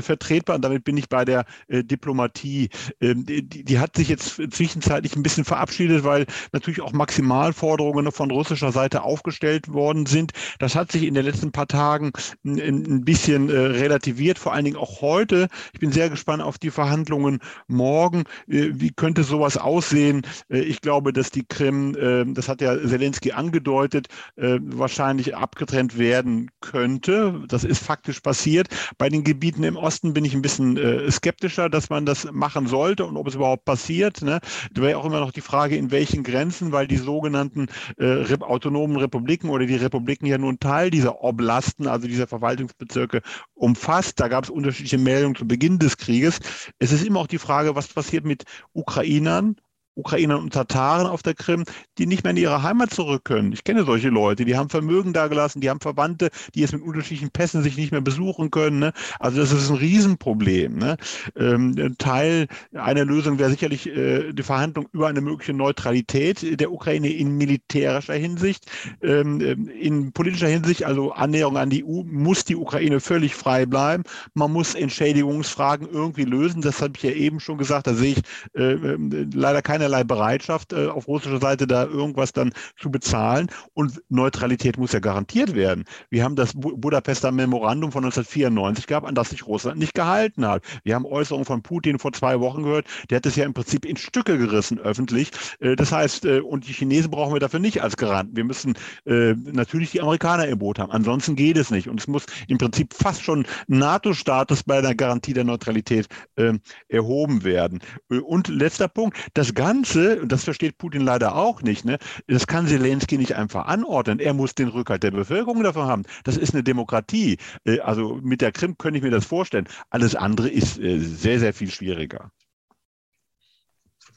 vertretbar. Und damit bin ich bei der Diplomatie. Ähm, die, hat sich jetzt zwischenzeitlich ein bisschen verabschiedet, weil natürlich auch Maximalforderungen von russischer Seite aufgestellt worden sind. Das hat sich in den letzten paar Tagen ein bisschen relativiert, vor allen Dingen auch heute. Ich bin sehr gespannt auf die Verhandlungen morgen. Äh, wie könnte sowas aussehen? Äh, ich glaube, dass die Krim, äh, das hat ja Zelensky angedeutet, wahrscheinlich abgetrennt werden könnte. Das ist faktisch passiert. Bei den Gebieten im Osten bin ich ein bisschen skeptischer, dass man das machen sollte und ob es überhaupt passiert. Ne? Da wäre auch immer noch die Frage, in welchen Grenzen, weil die sogenannten autonomen Republiken oder die Republiken ja nur ein Teil dieser Oblasten, also dieser Verwaltungsbezirke umfasst. Da gab es unterschiedliche Meldungen zu Beginn des Krieges. Es ist immer auch die Frage, was passiert mit Ukrainern Ukrainern und Tataren auf der Krim, die nicht mehr in ihre Heimat zurück können. Ich kenne solche Leute, die haben Vermögen dagelassen, die haben Verwandte, die jetzt mit unterschiedlichen Pässen sich nicht mehr besuchen können. Ne? Also das ist ein Riesenproblem. Ne? Ähm, Teil einer Lösung wäre sicherlich äh, die Verhandlung über eine mögliche Neutralität der Ukraine in militärischer Hinsicht. Ähm, in politischer Hinsicht, also Annäherung an die EU, muss die Ukraine völlig frei bleiben. Man muss Entschädigungsfragen irgendwie lösen. Das habe ich ja eben schon gesagt. Da sehe ich äh, äh leider keine keinerlei Bereitschaft äh, auf russischer Seite da irgendwas dann zu bezahlen. Und Neutralität muss ja garantiert werden. Wir haben das Budapester Memorandum von 1994 gehabt, an das sich Russland nicht gehalten hat. Wir haben Äußerungen von Putin vor zwei Wochen gehört. Der hat es ja im Prinzip in Stücke gerissen öffentlich. Äh, das heißt, äh, und die Chinesen brauchen wir dafür nicht als Garanten. Wir müssen äh, natürlich die Amerikaner im Boot haben. Ansonsten geht es nicht. Und es muss im Prinzip fast schon NATO-Status bei der Garantie der Neutralität äh, erhoben werden. Äh, und letzter Punkt, das Ganze Ganze, und das versteht Putin leider auch nicht, ne, das kann Zelensky nicht einfach anordnen. Er muss den Rückhalt der Bevölkerung davon haben. Das ist eine Demokratie. Äh, also mit der Krim könnte ich mir das vorstellen. Alles andere ist äh, sehr, sehr viel schwieriger.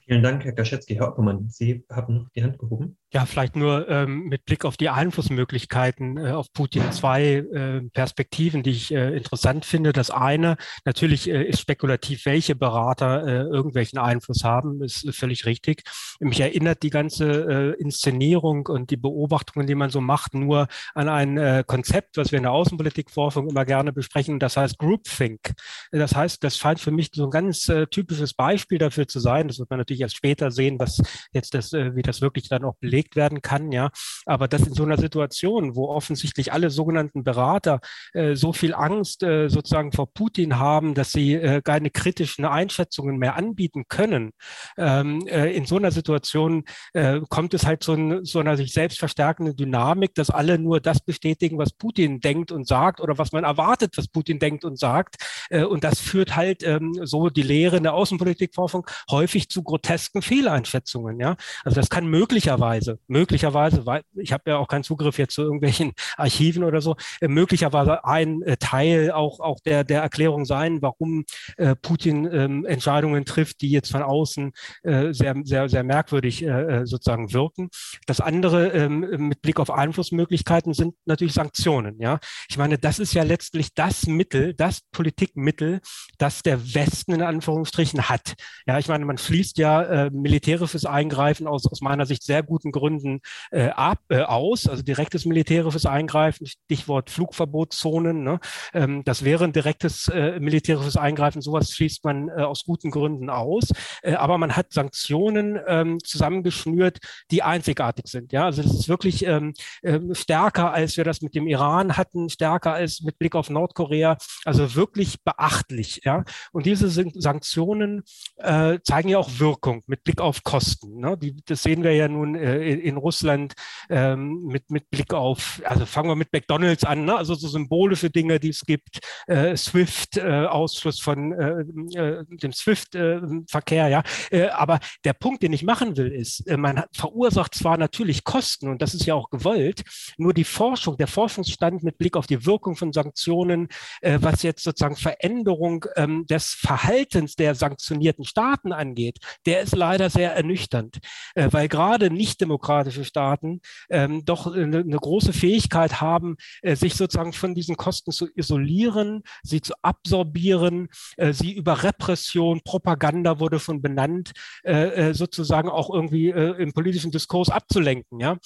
Vielen Dank, Herr Gaschetzky. Herr Oppermann, Sie haben noch die Hand gehoben. Ja, vielleicht nur ähm, mit Blick auf die Einflussmöglichkeiten äh, auf Putin zwei äh, Perspektiven, die ich äh, interessant finde. Das eine, natürlich äh, ist spekulativ, welche Berater äh, irgendwelchen Einfluss haben, ist, ist völlig richtig. Mich erinnert die ganze äh, Inszenierung und die Beobachtungen, die man so macht, nur an ein Konzept, was wir in der Außenpolitikforschung immer gerne besprechen, das heißt Groupthink. Das heißt, das scheint für mich so ein ganz typisches Beispiel dafür zu sein. Das wird man natürlich natürlich erst später sehen, was jetzt das, äh, wie das wirklich dann auch belegt werden kann, ja. Aber das in so einer Situation, wo offensichtlich alle sogenannten Berater äh, so viel Angst äh, sozusagen vor Putin haben, dass sie äh, keine kritischen Einschätzungen mehr anbieten können, ähm, äh, in so einer Situation äh, kommt es halt zu, ein, so einer sich selbst verstärkenden Dynamik, dass alle nur das bestätigen, was Putin denkt und sagt oder was man erwartet, was Putin denkt und sagt. und das führt halt ähm, so die Lehre in der Außenpolitikforschung häufig zu grotesken grotesken Fehleinschätzungen. Ja, also das kann möglicherweise, möglicherweise, weil ich habe ja auch keinen Zugriff jetzt zu irgendwelchen Archiven oder so, äh, möglicherweise ein äh, Teil auch auch der der Erklärung sein, warum äh, Putin ähm, Entscheidungen trifft, die jetzt von außen äh, sehr sehr sehr merkwürdig äh, äh, sozusagen wirken. Das andere ähm, mit Blick auf Einflussmöglichkeiten sind natürlich Sanktionen. Ja, ich meine, das ist ja letztlich das Mittel, das Politikmittel, das der Westen in Anführungsstrichen hat. Ja, ich meine, man schließt ja äh, militärisches Eingreifen aus, aus meiner Sicht sehr guten Gründen äh, ab, äh, aus, also direktes militärisches Eingreifen, Stichwort Flugverbotszonen. Ne? Ähm, das wäre ein direktes äh, militärisches Eingreifen, sowas schließt man äh, aus guten Gründen aus. Äh, aber man hat Sanktionen ähm, zusammengeschnürt, die einzigartig sind. Ja? Also das ist wirklich ähm, äh, stärker, als wir das mit dem Iran hatten, stärker als mit Blick auf Nordkorea, also wirklich beachtlich. Ja? Und diese Sanktionen äh, zeigen ja auch Wirkung. Mit Blick auf Kosten. Ne? Die, das sehen wir ja nun äh, in Russland ähm, mit, mit Blick auf, also fangen wir mit McDonalds an, ne? also so symbolische Dinge, die es gibt, äh, SWIFT, äh, Ausschluss von äh, äh, dem SWIFT-Verkehr, ja. Äh, aber der Punkt, den ich machen will, ist, man verursacht zwar natürlich Kosten und das ist ja auch gewollt, nur die Forschung, der Forschungsstand mit Blick auf die Wirkung von Sanktionen, was jetzt sozusagen Veränderung ähm, des Verhaltens der sanktionierten Staaten angeht, der ist leider sehr ernüchternd, äh, weil gerade nicht-demokratische Staaten ähm, doch eine, eine, große Fähigkeit haben, äh, sich sozusagen von diesen Kosten zu isolieren, sie zu absorbieren, äh, sie über Repression, Propaganda wurde schon benannt, äh, äh, sozusagen auch irgendwie äh, im politischen Diskurs abzulenken. Ja?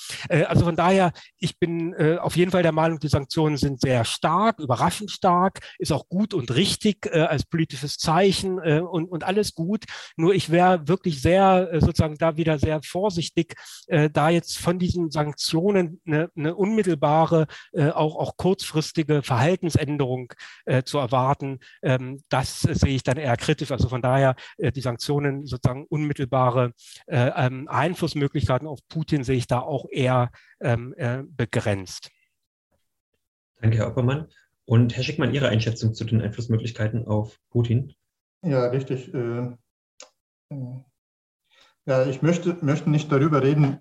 also von daher, ich bin auf jeden Fall der Meinung, die Sanktionen sind sehr stark, überraschend stark, ist auch gut und richtig als politisches Zeichen und, und alles gut. Nur ich wäre wirklich sehr, äh, sozusagen da wieder sehr vorsichtig, äh, da jetzt von diesen Sanktionen eine, eine unmittelbare, äh, auch, auch kurzfristige Verhaltensänderung zu erwarten. Ähm, das sehe ich dann eher kritisch. Also von daher die Sanktionen sozusagen unmittelbare ähm, Einflussmöglichkeiten auf Putin sehe ich da auch eher ähm, begrenzt. Danke, Herr Oppermann. Und Herr Schickmann, Ihre Einschätzung zu den Einflussmöglichkeiten auf Putin? Ja, richtig. Ja, ich möchte, möchte nicht darüber reden,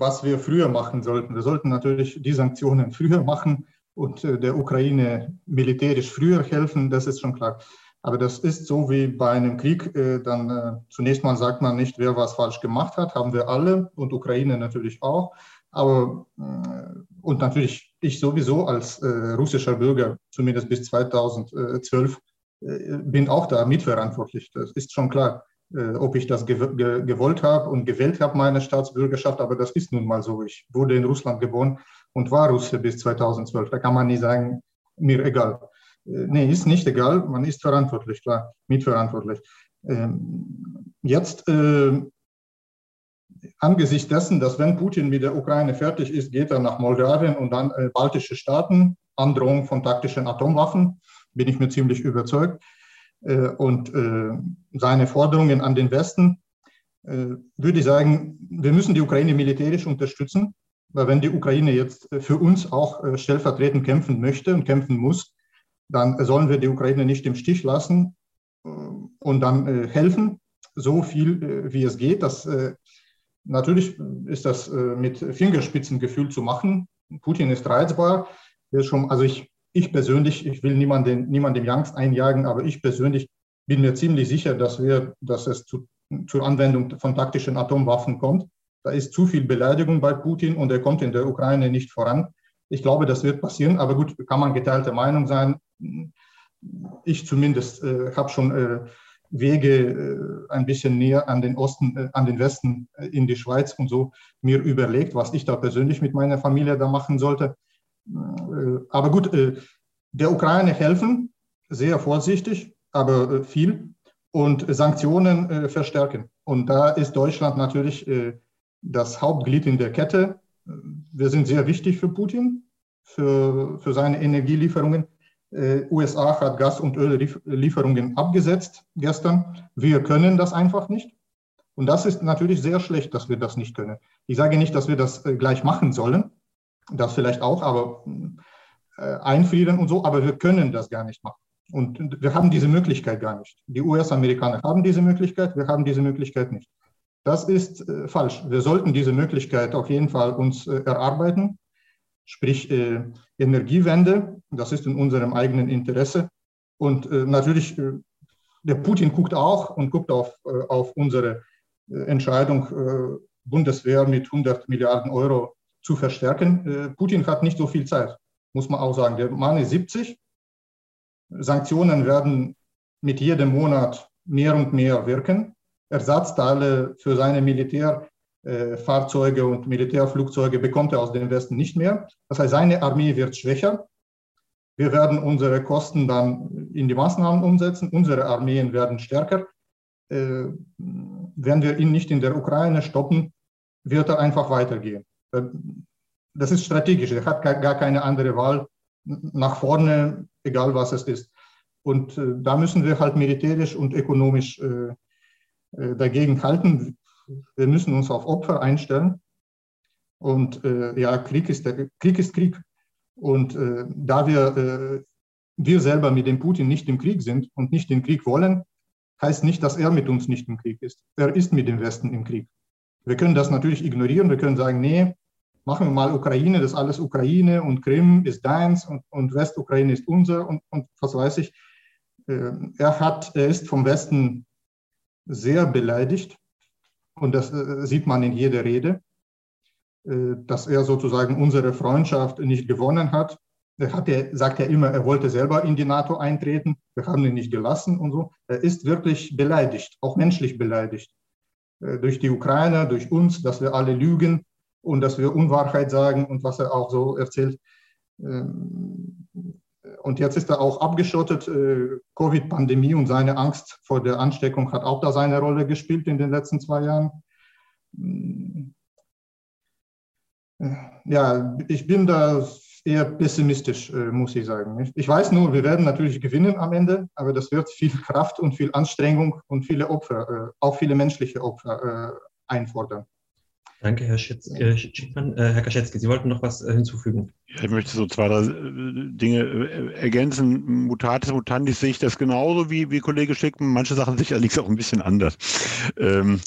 was wir früher machen sollten. Wir sollten natürlich die Sanktionen früher machen und äh, der Ukraine militärisch früher helfen, das ist schon klar. Aber das ist so wie bei einem Krieg, äh, dann äh, zunächst mal sagt man nicht, wer was falsch gemacht hat, haben wir alle und Ukraine natürlich auch. Aber und natürlich ich sowieso als russischer Bürger, zumindest bis 2012, bin auch da mitverantwortlich. Das ist schon klar. Äh, ob ich das gewollt habe und gewählt habe, meine Staatsbürgerschaft, aber das ist nun mal so. Ich wurde in Russland geboren und war Russe bis 2012. Da kann man nicht sagen, mir egal. Äh, nee, ist nicht egal, man ist verantwortlich, klar, mitverantwortlich. Ähm, jetzt äh, angesichts dessen, dass wenn Putin mit der Ukraine fertig ist, geht er nach Moldawien und dann äh, baltische Staaten, Androhung von taktischen Atomwaffen, bin ich mir ziemlich überzeugt. Äh, und äh, seine Forderungen an den Westen, äh, würde ich sagen, wir müssen die Ukraine militärisch unterstützen, weil wenn die Ukraine jetzt für uns auch stellvertretend kämpfen möchte und kämpfen muss, dann sollen wir die Ukraine nicht im Stich lassen und dann helfen, so viel wie es geht. Das, natürlich ist das mit Fingerspitzengefühl zu machen. Putin ist reizbar. Schon, also ich ich persönlich, ich will niemanden, niemandem Angst einjagen, aber ich persönlich bin mir ziemlich sicher, dass wir, dass es zu zur Anwendung von taktischen Atomwaffen kommt. Da ist zu viel Beleidigung bei Putin und er kommt in der Ukraine nicht voran. Ich glaube, das wird passieren, aber gut, kann man geteilte Meinung sein. Ich zumindest äh, habe schon äh, Wege äh, ein bisschen näher an den Osten, äh, an den Westen äh, in die Schweiz und so mir überlegt, was ich da persönlich mit meiner Familie da machen sollte. Äh, aber gut, der Ukraine helfen, sehr vorsichtig, aber viel und Sanktionen verstärken. Und da ist Deutschland natürlich das Hauptglied in der Kette. Wir sind sehr wichtig für Putin, für, für seine Energielieferungen. Äh, USA hat Gas- und Öllieferungen abgesetzt gestern. Wir können das einfach nicht. Und das ist natürlich sehr schlecht, dass wir das nicht können. Ich sage nicht, dass wir das äh, gleich machen sollen. Das vielleicht auch, aber äh, einfrieren und so. Aber wir können das gar nicht machen. Und wir haben diese Möglichkeit gar nicht. Die US-Amerikaner haben diese Möglichkeit, wir haben diese Möglichkeit nicht. Das ist äh, falsch. Wir sollten diese Möglichkeit auf jeden Fall uns äh, erarbeiten, sprich äh, Energiewende. Das ist in unserem eigenen Interesse. Und äh, natürlich, äh, der Putin guckt auch und guckt auf, äh, auf unsere Entscheidung, Bundeswehr mit 100 Milliarden Euro zu verstärken. Putin hat nicht so viel Zeit, muss man auch sagen. Der Mann ist 70. Sanktionen werden mit jedem Monat mehr und mehr wirken. Ersatzteile für seine Militärfahrzeuge und Militärflugzeuge bekommt er aus dem Westen nicht mehr. Das heißt, seine Armee wird schwächer. Wir werden unsere Kosten dann in die Maßnahmen umsetzen. Unsere Armeen werden stärker. Äh, wenn wir ihn nicht in der Ukraine stoppen, wird er einfach weitergehen. Das ist strategisch. Er hat gar keine andere Wahl nach vorne, egal was es ist. Und äh, da müssen wir halt militärisch und ökonomisch äh, äh, dagegen halten. Wir müssen uns auf Opfer einstellen. Und äh, ja, Krieg ist, der, Krieg ist Krieg. Und äh, da wir, äh, wir selber mit dem Putin nicht im Krieg sind und nicht den Krieg wollen, heißt nicht, dass er mit uns nicht im Krieg ist. Er ist mit dem Westen im Krieg. Wir können das natürlich ignorieren. Wir können sagen, nee, machen wir mal Ukraine, das alles Ukraine und Krim ist deins und, und Westukraine ist unser und, und was weiß ich. Äh, er, hat, er ist vom Westen sehr beleidigt. Und das äh, sieht man in jeder Rede, äh, dass er sozusagen unsere Freundschaft nicht gewonnen hat. Er hat sagt ja immer, er wollte selber in die NATO eintreten. Wir haben ihn nicht gelassen und so. Er ist wirklich beleidigt, auch menschlich beleidigt. Durch die Ukrainer, durch uns, dass wir alle lügen und dass wir Unwahrheit sagen und was er auch so erzählt. Ähm, und jetzt ist er auch abgeschottet. Äh, Covid-Pandemie und seine Angst vor der Ansteckung hat auch da seine Rolle gespielt in den letzten zwei Jahren. Mm. Ja, ich bin da eher pessimistisch, äh, muss ich sagen. Ich weiß nur, wir werden natürlich gewinnen am Ende, aber das wird viel Kraft und viel Anstrengung und viele Opfer, äh, auch viele menschliche Opfer einfordern. Danke, Herr, Schitz, äh, äh, Herr Kaschetski. Sie wollten noch was äh, hinzufügen. Ich möchte so zwei, drei äh, Dinge äh, ergänzen. Mutatis mutandis sehe ich das genauso wie, wie Kollege Schickmann. Manche Sachen sicherlich auch ein bisschen anders. Ähm,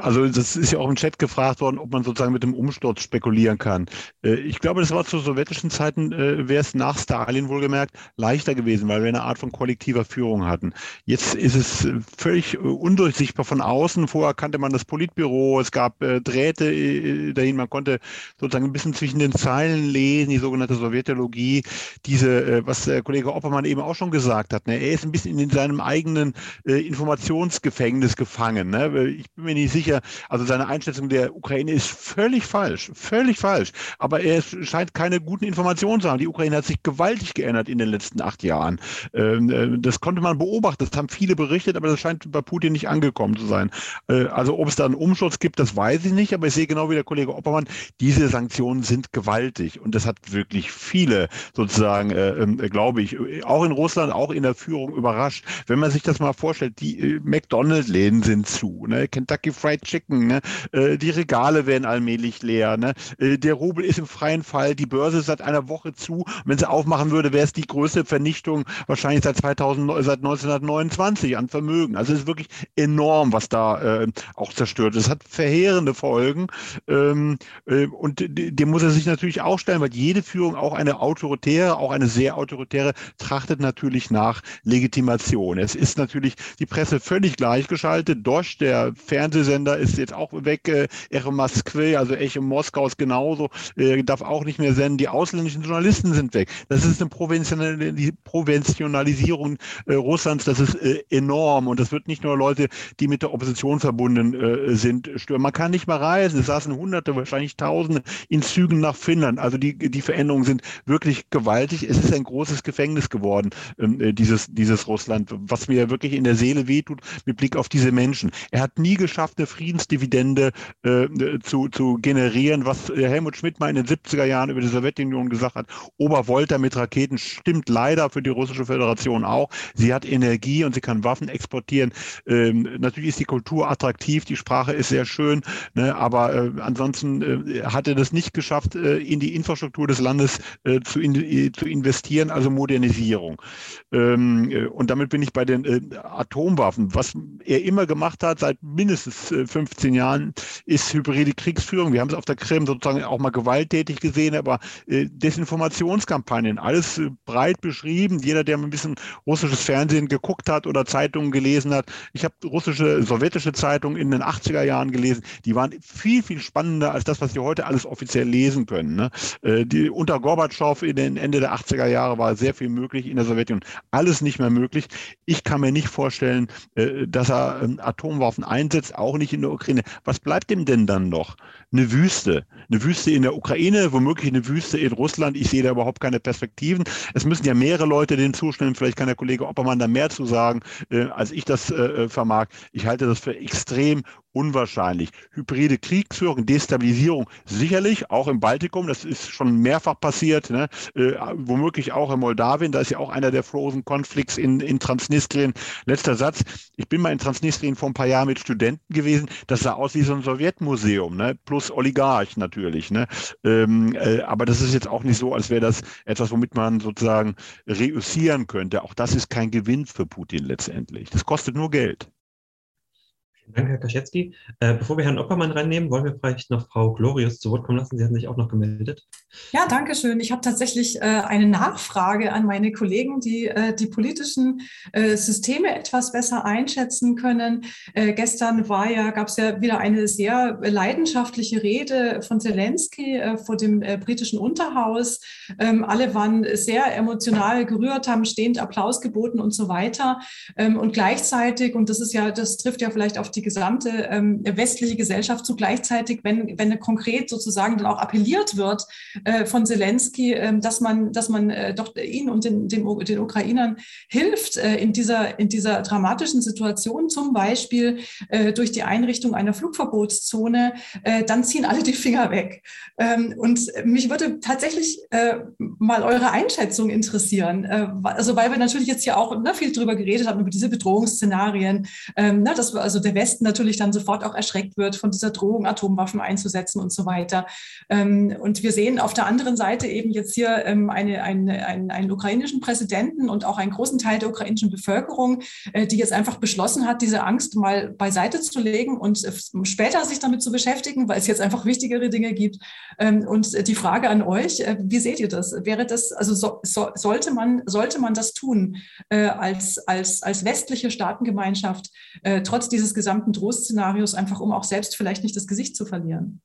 also das ist ja auch im Chat gefragt worden, ob man sozusagen mit dem Umsturz spekulieren kann. Äh, ich glaube, das war zu sowjetischen Zeiten, äh, wäre es nach Stalin wohlgemerkt leichter gewesen, weil wir eine Art von kollektiver Führung hatten. Jetzt ist es völlig undurchsichtbar von außen. Vorher kannte man das Politbüro, es gab Drähte dahin, man konnte sozusagen ein bisschen zwischen den Zeilen lesen die sogenannte Sowjetologie, diese, äh, was der Kollege Oppermann eben auch schon gesagt hat. Ne? Er ist ein bisschen in seinem eigenen äh, Informationsgefängnis gefangen. Ne? Ich bin mir nicht sicher, also seine Einschätzung der Ukraine ist völlig falsch, völlig falsch. Aber er scheint keine guten Informationen zu haben. Die Ukraine hat sich gewaltig geändert in den letzten acht Jahren. Ähm, äh, das konnte man beobachten, das haben viele berichtet, aber das scheint bei Putin nicht angekommen zu sein. Äh, also ob es da einen Umschutz gibt, das weiß ich nicht, aber ich sehe genau wie der Kollege Oppermann, diese Sanktionen sind gewaltig und das hat wirklich viele sozusagen, äh, äh, glaube ich, auch in Russland, auch in der Führung überrascht. Wenn man sich das mal vorstellt, die McDonald's-Läden sind zu, ne? Kentucky Fried Chicken, ne? Äh, die Regale werden allmählich leer, ne? Äh, der Rubel ist im freien Fall, die Börse ist seit einer Woche zu. Wenn sie aufmachen würde, wäre es die größte Vernichtung wahrscheinlich seit 2000, seit 1929 an Vermögen. Also es ist wirklich enorm, was da äh, auch zerstört ist. Es hat verheerende Folgen ähm, äh, und dem muss er sich natürlich auch stellen, weil jede Führung, auch eine autoritäre, auch eine sehr autoritäre, trachtet natürlich nach Legitimation. Es ist natürlich die Presse völlig gleichgeschaltet. Dosch, der Fernsehsender, ist jetzt auch weg. Äh, Echo Moskwe, also Echo Moskaus genauso, äh, darf auch nicht mehr senden. Die ausländischen Journalisten sind weg. Das ist eine Proventionalisierung äh, Russlands, das ist äh, enorm. Und das wird nicht nur Leute, die mit der Opposition verbunden äh, sind, stören. Man kann nicht mehr reisen. Es saßen Hunderte, wahrscheinlich Tausende in Zügen nach Finnland. Also die, die Veränderungen sind wirklich gewaltig. Es ist ein großes Gefängnis geworden, ähm, äh, dieses, dieses Russland, was mir wirklich in der Seele wehtut mit Blick auf diese Menschen. Er hat nie geschafft, eine Friedensdividende äh, zu, zu generieren, was Helmut Schmidt mal in den 70er Jahren über die Sowjetunion gesagt hat. Obervolta mit Raketen stimmt leider für die russische Föderation auch. Sie hat Energie und sie kann Waffen exportieren. Ähm, natürlich ist die Kultur attraktiv, die Sprache ist sehr schön, ne, aber äh, ansonsten äh, hat er das nicht geschafft, äh, in die Infrastruktur des Landes äh, zu, in, äh, zu investieren, also Modernisierung. Ähm, äh, und damit bin ich bei den Atomwaffen. Was er immer gemacht hat, seit mindestens 15 Jahren, ist hybride Kriegsführung. Wir haben es auf der Krim sozusagen auch mal gewalttätig gesehen, aber Desinformationskampagnen, alles breit beschrieben. Jeder, der ein bisschen russisches Fernsehen geguckt hat oder Zeitungen gelesen hat. Ich habe russische, sowjetische Zeitungen in den 80er Jahren gelesen. Die waren viel, viel spannender als das, was Sie heute alles offiziell lesen können. Ne? Äh, die, unter Gorbatschow in den Ende der 80er Jahre war sehr viel möglich in der Sowjetunion. Alles nicht mehr möglich. Ich kann mir nicht vorstellen, äh, dass er ähm, Atomwaffen einsetzt, auch nicht in der Ukraine. Was bleibt ihm denn dann noch? Eine Wüste. Eine Wüste in der Ukraine, womöglich eine Wüste in Russland. Ich sehe da überhaupt keine Perspektiven. Es müssen ja mehrere Leute den zustimmen. Vielleicht kann der Kollege Oppermann da mehr zu sagen, äh, als ich das äh, vermag. Ich halte das für extrem unwahrscheinlich. Hybride Kriegsführung, Destabilisierung sicherlich, auch im Baltikum, das ist schon mehrfach passiert, ne? äh, womöglich auch in Moldawien, da ist ja auch einer der Frozen Conflicts in, in Transnistrien. Letzter Satz, ich bin mal in Transnistrien vor ein paar Jahren mit Studenten gewesen, das sah aus wie so ein Sowjetmuseum, ne? plus Oligarch natürlich. Ne? Ähm, äh, aber das ist jetzt auch nicht so, als wäre das etwas, womit man sozusagen reüssieren könnte. Auch das ist kein Gewinn für Putin letztendlich. Das kostet nur Geld. Danke, Herr Kaschewski. Äh, bevor wir Herrn Oppermann reinnehmen, wollen wir vielleicht noch Frau Glorius zu Wort kommen lassen. Sie hatten sich auch noch gemeldet. Ja, danke schön. Ich habe tatsächlich äh, eine Nachfrage an meine Kollegen, die äh, die politischen äh, Systeme etwas besser einschätzen können. Äh, gestern ja, gab es ja wieder eine sehr leidenschaftliche Rede von Zelensky äh, vor dem britischen Unterhaus. Ähm, alle waren sehr emotional gerührt, haben stehend Applaus geboten und so weiter. Ähm, und gleichzeitig, und das ist ja, das trifft ja vielleicht auf die gesamte ähm, westliche Gesellschaft zu gleichzeitig, wenn, wenn konkret sozusagen dann auch appelliert wird äh, von Zelensky, äh, dass man, dass man äh, doch ihnen und den, den, den Ukrainern hilft äh, in, dieser, in dieser dramatischen Situation, zum Beispiel äh, durch die Einrichtung einer Flugverbotszone, äh, dann ziehen alle die Finger weg. Ähm, und mich würde tatsächlich mal eure Einschätzung interessieren. also weil wir natürlich jetzt hier auch ne, viel drüber geredet haben, über diese Bedrohungsszenarien, ähm, ne, dass wir also der Westen natürlich dann sofort auch erschreckt wird von dieser Drohung, Atomwaffen einzusetzen und so weiter. Ähm, und wir sehen auf der anderen Seite eben jetzt hier ähm, eine, eine, einen, einen ukrainischen Präsidenten und auch einen großen Teil der ukrainischen Bevölkerung, äh, die jetzt einfach beschlossen hat, diese Angst mal beiseite zu legen und äh, später sich damit zu beschäftigen, weil es jetzt einfach wichtigere Dinge gibt. Ähm, und die Frage an euch, äh, wie seht ihr das? Wäre das, also so, so, sollte, man, sollte man das tun als, als, als westliche Staatengemeinschaft, trotz dieses gesamten Drohszenarios, einfach um auch selbst vielleicht nicht das Gesicht zu verlieren.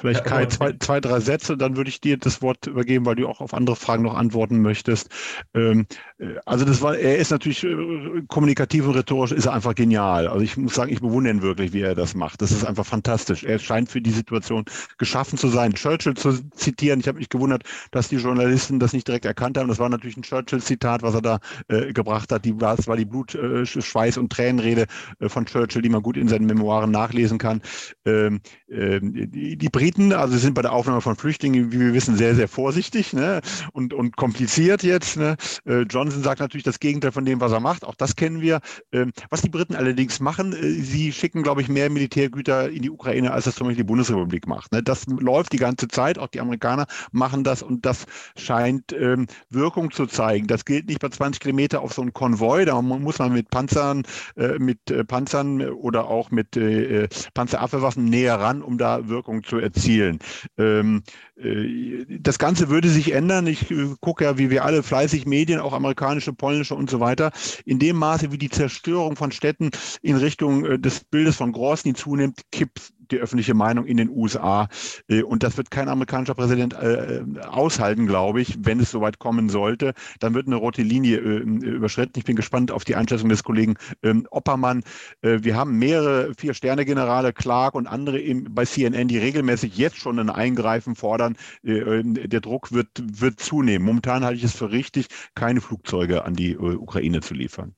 Vielleicht Kai, zwei, zwei, drei Sätze, dann würde ich dir das Wort übergeben, weil du auch auf andere Fragen noch antworten möchtest. Ähm, äh, also das war, er ist natürlich äh, kommunikativ und rhetorisch ist er einfach genial. Also ich muss sagen, ich bewundere ihn wirklich, wie er das macht. Das ist einfach fantastisch. Er scheint für die Situation geschaffen zu sein. Churchill zu zitieren, ich habe mich gewundert, dass die Journalisten das nicht direkt erkannt haben. Das war natürlich ein Churchill-Zitat, was er da äh, gebracht hat. Die, das war die Blut, äh, Schweiß und Tränenrede äh, von Churchill, die man gut in seinen Memoiren nachlesen kann. Ähm, ähm, die, die Briten also sind bei der Aufnahme von Flüchtlingen, wie wir wissen, sehr, sehr vorsichtig ne? und, und kompliziert jetzt. Ne? Äh, Johnson sagt natürlich das Gegenteil von dem, was er macht. Auch das kennen wir. Ähm, was die Briten allerdings machen, äh, sie schicken, glaube ich, mehr Militärgüter in die Ukraine, als das zum Beispiel die Bundesrepublik macht. Ne? Das läuft die ganze Zeit. Auch die Amerikaner machen das und das scheint ähm, Wirkung zu zeigen. Das gilt nicht bei 20 Kilometer auf so einen Konvoi. Da muss man mit Panzern, äh, mit äh, Panzern oder auch mit äh, Panzerabwehrwaffen näher ran, um da Wirkung Wirkung zu erzielen. Ähm, äh, das Ganze würde sich ändern. Ich äh, gucke ja, wie wir alle fleißig Medien, auch amerikanische, polnische und so weiter, in dem Maße, wie die Zerstörung von Städten in Richtung äh, des Bildes von Grosny zunimmt, kippt die öffentliche Meinung in den USA. Äh, und das wird kein amerikanischer Präsident äh, aushalten, glaube ich, wenn es soweit kommen sollte. Dann wird eine rote Linie äh, überschritten. Ich bin gespannt auf die Einschätzung des Kollegen ähm, Oppermann. Wir haben mehrere Vier-Sterne-Generale, Clark und andere bei CNN, die regelmäßig jetzt schon ein Eingreifen fordern. Der Druck wird, wird zunehmen. Momentan halte ich es für richtig, keine Flugzeuge an die Ukraine zu liefern.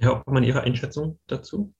Herr Oppermann, Ihre Einschätzung dazu?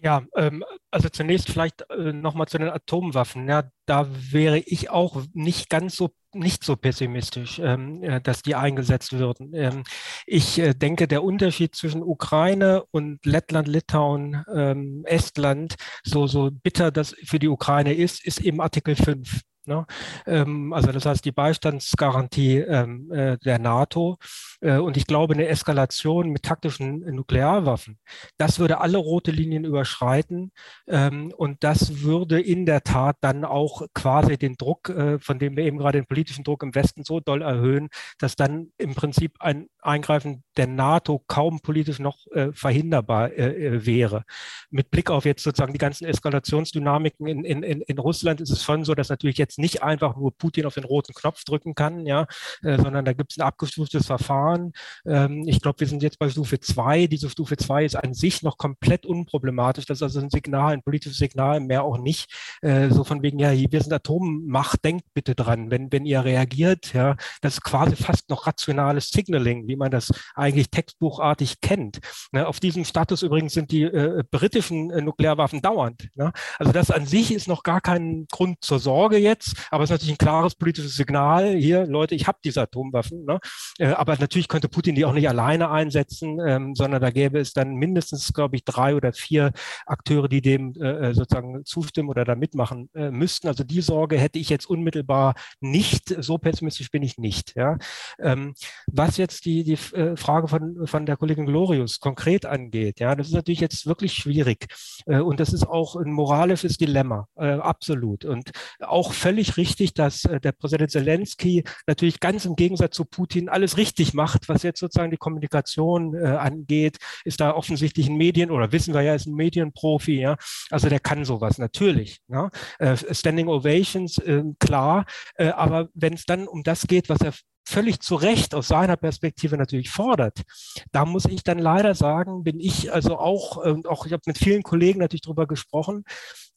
Ja, ähm, also zunächst vielleicht äh, nochmal zu den Atomwaffen. Ja, da wäre ich auch nicht ganz so nicht so pessimistisch, ähm, äh, dass die eingesetzt würden. Ähm, ich äh, denke, der Unterschied zwischen Ukraine und Lettland, Litauen, ähm, Estland, so, so bitter das für die Ukraine ist, ist eben Artikel 5. Ne? Ähm, also das heißt die Beistandsgarantie ähm, äh, der NATO. Äh, und ich glaube, eine Eskalation mit taktischen Nuklearwaffen, das würde alle rote Linien überschreiten. Ähm, und das würde in der Tat dann auch quasi den Druck, äh, von dem wir eben gerade den politischen Druck im Westen so doll erhöhen, dass dann im Prinzip ein Eingreifen der NATO kaum politisch noch äh, verhinderbar äh, äh, wäre. Mit Blick auf jetzt sozusagen die ganzen Eskalationsdynamiken in, in, in Russland ist es schon so, dass natürlich jetzt nicht einfach nur Putin auf den roten Knopf drücken kann, ja, äh, sondern da gibt es ein abgestuftes Verfahren. Ähm, ich glaube, wir sind jetzt bei Stufe 2. Diese Stufe 2 ist an sich noch komplett unproblematisch. Das ist also ein Signal, ein politisches Signal, mehr auch nicht. Äh, so von wegen, ja, wir sind Atommacht, denkt bitte dran, wenn, wenn ihr reagiert, ja, das ist quasi fast noch rationales Signaling, wie man das eigentlich textbuchartig kennt. Ne, auf diesem Status übrigens sind die äh, britischen äh, Nuklearwaffen dauernd. Ne? Also das an sich ist noch gar kein Grund zur Sorge jetzt, aber es ist natürlich ein klares politisches Signal. Hier, Leute, ich habe diese Atomwaffen. Ne? Äh, aber natürlich könnte Putin die auch nicht alleine einsetzen, ähm, sondern da gäbe es dann mindestens, glaube ich, drei oder vier Akteure, die dem äh, äh, sozusagen zustimmen oder da mitmachen äh, müssten. Also die Sorge hätte ich jetzt unmittelbar nicht. So pessimistisch bin ich nicht. Ja? Ähm, was jetzt die, die äh, Frage von, von der Kollegin Glorius konkret angeht, ja, das ist natürlich jetzt wirklich schwierig. Äh, und das ist auch ein moralisches Dilemma, absolut. Und auch völlig richtig, dass äh, der Präsident Zelensky natürlich ganz im Gegensatz zu Putin alles richtig macht, was jetzt sozusagen die Kommunikation äh, angeht, ist da offensichtlich ein Medien oder wissen wir ja, ist ein Medienprofi, ja. Also der kann sowas natürlich. Ja? Äh, Standing Ovations, äh, klar, äh, aber wenn es dann um das geht, was er völlig zu Recht aus seiner Perspektive natürlich fordert. Da muss ich dann leider sagen, bin ich also auch, äh, auch ich habe mit vielen Kollegen natürlich darüber gesprochen,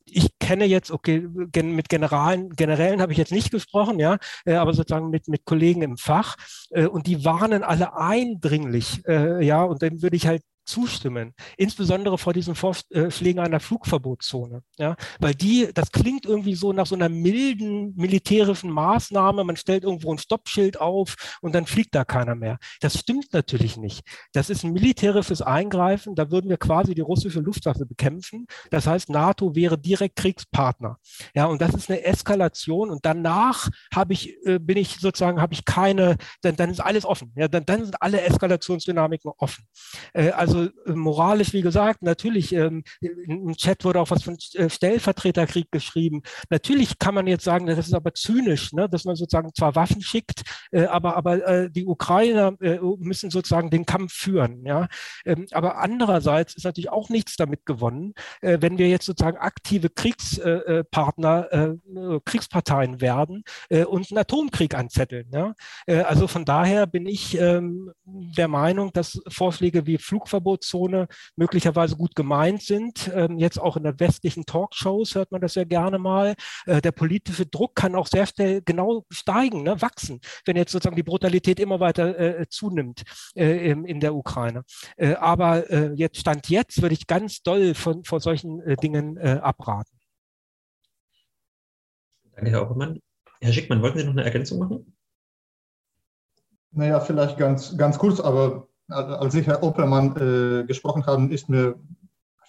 ich kenne jetzt, okay, mit Generalen, Generälen habe ich jetzt nicht gesprochen, ja, äh, aber sozusagen mit, mit Kollegen im Fach äh, und die warnen alle eindringlich, äh, ja, und dem würde ich halt zustimmen, insbesondere vor diesen Vorschlägen einer Flugverbotszone. Ja? Weil die, das klingt irgendwie so nach so einer milden militärischen Maßnahme, man stellt irgendwo ein Stoppschild auf und dann fliegt da keiner mehr. Das stimmt natürlich nicht. Das ist ein militärisches Eingreifen, da würden wir quasi die russische Luftwaffe bekämpfen. Das heißt, NATO wäre direkt Kriegspartner. Ja, und das ist eine Eskalation und danach habe ich, äh, bin ich sozusagen, habe ich keine, dann, dann ist alles offen. Ja, dann, dann sind alle Eskalationsdynamiken offen. Äh, also also äh, moralisch, wie gesagt, natürlich, ähm, im Chat wurde auch was von äh, Stellvertreterkrieg geschrieben. Natürlich kann man jetzt sagen, das ist aber zynisch, ne, dass man sozusagen zwar Waffen schickt, äh, aber, aber äh, die Ukrainer äh, müssen sozusagen den Kampf führen. Ja? Ähm, aber andererseits ist natürlich auch nichts damit gewonnen, äh, wenn wir jetzt sozusagen aktive Kriegspartner, Kriegsparteien werden und einen Atomkrieg anzetteln. Ja? also von daher bin ich ähm, der Meinung, dass Vorschläge wie Flugverbot Flugverbotszone möglicherweise gut gemeint sind. Ähm, jetzt auch in der westlichen Talkshows hört man das ja gerne mal. Äh, der politische Druck kann auch sehr schnell genau steigen, ne, wachsen, wenn jetzt sozusagen die Brutalität immer weiter äh, zunimmt äh, in, in der Ukraine. Äh, aber äh, jetzt Stand jetzt würde ich ganz doll von, vor solchen äh, Dingen abraten. Danke, Herr Oppermann. Herr Schickmann, wollten Sie noch eine Ergänzung machen? Naja, vielleicht ganz, ganz kurz, aber als ich Herr Oppermann äh, gesprochen habe, ist mir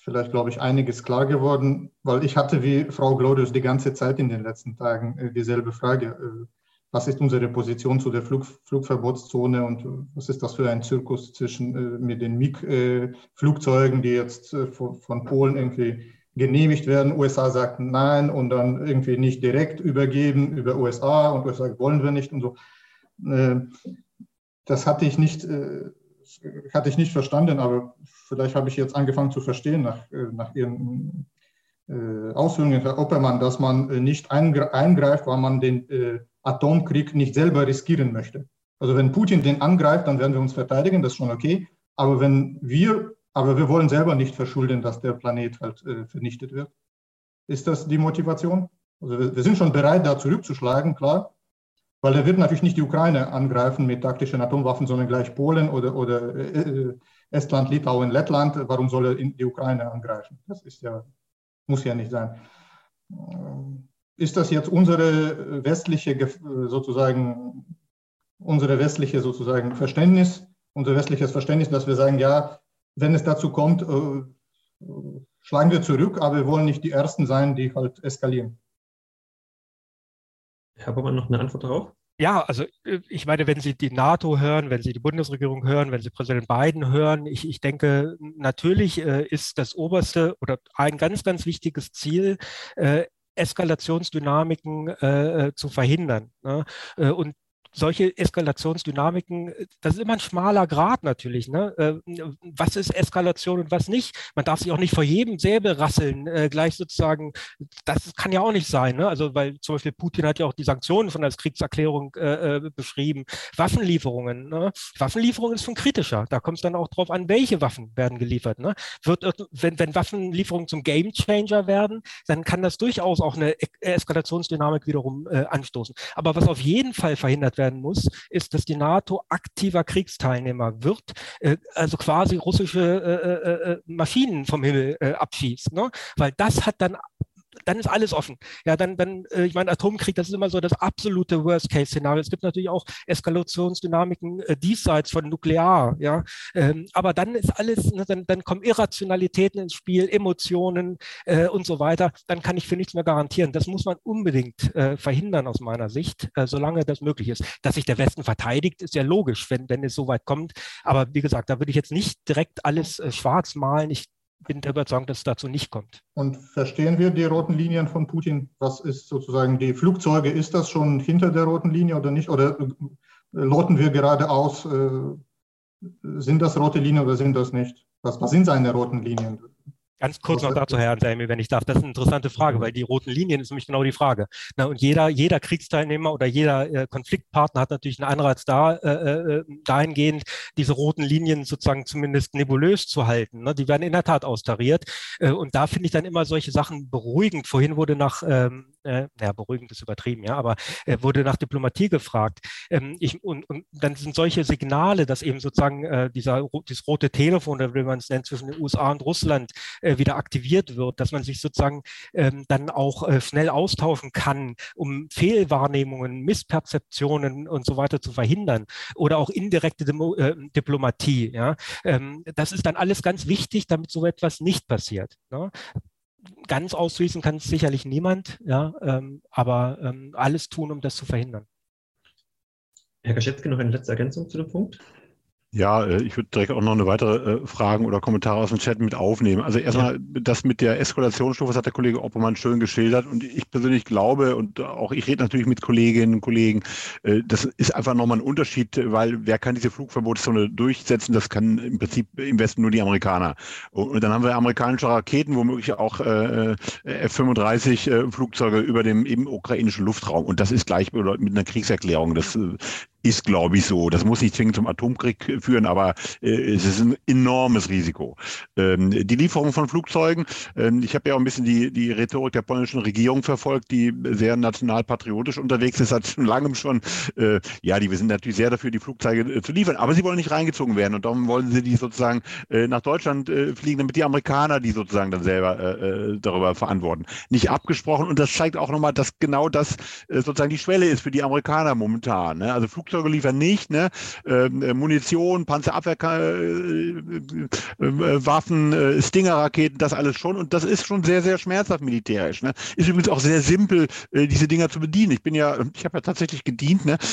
vielleicht, glaube ich, einiges klar geworden, weil ich hatte wie Frau Glorius die ganze Zeit in den letzten Tagen äh, dieselbe Frage. Äh, was ist unsere Position zu der Flug, Flugverbotszone und äh, was ist das für ein Zirkus zwischen äh, mit den MiG-Flugzeugen, die jetzt äh, von, von, Polen irgendwie genehmigt werden. USA sagt nein und dann irgendwie nicht direkt übergeben über USA und USA wollen wir nicht und so. Äh, das hatte ich nicht, äh, hatte ich nicht verstanden, aber vielleicht habe ich jetzt angefangen zu verstehen nach, äh, nach Ihren Ausführungen, Herr Oppermann, dass man nicht eingreift, weil man den Atomkrieg nicht selber riskieren möchte. Also wenn Putin den angreift, dann werden wir uns verteidigen, das ist schon okay. Aber wenn wir, aber wir wollen selber nicht verschulden, dass der Planet halt äh, vernichtet wird. Ist das die Motivation? Also wir, sind schon bereit, da zurückzuschlagen, klar. Weil er wird natürlich nicht die Ukraine angreifen mit taktischen Atomwaffen, sondern gleich Polen oder, oder äh, äh Estland, Litauen, Lettland. Warum soll er die Ukraine angreifen? Das ist ja, muss ja nicht sein. Ist das jetzt unsere westliche sozusagen unsere westliche sozusagen Verständnis, unser westliches Verständnis, dass wir sagen, ja, wenn es dazu kommt, äh, schlagen wir zurück, aber wir wollen nicht die Ersten sein, die halt eskalieren. Herr Baumann, noch eine Antwort darauf? Ja, also äh, ich meine, wenn Sie die NATO hören, wenn Sie die Bundesregierung hören, wenn Sie Präsident Biden hören, ich, ich denke, natürlich äh, ist das oberste oder ein ganz, ganz wichtiges Ziel, äh, Eskalationsdynamiken äh, zu verhindern. Ne? Und solche Eskalationsdynamiken, das ist immer ein schmaler Grad natürlich. Ne? Äh, was ist Eskalation und was nicht? Man darf sich auch nicht vor jedem Säbel rasseln, äh, gleich sozusagen, das kann ja auch nicht sein. Ne? Also, weil zum Beispiel Putin hat ja auch die Sanktionen von als Kriegserklärung äh, äh beschrieben. Waffenlieferungen. Ne? Waffenlieferung ist schon kritischer. Da kommt es dann auch drauf an, welche Waffen werden geliefert. Ne? Wird, wenn, wenn Waffenlieferungen zum Gamechanger werden, dann kann das durchaus auch eine Eskalationsdynamik wiederum äh, anstoßen. Aber was auf jeden Fall verhindert werden muss, ist, dass die NATO aktiver Kriegsteilnehmer wird, äh, also quasi russische äh, äh, äh Maschinen vom Himmel äh, abschießt. Ne? Weil das hat dann dann ist alles offen. Ja, dann, dann, äh, ich meine, Atomkrieg, das ist immer so das absolute Worst-Case-Szenario. Es gibt natürlich auch Eskalationsdynamiken äh, diesseits von Nuklear, ja. Ähm, aber dann ist alles, ne, dann, dann kommen Irrationalitäten ins Spiel, Emotionen äh, und so weiter. Dann kann ich für nichts mehr garantieren. Das muss man unbedingt äh, verhindern aus meiner Sicht, äh, solange das möglich ist. Dass sich der Westen verteidigt, ist ja logisch, wenn, wenn es so weit kommt. Aber wie gesagt, da würde ich jetzt nicht direkt alles äh, schwarz malen. Ich bin der Überzeugung, dass es dazu nicht kommt. Und verstehen wir die roten Linien von Putin? Was ist sozusagen die Flugzeuge? Ist das schon hinter der roten Linie oder nicht? Oder äh, loten wir geradeaus? Äh, sind das rote Linien oder sind das nicht? Was, was sind seine roten Linien? Ganz kurz noch dazu, Herr Anselmi, wenn ich darf. Das ist eine interessante Frage, weil die roten Linien ist nämlich genau die Frage. Na, und jeder, jeder Kriegsteilnehmer oder jeder äh, Konfliktpartner hat natürlich einen Anreiz da, äh, äh, dahingehend, diese roten Linien sozusagen zumindest nebulös zu halten. Ne? Die werden in der Tat austariert. Äh, und da finde ich dann immer solche Sachen beruhigend. Vorhin wurde nach ähm, äh, naja, beruhigend ist übertrieben, ja, aber äh, wurde nach Diplomatie gefragt. Ähm, ich, und, und dann sind solche Signale, dass eben sozusagen äh, dieser, dieses rote Telefon, oder wie man es nennt, zwischen den USA und Russland äh, wieder aktiviert wird, dass man sich sozusagen ähm, dann auch äh, schnell austauschen kann, um Fehlwahrnehmungen, Missperzeptionen und so weiter zu verhindern oder auch indirekte Demo, äh, Diplomatie. Ja, ähm, das ist dann alles ganz wichtig, damit so etwas nicht passiert. Ne? ganz ausschließen kann es sicherlich niemand, ja, ähm, aber ähm, alles tun, um das zu verhindern. Herr Kaschewski, noch eine letzte Ergänzung zu dem Punkt? Ja, äh, ich würde direkt auch noch eine weitere äh, Fragen oder Kommentare aus dem Chat mit aufnehmen. Also erstmal ja. das mit der Eskalationsstufe, das hat der Kollege Oppermann schön geschildert. Und ich persönlich glaube, und auch ich rede natürlich mit Kolleginnen und Kollegen, äh, das ist einfach nochmal ein Unterschied, weil wer kann diese Flugverbotszone durchsetzen? Das kann im Prinzip im Westen nur die Amerikaner. Und dann haben wir amerikanische Raketen, womöglich auch F-35 Flugzeuge über dem eben ukrainischen Luftraum. Und das ist gleich mit einer Kriegserklärung. Das ist, glaube ich, so. Das muss nicht zwingend zum Atomkrieg führen, aber äh, es ist ein enormes Risiko. Ähm, die Lieferung von Flugzeugen, ähm, ich habe ja auch ein bisschen die, die Rhetorik der polnischen Regierung verfolgt, die sehr nationalpatriotisch unterwegs ist, seit schon langem schon. Äh, ja, die wir sind natürlich sehr dafür, die Flugzeuge äh, zu liefern, aber sie wollen nicht reingezogen werden und darum wollen sie die sozusagen äh, nach Deutschland äh, fliegen, damit die Amerikaner die sozusagen dann selber äh, darüber verantworten. Nicht abgesprochen und das zeigt auch nochmal, dass genau das sozusagen die Schwelle ist für die Amerikaner momentan. Ne? Also Flugzeuge Flugzeuge liefern nicht, ne? Ähm, äh, Munition, Panzerabwehrwaffen, äh, äh, äh, Stinger-Raketen, das alles schon. Und das ist schon sehr, sehr schmerzhaft militärisch. Ne? Ist übrigens auch sehr simpel, äh, diese Dinger zu bedienen. Ich bin ja, ich habe ja tatsächlich gedient. Ne?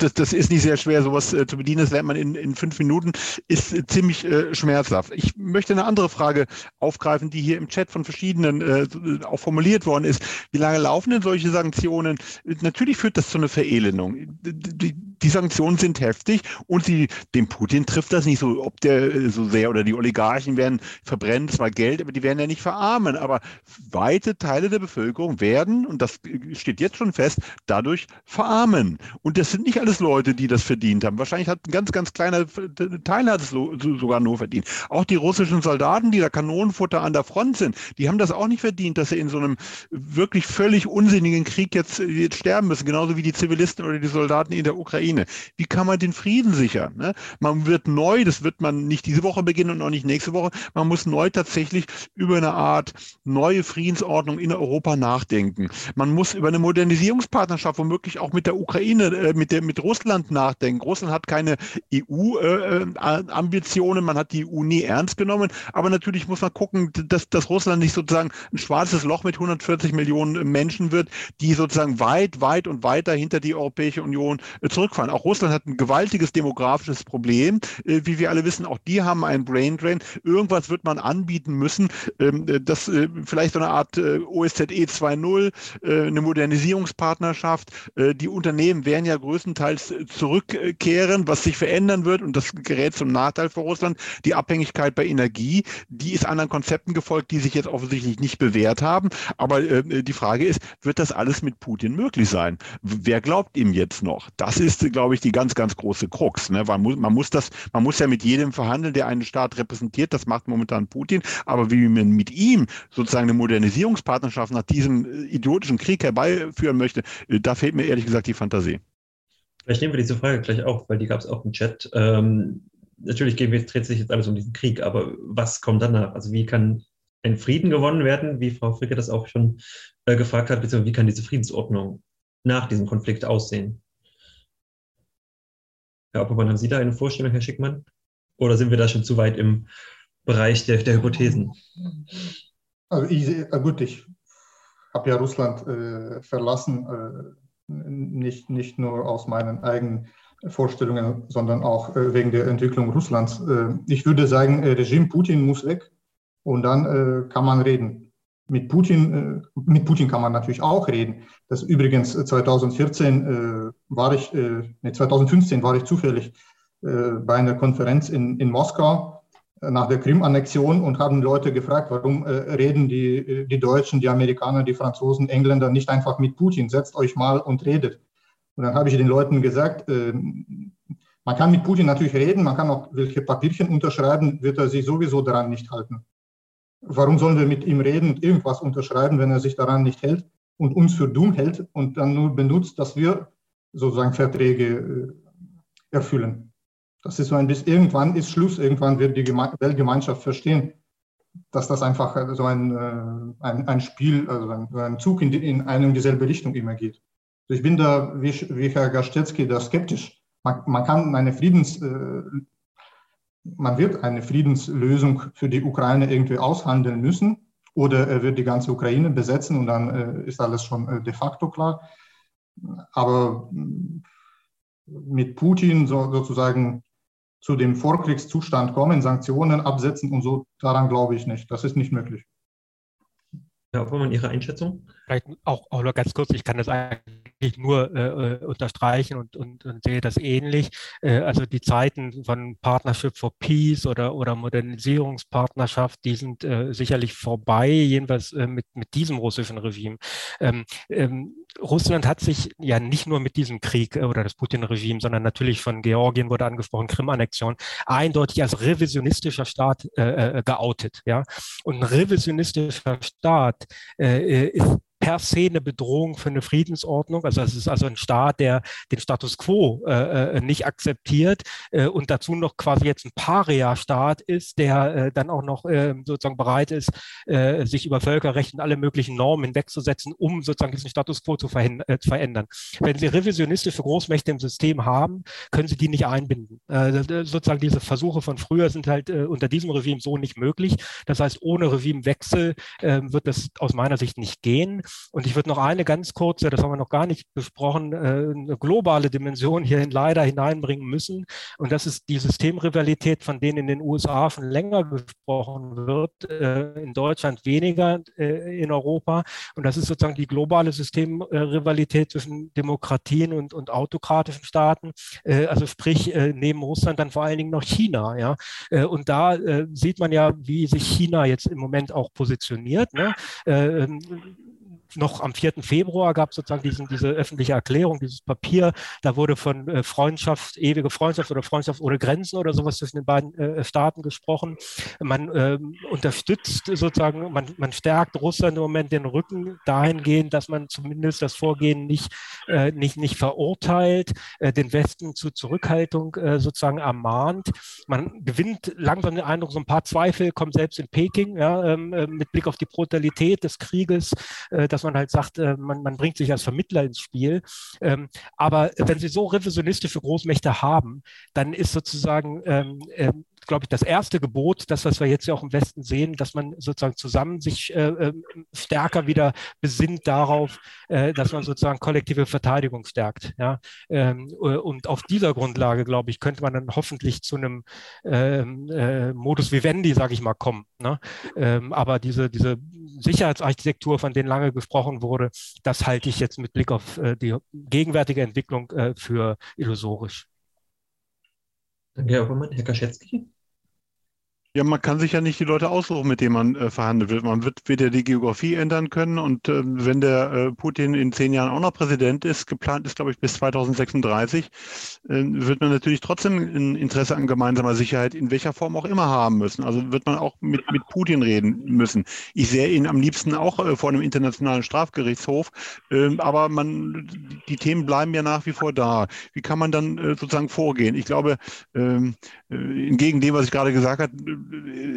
Das, das ist nicht sehr schwer, sowas zu bedienen. Das lernt man in, in fünf Minuten. Ist ziemlich schmerzhaft. Ich möchte eine andere Frage aufgreifen, die hier im Chat von verschiedenen auch formuliert worden ist. Wie lange laufen denn solche Sanktionen? Natürlich führt das zu einer Verelendung. Die, die Sanktionen sind heftig und sie, dem Putin trifft das nicht so, ob der so sehr oder die Oligarchen werden verbrennen zwar Geld, aber die werden ja nicht verarmen. Aber weite Teile der Bevölkerung werden, und das steht jetzt schon fest, dadurch verarmen. Und das sind nicht alles Leute, die das verdient haben. Wahrscheinlich hat ein ganz, ganz kleiner Teil hat es sogar nur verdient. Auch die russischen Soldaten, die da Kanonenfutter an der Front sind, die haben das auch nicht verdient, dass sie in so einem wirklich völlig unsinnigen Krieg jetzt, jetzt sterben müssen, genauso wie die Zivilisten oder die Soldaten in der Ukraine. Wie kann man den Frieden sichern? Ne? Man wird neu, das wird man nicht diese Woche beginnen und auch nicht nächste Woche, man muss neu tatsächlich über eine Art neue Friedensordnung in Europa nachdenken. Man muss über eine Modernisierungspartnerschaft womöglich auch mit der Ukraine, äh, mit, der, mit Russland nachdenken. Russland hat keine EU-Ambitionen, äh, man hat die EU nie ernst genommen, aber natürlich muss man gucken, dass, dass Russland nicht sozusagen ein schwarzes Loch mit 140 Millionen Menschen wird, die sozusagen weit, weit und weiter hinter die Europäische Union äh, zurückfallen. Auch Russland hat ein gewaltiges demografisches Problem, äh, wie wir alle wissen. Auch die haben einen Brain Drain. Irgendwas wird man anbieten müssen, ähm, äh, das äh, vielleicht so eine Art äh, OSZE 2.0, eine Modernisierungspartnerschaft. Die Unternehmen werden ja größtenteils zurückkehren, was sich verändern wird und das gerät zum Nachteil für Russland. Die Abhängigkeit bei Energie, die ist anderen Konzepten gefolgt, die sich jetzt offensichtlich nicht bewährt haben. Aber die Frage ist, wird das alles mit Putin möglich sein? Wer glaubt ihm jetzt noch? Das ist, glaube ich, die ganz, ganz große Krux. Ne? Man, muss, man, muss das, man muss ja mit jedem verhandeln, der einen Staat repräsentiert. Das macht momentan Putin. Aber wie man mit ihm sozusagen eine Modernisierungspartnerschaft nach diesem äh, idiotischen Krieg herbeiführen möchte, äh, da fehlt mir ehrlich gesagt die Fantasie. Vielleicht nehmen wir diese Frage gleich auf, weil die gab es auch im Chat. Ähm, natürlich dreht sich jetzt alles um diesen Krieg, aber was kommt danach? Also wie kann ein Frieden gewonnen werden, wie Frau Fricke das auch schon äh, gefragt hat, beziehungsweise wie kann diese Friedensordnung nach diesem Konflikt aussehen? Herr Oppermann, haben Sie da eine Vorstellung, Herr Schickmann? Oder sind wir da schon zu weit im Bereich der, der Hypothesen? Also ich, äh, gut, ich habe ja Russland äh, verlassen, äh, nicht, nicht nur aus meinen eigenen Vorstellungen, sondern auch äh, wegen der Entwicklung Russlands. Äh, ich würde sagen, äh, Regime Putin muss weg und dann kann man reden. Mit Putin, mit Putin kann man natürlich auch reden. Das übrigens 2014 war ich, nee, 2015 war ich zufällig bei einer Konferenz in, in Moskau nach der Krim-Annexion und haben Leute gefragt, warum äh, reden die, die Deutschen, die Amerikaner, die Franzosen, Engländer nicht einfach mit Putin, setzt euch mal und redet. Und dann habe ich den Leuten gesagt, äh, man kann mit Putin natürlich reden, man kann auch welche Papierchen unterschreiben, wird er sich sowieso daran nicht halten. Warum sollen wir mit ihm reden und irgendwas unterschreiben, wenn er sich daran nicht hält und uns für dumm hält und dann nur benutzt, dass wir sozusagen Verträge äh, erfüllen? Das ist so ein bisschen, irgendwann ist Schluss, irgendwann wird die Geme Weltgemeinschaft verstehen, dass das einfach so ein, äh, ein, ein Spiel, also ein, ein Zug in, die, in eine und dieselbe Richtung immer geht. Also ich bin da, wie, wie Herr Gastetzky, da skeptisch. Man, man kann eine Friedens, äh, man wird eine Friedenslösung für die Ukraine irgendwie aushandeln müssen oder er wird die ganze Ukraine besetzen und dann äh, ist alles schon äh, de facto klar. Aber mit Putin so, sozusagen zu dem Vorkriegszustand kommen, Sanktionen absetzen und so, daran glaube ich nicht. Das ist nicht möglich. Herr Oppermann, Ihre Einschätzung? Vielleicht auch, auch noch ganz kurz, ich kann das eigentlich nur äh, äh, unterstreichen und, und, und, sehe das ähnlich. Äh, also die Zeiten von Partnership for Peace oder, oder Modernisierungspartnerschaft, die sind äh, sicherlich vorbei, jedenfalls äh, mit, mit diesem russischen Regime. Ähm, ähm, Russland hat sich ja nicht nur mit diesem Krieg äh, oder das Putin-Regime, sondern natürlich von Georgien wurde angesprochen, Krim-Annexion, eindeutig als revisionistischer Staat geoutet. Ja? Und ein revisionistischer Staat ist per se eine Bedrohung für eine Friedensordnung. Also es ist also ein Staat, der den Status quo äh, äh nicht akzeptiert äh, und dazu noch quasi jetzt ein Paria-Staat ist, der äh, dann auch noch äh, sozusagen bereit ist, äh, sich über Völkerrecht und alle möglichen Normen hinwegzusetzen, um sozusagen diesen Status quo zu, verändern. Wenn Sie revisionistische Großmächte im System haben, können Sie die nicht einbinden. sozusagen diese Versuche von früher sind halt unter diesem Regime so nicht möglich. Das heißt, ohne Regimewechsel wird das aus meiner Sicht nicht gehen. Und ich würde noch eine ganz kurze, das haben wir noch gar nicht besprochen, äh, eine globale Dimension hierhin leider hineinbringen müssen. Und das ist die Systemrivalität, von denen in den USA schon länger gesprochen wird, äh, in Deutschland weniger, äh, in Europa. Und das ist sozusagen die globale Systemrivalität zwischen Demokratien und, und autokratischen Staaten. Also sprich, neben Russland dann vor allen Dingen noch China. Ja? Und da sieht man ja, wie sich China jetzt im Moment auch positioniert. Ne? Noch am 4. Februar gab es sozusagen diesen, diese öffentliche Erklärung, dieses Papier. Da wurde von äh, Freundschaft, ewige Freundschaft oder Freundschaft ohne Grenzen oder sowas zwischen den beiden äh, Staaten gesprochen. Man äh, unterstützt sozusagen, man, man stärkt Russland im Moment den Rücken dahingehend, dass man zumindest das Vorgehen nicht, äh, nicht, nicht verurteilt, äh, den Westen zu Zurückhaltung äh, sozusagen ermahnt. Man gewinnt langsam den Eindruck, so ein paar Zweifel kommen selbst in Peking, ja, ähm, mit Blick auf die Brutalität des Krieges, dass dass man halt sagt, äh, man, man bringt sich als Vermittler ins Spiel. Ähm, aber wenn Sie so revisionistische Großmächte haben, dann ist sozusagen ähm, ähm, glaube ich, das erste Gebot, das, was wir jetzt ja auch im Westen sehen, dass man sozusagen zusammen sich äh, ähm, stärker wieder besinnt darauf, äh, dass man sozusagen kollektive Verteidigung stärkt. Ja? Ähm, äh, und auf dieser Grundlage, glaube ich, könnte man dann hoffentlich zu einem ähm, äh, Modus vivendi, sage ich mal, kommen. Ne? Ähm, aber diese, diese Sicherheitsarchitektur, von denen lange gesprochen wurde, das halte ich jetzt mit Blick auf äh, die gegenwärtige Entwicklung äh, für illusorisch. Danke, Herr Obermann. Herr Kaschetski? Ja, man kann sich ja nicht die Leute aussuchen, mit denen man äh, verhandelt wird. Man wird weder die Geografie ändern können und äh, wenn der äh, Putin in zehn Jahren auch noch Präsident ist, geplant ist, glaube ich, bis 2036, äh, wird man natürlich trotzdem ein Interesse an gemeinsamer Sicherheit in welcher Form auch immer haben müssen. Also wird man auch mit, mit Putin reden müssen. Ich sehe ihn am liebsten auch äh, vor einem internationalen Strafgerichtshof, ähm, aber man, die Themen bleiben ja nach wie vor da. Wie kann man dann äh, sozusagen vorgehen? Ich glaube, ähm, entgegen dem, was ich gerade gesagt habe,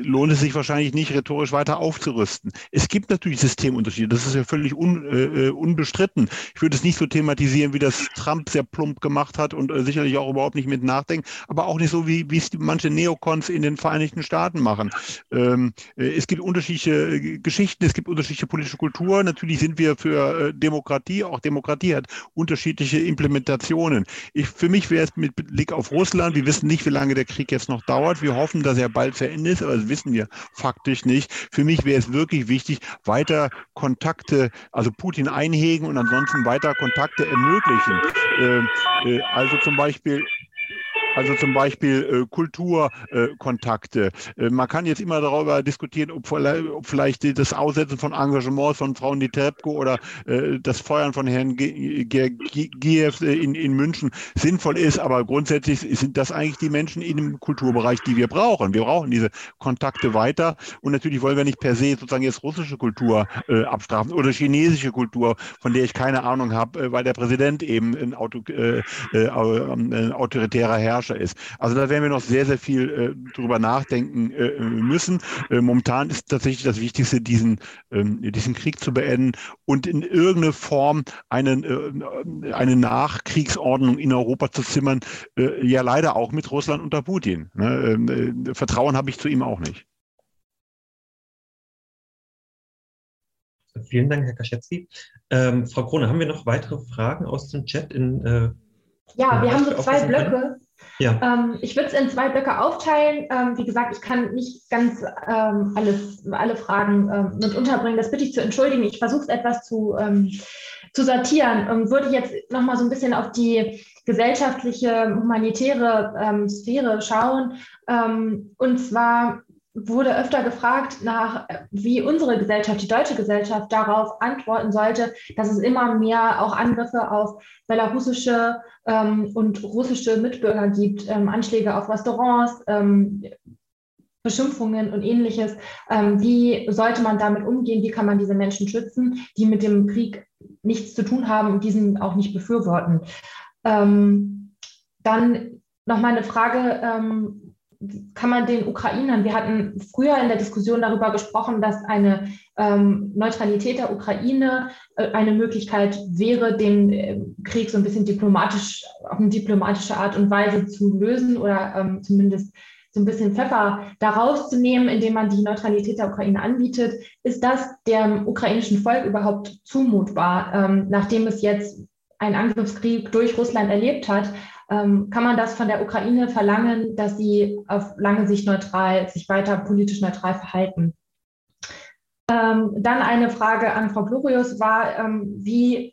lohnt es sich wahrscheinlich nicht, rhetorisch weiter aufzurüsten. Es gibt natürlich Systemunterschiede, das ist ja völlig un, äh, unbestritten. Ich würde es nicht so thematisieren, wie das Trump sehr plump gemacht hat und äh, sicherlich auch überhaupt nicht mit nachdenken, aber auch nicht so, wie, es manche Neokons in den Vereinigten Staaten machen. Ähm, äh, es gibt unterschiedliche äh, Geschichten, es gibt unterschiedliche politische Kultur. Natürlich sind wir für äh, Demokratie, auch Demokratie hat unterschiedliche Implementationen. Ich, für mich wäre es mit Blick auf Russland, wir wissen nicht, wie lange der Krieg jetzt noch dauert. Wir hoffen, dass er bald verendet Ende ist, aber das wissen wir faktisch nicht. Für mich wäre es wirklich wichtig, weiter Kontakte, also Putin einhegen und ansonsten weiter Kontakte ermöglichen. Äh, äh, also zum Beispiel also zum Beispiel äh, Kulturkontakte. Äh, man kann jetzt immer darüber diskutieren, ob, vielleicht das Aussetzen von Engagements von Frau Nitrebko oder äh, das Feuern von Herrn Giev in, in München sinnvoll ist. Aber grundsätzlich sind das eigentlich die Menschen in dem Kulturbereich, die wir brauchen. Wir brauchen diese Kontakte weiter. Und natürlich wollen wir nicht per se sozusagen jetzt russische Kultur äh, abstrafen oder chinesische Kultur, von der ich keine Ahnung habe, äh, weil der Präsident eben ein, Auto, äh, ein autoritärer Herrscher Herrscher ist. Also da werden wir noch sehr, sehr viel äh, drüber nachdenken äh, müssen. Äh, momentan ist tatsächlich das Wichtigste, diesen, ähm, diesen Krieg zu beenden und in irgendeine Form einen, äh, eine Nachkriegsordnung in Europa zu zimmern. Äh, ja, leider auch mit Russland unter Putin. Ne? Ähm, äh, Vertrauen habe ich zu ihm auch nicht. Vielen Dank, Herr Kaschetzi. Ähm, Frau Krone, haben wir noch weitere Fragen aus dem Chat? In, äh, ja, wir haben so zwei Blöcke. Ja. Ähm, ich würde es in zwei Blöcke aufteilen. Ähm, wie gesagt, ich kann nicht ganz ähm, alles, alle Fragen ähm, mit unterbringen. Das bitte ich zu entschuldigen. Ich versuche es etwas zu, ähm, zu sortieren und würde jetzt nochmal so ein bisschen auf die gesellschaftliche, humanitäre ähm, Sphäre schauen. und zwar wurde öfter gefragt nach, wie unsere Gesellschaft, die deutsche Gesellschaft darauf antworten sollte, dass es immer mehr auch Angriffe auf belarussische ähm, und russische Mitbürger gibt, ähm, Anschläge auf Restaurants, ähm, Beschimpfungen und ähnliches. Ähm, wie sollte man damit umgehen? Wie kann man diese Menschen schützen, die mit dem Krieg nichts zu tun haben und diesen auch nicht befürworten? Ähm, dann nochmal eine Frage, ähm, kann man den Ukrainern, wir hatten früher in der Diskussion darüber gesprochen, dass eine ähm, Neutralität der Ukraine äh, eine Möglichkeit wäre, den äh, Krieg so ein bisschen diplomatisch, auf eine diplomatische Art und Weise zu lösen oder ähm, zumindest so ein bisschen Pfeffer daraus zu nehmen, indem man die Neutralität der Ukraine anbietet. Ist das dem ukrainischen Volk überhaupt zumutbar, ähm, nachdem es jetzt einen Angriffskrieg durch Russland erlebt hat? Ähm, kann man das von der Ukraine verlangen, dass sie auf lange Sicht neutral, sich weiter politisch neutral verhalten? Ähm, dann eine Frage an Frau Glorius war, ähm, wie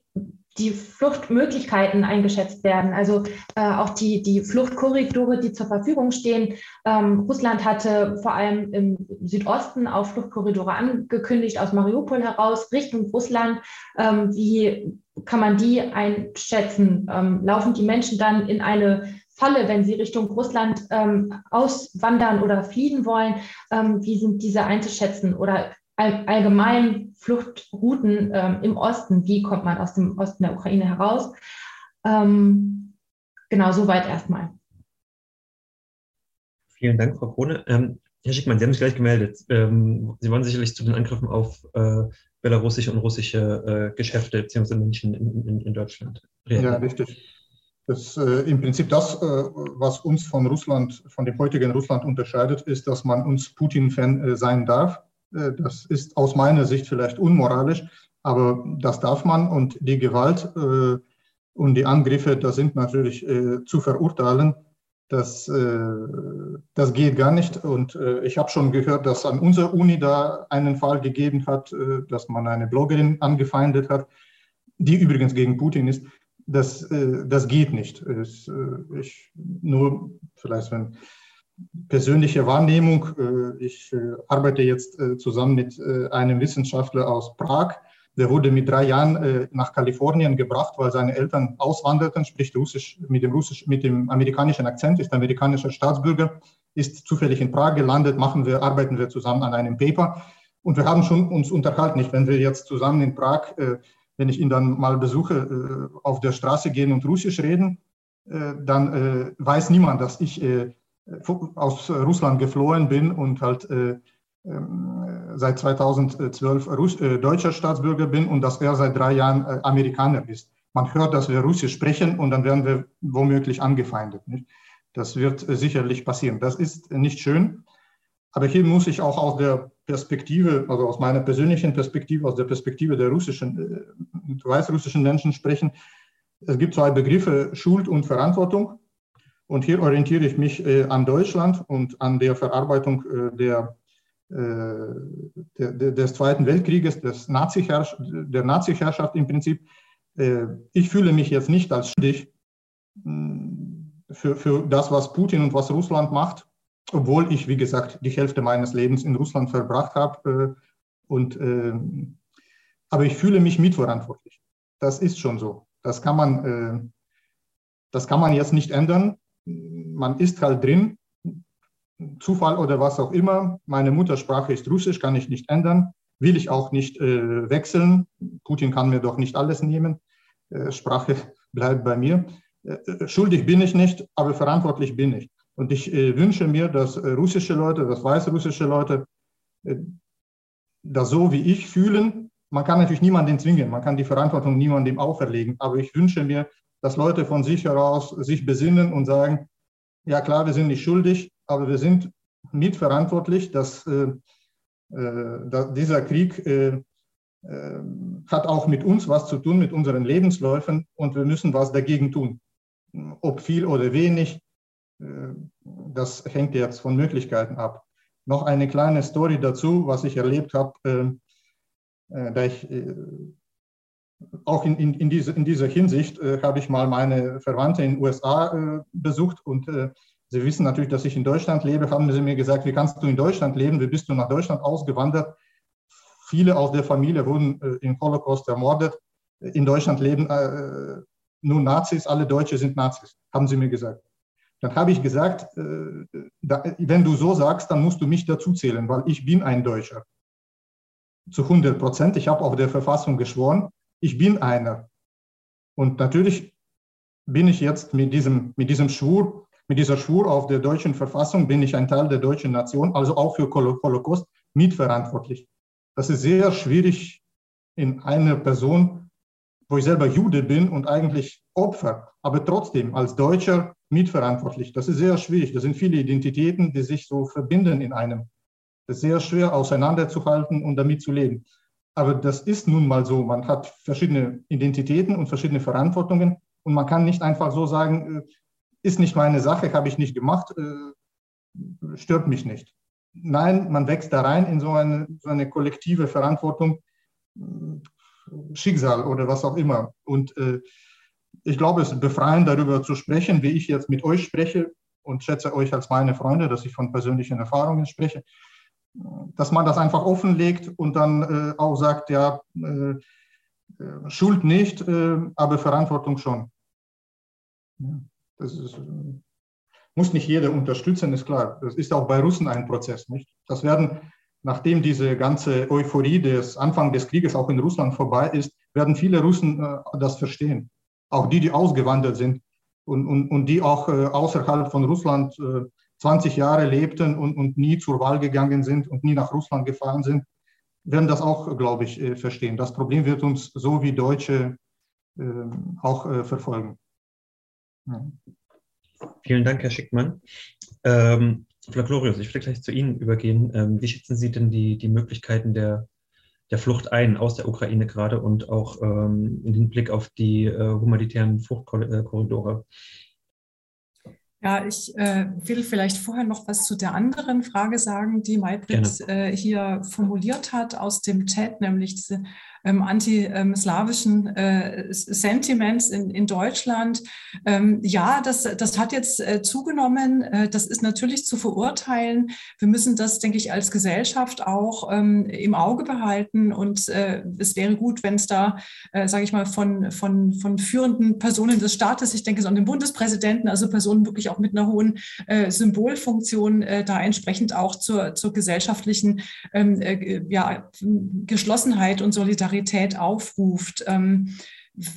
die Fluchtmöglichkeiten eingeschätzt werden, also äh, auch die, die Fluchtkorridore, die zur Verfügung stehen. Ähm, Russland hatte vor allem im Südosten auch Fluchtkorridore angekündigt aus Mariupol heraus Richtung Russland. Ähm, wie kann man die einschätzen? Ähm, laufen die Menschen dann in eine Falle, wenn sie Richtung Russland ähm, auswandern oder fliehen wollen? Ähm, wie sind diese einzuschätzen? Oder all, allgemein Fluchtrouten ähm, im Osten? Wie kommt man aus dem Osten der Ukraine heraus? Ähm, genau, soweit erstmal. Vielen Dank, Frau Krone. Ähm, Herr Schickmann, Sie haben sich gleich gemeldet. Ähm, Sie wollen sicherlich zu den Angriffen auf äh, belarussische und russische äh, Geschäfte bzw. Menschen in, in, in Deutschland reagieren. Ja, richtig. Das, äh, Im Prinzip das, äh, was uns von Russland, von dem heutigen Russland unterscheidet, ist, dass man uns Putin-Fan äh, sein darf. Äh, das ist aus meiner Sicht vielleicht unmoralisch, aber das darf man und die Gewalt äh, und die Angriffe, das sind natürlich äh, zu verurteilen. Das, das geht gar nicht. Und ich habe schon gehört, dass an unserer Uni da einen Fall gegeben hat, dass man eine Bloggerin angefeindet hat, die übrigens gegen Putin ist. Das, das geht nicht. Ich, nur vielleicht, wenn persönliche Wahrnehmung. Äh, ich äh, arbeite jetzt äh, zusammen mit einem Wissenschaftler aus Prag. Der wurde mit drei Jahren nach Kalifornien gebracht, weil seine Eltern auswanderten, spricht Russisch mit dem, Russisch, mit dem amerikanischen Akzent, ist amerikanischer Staatsbürger, ist zufällig in Prag gelandet, machen wir, arbeiten wir zusammen an einem Paper. Und wir haben schon uns unterhalten, nicht, wenn wir jetzt zusammen in Prag, wenn ich ihn dann mal besuche, auf der Straße gehen und Russisch reden, dann weiß niemand, dass ich aus Russland geflohen bin und halt äh, ähm, seit 2012 Russ äh, deutscher Staatsbürger bin und dass er seit drei Jahren äh, Amerikaner ist. Man hört, dass wir Russisch sprechen und dann werden wir womöglich angefeindet. Nicht? Das wird sicherlich passieren. Das ist nicht schön. Aber hier muss ich auch aus der Perspektive, also aus meiner persönlichen Perspektive, aus der Perspektive der russischen, weißrussischen Menschen sprechen. Es gibt zwei Begriffe, Schuld und Verantwortung. Und hier orientiere ich mich äh, an Deutschland und an der Verarbeitung äh, der, äh, der, des Zweiten Weltkrieges, des Nazi der Nazi-Herrschaft im Prinzip. Äh, ich fühle mich jetzt nicht als schuldig mm, für, für das, was Putin und was Russland macht, obwohl ich, wie gesagt, die Hälfte meines Lebens in Russland verbracht habe. Äh, und, aber ich fühle mich mitverantwortlich. Das ist schon so. Das kann man, das kann man jetzt nicht ändern man ist halt drin, Zufall oder was auch immer. Meine Muttersprache ist Russisch, kann ich nicht ändern, will ich auch nicht äh, wechseln. Putin kann mir doch nicht alles nehmen. Äh, Sprache bleibt bei mir. Äh, äh, schuldig bin ich nicht, aber verantwortlich bin ich. Und ich äh, wünsche mir, dass russische Leute, dass weißrussische Leute das so wie ich fühlen. Man kann natürlich niemanden zwingen, man kann die Verantwortung niemandem auferlegen, aber ich wünsche mir, dass Leute von sich heraus sich besinnen und sagen, ja klar, wir sind nicht schuldig, aber wir sind mitverantwortlich, dass, äh, äh dass dieser Krieg äh, äh, hat auch mit uns was zu tun, mit unseren Lebensläufen und wir müssen was dagegen tun. Ob viel oder wenig, äh, das hängt jetzt von Möglichkeiten ab. Noch eine kleine Story dazu, was ich erlebt habe, äh, da ich auch in, in, in, diese, in dieser Hinsicht äh, habe ich mal meine Verwandte in den USA äh, besucht und äh, sie wissen natürlich, dass ich in Deutschland lebe, haben sie mir gesagt, wie kannst du in Deutschland leben, wie bist du nach Deutschland ausgewandert? Viele aus der Familie wurden äh, im Holocaust ermordet. In Deutschland leben äh, nur Nazis, alle Deutsche sind Nazis, haben sie mir gesagt. Dann habe ich gesagt, äh, da, wenn du so sagst, dann musst du mich dazu zählen, weil ich bin ein Deutscher. Zu 100 Prozent. Ich habe auf der Verfassung geschworen, ich bin einer. Und natürlich bin ich jetzt mit diesem, mit diesem Schwur, mit dieser Schwur auf der deutschen Verfassung, bin ich ein Teil der deutschen Nation, also auch für Holocaust mitverantwortlich. Das ist sehr schwierig in einer Person, wo ich selber Jude bin und eigentlich Opfer, aber trotzdem als Deutscher mitverantwortlich. Das ist sehr schwierig. Das sind viele Identitäten, die sich so verbinden in einem. Das ist sehr schwer auseinanderzuhalten und damit zu leben. Aber das ist nun mal so. Man hat verschiedene Identitäten und verschiedene Verantwortungen und man kann nicht einfach so sagen, äh, ist nicht meine Sache, habe ich nicht gemacht, äh, stört mich nicht. Nein, man wächst da rein in so eine, so eine kollektive Verantwortung, äh, Schicksal oder was auch immer. Und ich glaube, es ist befreiend, darüber zu sprechen, wie ich jetzt mit euch spreche und schätze euch als meine Freunde, dass ich von persönlichen Erfahrungen spreche, dass man das einfach offenlegt und dann auch sagt, ja, äh, Schuld nicht, äh, aber Verantwortung schon. das ist, äh, muss nicht jeder unterstützen, ist klar. Das ist auch bei Russen ein Prozess. Nicht? Das werden, nachdem diese ganze Euphorie des Anfang des Krieges auch in Russland vorbei ist, werden viele Russen das verstehen. Auch die, die ausgewandert sind und, und, und die auch außerhalb von Russland 20 Jahre lebten und, und nie zur Wahl gegangen sind und nie nach Russland gefahren sind werden das auch, glaube ich, äh, verstehen. Das Problem wird uns so wie Deutsche ähm, auch äh, verfolgen. Ja. Vielen Dank, Herr Schickmann. Ähm, Flaglorius, ich will gleich zu Ihnen übergehen. Ähm, wie schätzen Sie denn die, die Möglichkeiten der, der Flucht ein aus der Ukraine gerade und auch ähm, in den Blick auf die äh, humanitären Fluchtkorridore? Ja, ich äh, will vielleicht vorher noch was zu der anderen Frage sagen, die Maybrit äh, hier formuliert hat aus dem Chat, nämlich diese ähm, anti-slawischen äh, Sentiments in, in Deutschland. Ähm, ja, das, das hat jetzt äh, zugenommen. Äh, das ist natürlich zu verurteilen. Wir müssen das, denke ich, als Gesellschaft auch ähm, im Auge behalten. Und äh, es wäre gut, wenn es da, äh, sage ich mal, von, von, von führenden Personen des Staates, ich denke so an den Bundespräsidenten, also Personen wirklich auch mit einer hohen äh, Symbolfunktion, da entsprechend auch zur, zur gesellschaftlichen ähm, äh, ja, Geschlossenheit und Solidarität Solidarität aufruft. Ähm,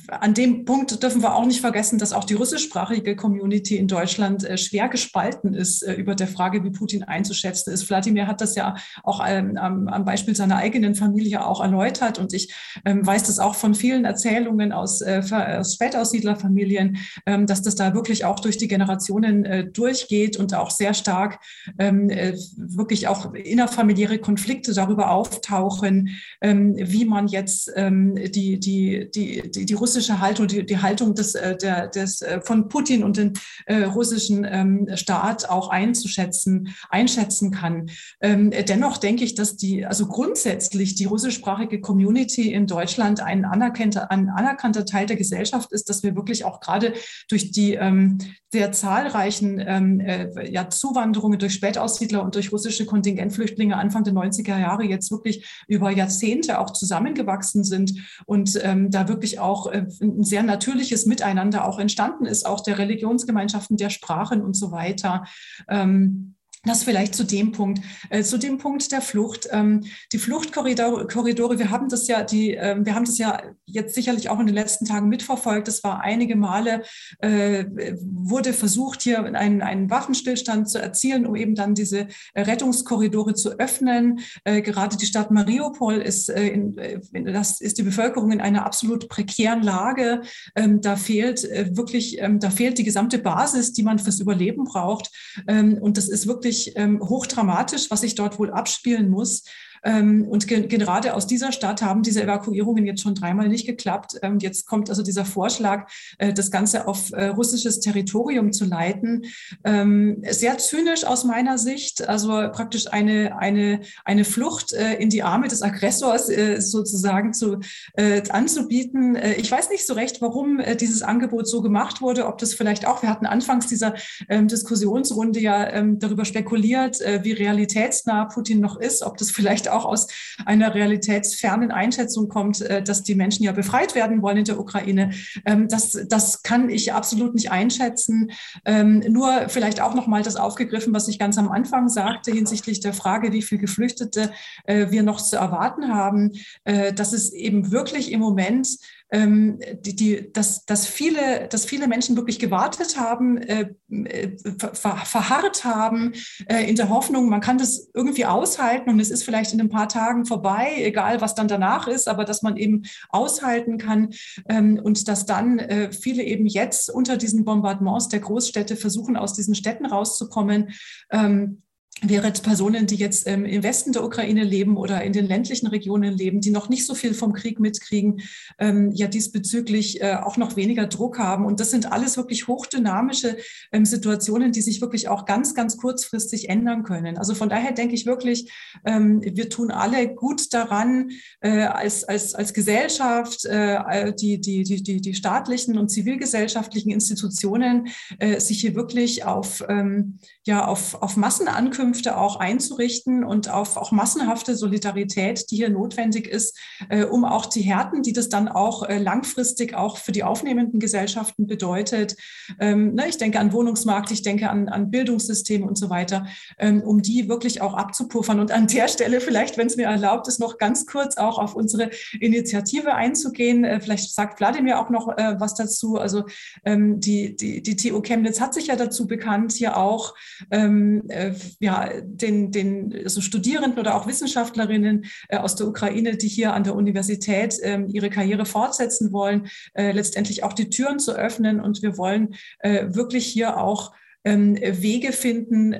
an dem Punkt dürfen wir auch nicht vergessen, dass auch die russischsprachige Community in Deutschland äh, schwer gespalten ist äh, über der Frage, wie Putin einzuschätzen ist. Wladimir hat das ja auch ähm, am Beispiel seiner eigenen Familie auch erläutert und ich ähm, weiß das auch von vielen Erzählungen aus, äh, aus Spätaussiedlerfamilien, ähm, dass das da wirklich auch durch die Generationen durchgeht und auch sehr stark wirklich auch innerfamiliäre Konflikte darüber auftauchen, wie man jetzt die, die, die, die die, russische Haltung, die, die Haltung des, äh, der, des, äh, von Putin und den äh, russischen ähm, Staat auch einzuschätzen, einschätzen kann. Ähm, dennoch denke ich, dass die, also grundsätzlich die russischsprachige Community in Deutschland ein anerkannter, ein anerkannter Teil der Gesellschaft ist, dass wir wirklich auch gerade durch die ähm, sehr zahlreichen ähm, äh, ja, Zuwanderungen durch Spätaussiedler und durch russische Kontingentflüchtlinge Anfang der 90er Jahre jetzt wirklich über Jahrzehnte auch zusammengewachsen sind und ähm, da wirklich auch auch äh, ein sehr natürliches Miteinander auch entstanden ist, auch der Religionsgemeinschaften, der Sprachen und so weiter. Ähm, das vielleicht zu dem Punkt, äh, zu dem Punkt der Flucht. Ähm, die Fluchtkorridore, wir haben das ja, die, äh, wir haben das ja jetzt sicherlich auch in den letzten Tagen mitverfolgt. Es war einige Male, äh, wurde versucht, hier einen, einen Waffenstillstand zu erzielen, um eben dann diese Rettungskorridore zu öffnen. Äh, gerade die Stadt Mariupol ist, äh, in, äh, das ist die Bevölkerung in einer absolut prekären Lage. Ähm, da fehlt wirklich, ähm, da fehlt die gesamte Basis, die man fürs Überleben braucht. Ähm, und das ist wirklich wirklich ähm, hochdramatisch, was sich dort wohl abspielen muss. Ähm, und ge gerade aus dieser Stadt haben diese Evakuierungen jetzt schon dreimal nicht geklappt. Ähm, jetzt kommt also dieser Vorschlag, äh, das Ganze auf äh, russisches Territorium zu leiten. Ähm, sehr zynisch aus meiner Sicht, also praktisch eine, eine, eine Flucht äh, in die Arme des Aggressors sozusagen zu, anzubieten. Ich weiß nicht so recht, warum dieses Angebot so gemacht wurde, ob das vielleicht auch, wir hatten anfangs dieser Diskussionsrunde ja darüber spekuliert, wie realitätsnah Putin noch ist, ob das vielleicht auch aus einer realitätsfernen Einschätzung kommt, äh, dass die Menschen ja befreit werden wollen in der Ukraine. Ähm, das, das kann ich absolut nicht einschätzen. Ähm, nur vielleicht auch noch mal das aufgegriffen, was ich ganz am Anfang sagte hinsichtlich der Frage, wie viele Geflüchtete äh, wir noch zu erwarten haben, äh, dass es eben wirklich im Moment ähm, die, die, dass, dass, viele, dass viele Menschen wirklich gewartet haben, äh, äh, ver, verharrt haben, äh, in der Hoffnung, man kann das irgendwie aushalten und es ist vielleicht in ein paar Tagen vorbei, egal was dann danach ist, aber dass man eben aushalten kann ähm, und dass dann äh, viele eben jetzt unter diesen Bombardements der Großstädte versuchen, aus diesen Städten rauszukommen. Ähm, während Personen, die jetzt ähm, im Westen der Ukraine leben oder in den ländlichen Regionen leben, die noch nicht so viel vom Krieg mitkriegen, ähm, ja diesbezüglich äh, auch noch weniger Druck haben. Und das sind alles wirklich hochdynamische ähm, Situationen, die sich wirklich auch ganz, ganz kurzfristig ändern können. Also von daher denke ich wirklich, ähm, wir tun alle gut daran, äh, als, als, als Gesellschaft, äh, die, die, die, die, die staatlichen und zivilgesellschaftlichen Institutionen, äh, sich hier wirklich auf, ähm, ja, auf, auf Massenankündigungen Zusammenkünfte auch einzurichten und auf auch massenhafte Solidarität, die hier notwendig ist, äh, um auch die Härten, die das dann auch äh, langfristig auch für die aufnehmenden Gesellschaften bedeutet. Ähm, ne, ich denke an Wohnungsmarkt, ich denke an, an Bildungssysteme und so weiter, ähm, um die wirklich auch abzupuffern. Und an der Stelle vielleicht, wenn es mir erlaubt ist, noch ganz kurz auch auf unsere Initiative einzugehen. Äh, vielleicht sagt Wladimir auch noch was dazu. Also ähm, die, die, die TU Chemnitz hat sich ja dazu bekannt, hier auch ähm, äh, den, den also Studierenden oder auch Wissenschaftlerinnen äh, aus der Ukraine, die hier an der Universität ähm, ihre Karriere fortsetzen wollen, äh, letztendlich auch die Türen zu öffnen. Und wir wollen äh, wirklich hier auch ähm, Wege finden,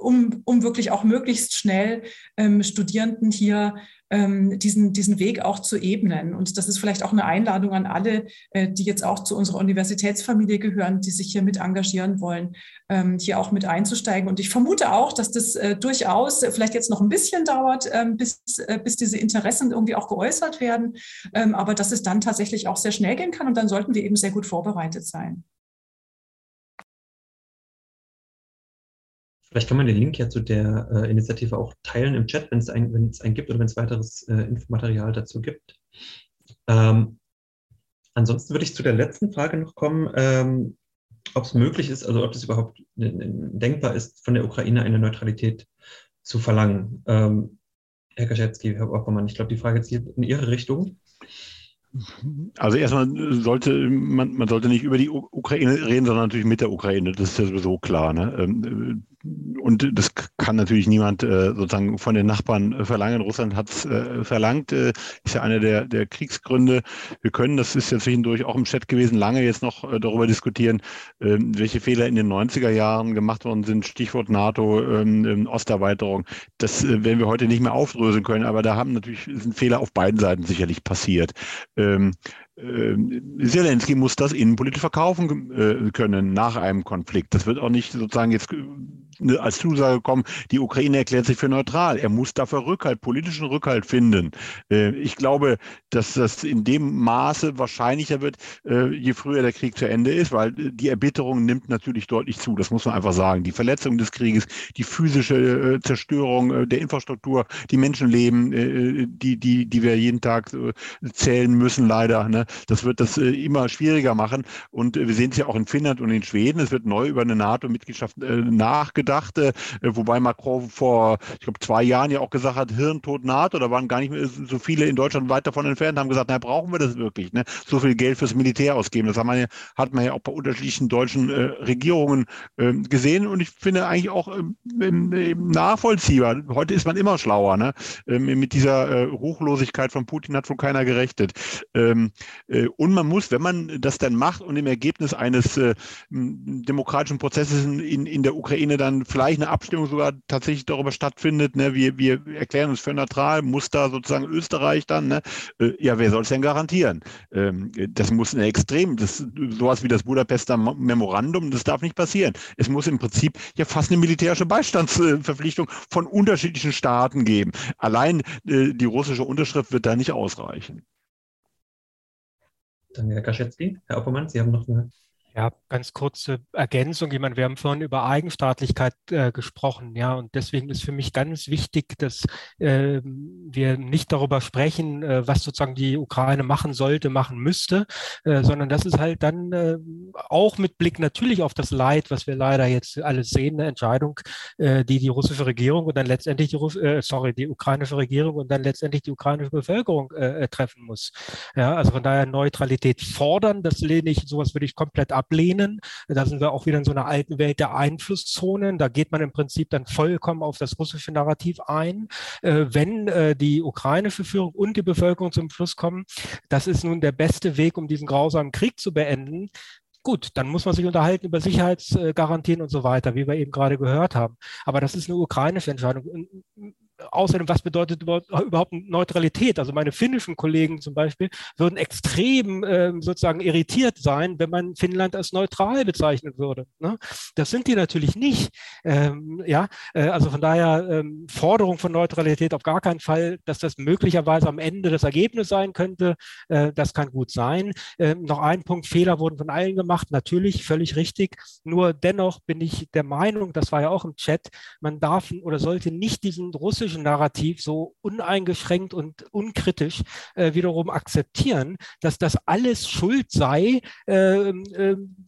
um, um wirklich auch möglichst schnell ähm, Studierenden hier ähm, diesen, diesen Weg auch zu ebnen. Und das ist vielleicht auch eine Einladung an alle, äh, die jetzt auch zu unserer Universitätsfamilie gehören, die sich hier mit engagieren wollen, ähm, hier auch mit einzusteigen. Und ich vermute auch, dass das äh, durchaus vielleicht jetzt noch ein bisschen dauert, ähm, bis, äh, bis diese Interessen irgendwie auch geäußert werden, ähm, aber dass es dann tatsächlich auch sehr schnell gehen kann. Und dann sollten wir eben sehr gut vorbereitet sein. Vielleicht kann man den Link ja zu der äh, Initiative auch teilen im Chat, wenn es einen, wenn gibt oder wenn es weiteres äh, Infomaterial dazu gibt. Ähm, ansonsten würde ich zu der letzten Frage noch kommen, ähm, ob es möglich ist, also ob es überhaupt denkbar ist, von der Ukraine eine Neutralität zu verlangen. Ähm, Herr Kaczewski, Herr Oppermann, ich glaube, die Frage zielt in Ihre Richtung. Also erstmal sollte man, man sollte nicht über die Ukraine reden, sondern natürlich mit der Ukraine. Das ist ja sowieso klar. Ne? Und das kann natürlich niemand äh, sozusagen von den Nachbarn äh, verlangen. Russland hat es äh, verlangt, äh, ist ja einer der, der Kriegsgründe. Wir können, das ist ja zwischendurch auch im Chat gewesen, lange jetzt noch äh, darüber diskutieren, ähm, welche Fehler in den 90er Jahren gemacht worden sind. Stichwort NATO, ähm, ähm, Osterweiterung. Das äh, werden wir heute nicht mehr aufdröseln können, aber da haben natürlich sind Fehler auf beiden Seiten sicherlich passiert. Ähm, Zelensky muss das innenpolitisch verkaufen äh, können nach einem Konflikt. Das wird auch nicht sozusagen jetzt äh, als Zusage kommen, die Ukraine erklärt sich für neutral. Er muss dafür Rückhalt, politischen Rückhalt finden. Äh, ich glaube, dass das in dem Maße wahrscheinlicher wird, je früher der Krieg zu Ende ist, weil die Erbitterung nimmt natürlich deutlich zu. Das muss man einfach sagen. Die Verletzung des Krieges, die physische Zerstörung der Infrastruktur, die Menschenleben, die, die, die wir jeden Tag zählen müssen, leider. Ne? Das wird das äh, immer schwieriger machen. Und äh, wir sehen es ja auch in Finnland und in Schweden. Es wird neu über eine NATO-Mitgliedschaft äh, nachgedacht, wobei Macron vor, ich glaube, zwei Jahren ja auch gesagt hat, Hirntod NATO. Da waren gar nicht mehr so viele in Deutschland weit davon entfernt, haben gesagt, na, brauchen wir das wirklich? Ne? So viel Geld fürs Militär ausgeben. Das hat man ja, hat man ja auch bei unterschiedlichen deutschen äh, Regierungen äh, gesehen. Und ich finde eigentlich auch ähm, nachvollziehbar. Heute ist man immer schlauer. Ne? Ähm, mit dieser äh, Ruchlosigkeit von Putin hat wohl keiner gerechnet. Ähm, äh, und man muss, wenn man das dann macht und im Ergebnis eines äh, demokratischen Prozesses in, in der Ukraine dann vielleicht eine Abstimmung sogar tatsächlich darüber stattfindet, ne, wir, wir erklären uns für neutral, muss da sozusagen Österreich dann, ne, äh, ja, wer soll es denn garantieren? Ähm, das muss ein extrem, das, sowas wie das Budapester Memorandum, das darf nicht passieren. Es muss im Prinzip ja fast eine militärische Beistandsverpflichtung von unterschiedlichen Staaten geben. Allein äh, die russische Unterschrift wird da nicht ausreichen. Danke, Herr Kaczewski. Herr Oppermann, Sie haben noch eine Ja, ganz kurze Ergänzung. Ich meine, wir haben vorhin über Eigenstaatlichkeit äh, gesprochen, ja, und deswegen ist für mich ganz wichtig, dass äh, wir nicht darüber sprechen, äh, was sozusagen die Ukraine machen sollte, machen müsste, äh, sondern das ist halt dann äh, auch mit Blick natürlich auf das Leid, was wir leider jetzt alles sehen, eine Entscheidung, äh, die die russische Regierung und dann letztendlich die, Russ sorry, die ukrainische Regierung und dann letztendlich die ukrainische Bevölkerung treffen muss. Ja, also von daher Neutralität fordern, das lehne ich, sowas würde ich komplett ab ablehnen. Da sind wir auch wieder in so einer alten Welt der Einflusszonen. Da geht man im Prinzip dann vollkommen auf das russische Narrativ ein. Äh, wenn äh, die ukrainische Führung und die Bevölkerung zum Schluss kommen, das ist nun der beste Weg, um diesen grausamen Krieg zu beenden, gut, dann muss man sich unterhalten über Sicherheitsgarantien und so weiter, wie wir eben gerade gehört haben. Aber das ist eine ukrainische Entscheidung außerdem, was bedeutet überhaupt Neutralität? Also meine finnischen Kollegen zum Beispiel würden extrem äh, sozusagen irritiert sein, wenn man Finnland als neutral bezeichnen würde. Ne? Das sind die natürlich nicht. Ähm, ja, äh, also von daher ähm, Forderung von Neutralität auf gar keinen Fall, dass das möglicherweise am Ende das Ergebnis sein könnte. Äh, das kann gut sein. Ähm, noch ein Punkt: Fehler wurden von allen gemacht. Natürlich völlig richtig. Nur dennoch bin ich der Meinung, das war ja auch im Chat, man darf oder sollte nicht diesen russischen politischen Narrativ so uneingeschränkt und unkritisch äh, wiederum akzeptieren, dass das alles Schuld sei äh,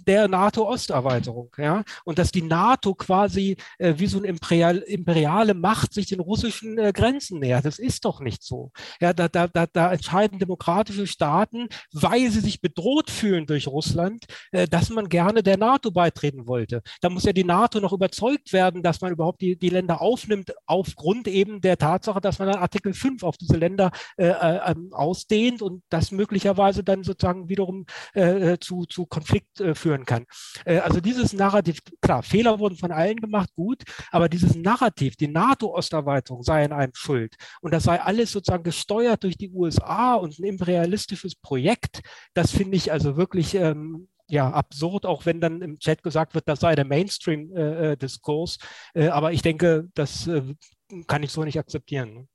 der NATO-Osterweiterung. Ja? Und dass die NATO quasi äh, wie so eine imperial, imperiale Macht sich den russischen äh, Grenzen nähert. Das ist doch nicht so. Ja, da, da, da, da entscheiden demokratische Staaten, weil sie sich bedroht fühlen durch Russland, äh, dass man gerne der NATO beitreten wollte. Da muss ja die NATO noch überzeugt werden, dass man überhaupt die, die Länder aufnimmt, aufgrund eben eben der Tatsache, dass man dann Artikel 5 auf diese Länder äh, äh, ähm, ausdehnt und das möglicherweise dann sozusagen wiederum äh, äh zu, zu Konflikt äh, führen kann. Äh, also dieses Narrativ, klar, Fehler wurden von allen gemacht, gut, aber dieses Narrativ, die NATO-Osterweiterung sei in einem schuld und das sei alles sozusagen gesteuert durch die USA und ein imperialistisches Projekt, das finde ich also wirklich ähm, ja, absurd, auch wenn dann im Chat gesagt wird, das sei der Mainstream-Diskurs. Äh, äh, aber ich denke, das äh, kann ich so nicht akzeptieren.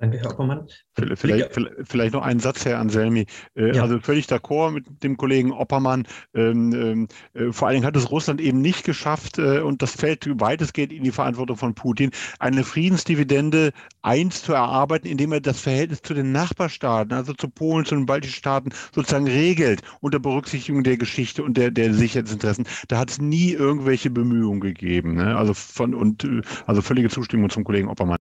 Danke, Herr Oppermann. Vielleicht, vielleicht, noch einen Satz, Herr Anselmi. Äh, ja. Also völlig d'accord mit dem Kollegen Oppermann. Ähm, ähm, äh, vor allen Dingen hat es Russland eben nicht geschafft, äh, und das fällt weitestgehend in die Verantwortung von Putin, eine Friedensdividende eins zu erarbeiten, indem er das Verhältnis zu den Nachbarstaaten, also zu Polen, zu den baltischen Staaten, sozusagen regelt, unter Berücksichtigung der Geschichte und der, der Sicherheitsinteressen. Da hat es nie irgendwelche Bemühungen gegeben. Ne? Also, von, und, äh, also völlige Zustimmung zum Kollegen Oppermann.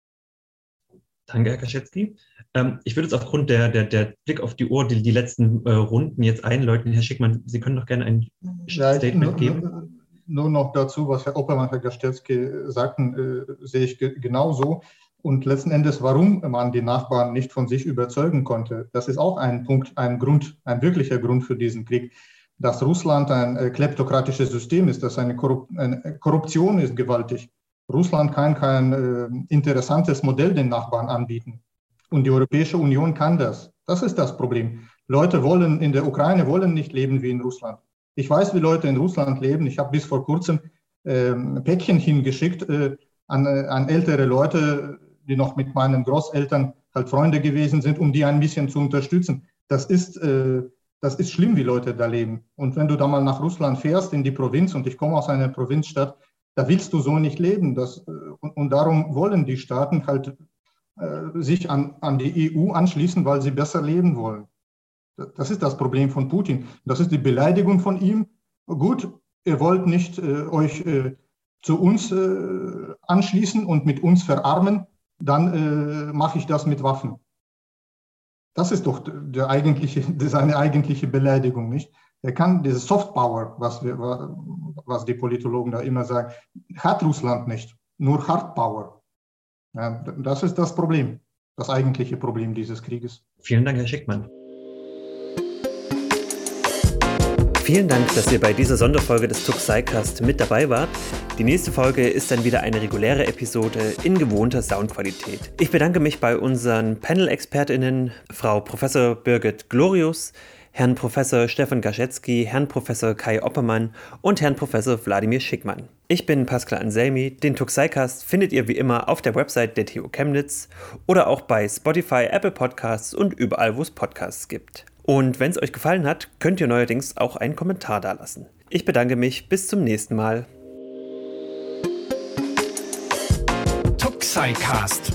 Danke, Herr Kaczewski. Ähm, ich würde jetzt aufgrund der, der, der Blick auf die Uhr die, die letzten äh, Runden jetzt einläuten. Herr Schickmann, Sie können doch gerne ein Statement nur, geben. Nur noch dazu, was Herr Oppermann, Herr Kaczewski sagten, äh, sehe ich genauso. Und letzten Endes, warum man die Nachbarn nicht von sich überzeugen konnte, das ist auch ein Punkt, ein Grund, ein wirklicher Grund für diesen Krieg. Dass Russland ein äh, kleptokratisches System ist, dass eine, Korrup eine Korruption ist gewaltig Russland kann kein äh, interessantes Modell den Nachbarn anbieten. Und die Europäische Union kann das. Das ist das Problem. Leute wollen in der Ukraine wollen nicht leben wie in Russland. Ich weiß, wie Leute in Russland leben. Ich habe bis vor kurzem äh, Päckchen hingeschickt äh, an, äh, an ältere Leute, die noch mit meinen Großeltern halt Freunde gewesen sind, um die ein bisschen zu unterstützen. Das ist, äh, das ist schlimm, wie Leute da leben. Und wenn du da mal nach Russland fährst, in die Provinz, und ich komme aus einer Provinzstadt, da willst du so nicht leben. Das, äh, und, und darum wollen die Staaten halt äh, sich an, an die EU anschließen, weil sie besser leben wollen. Das ist das Problem von Putin. Das ist die Beleidigung von ihm. Gut, ihr wollt nicht äh, euch äh, zu uns äh, anschließen und mit uns verarmen, dann äh, mache ich das mit Waffen. Das ist doch der eigentliche, seine eigentliche Beleidigung, nicht? Er kann diese Soft Power, was, wir, was die Politologen da immer sagen, hat Russland nicht, nur Hard Power. Ja, das ist das Problem, das eigentliche Problem dieses Krieges. Vielen Dank, Herr Schickmann. Vielen Dank, dass ihr bei dieser Sonderfolge des Tuxicast mit dabei wart. Die nächste Folge ist dann wieder eine reguläre Episode in gewohnter Soundqualität. Ich bedanke mich bei unseren Panel-ExpertInnen, Frau Professor Birgit Glorius, Herrn Professor Stefan Gaschetzky, Herrn Professor Kai Oppermann und Herrn Professor Wladimir Schickmann. Ich bin Pascal Anselmi. Den Tuxicast findet ihr wie immer auf der Website der TU Chemnitz oder auch bei Spotify, Apple Podcasts und überall, wo es Podcasts gibt. Und wenn es euch gefallen hat, könnt ihr neuerdings auch einen Kommentar dalassen. Ich bedanke mich, bis zum nächsten Mal. Tuxicast,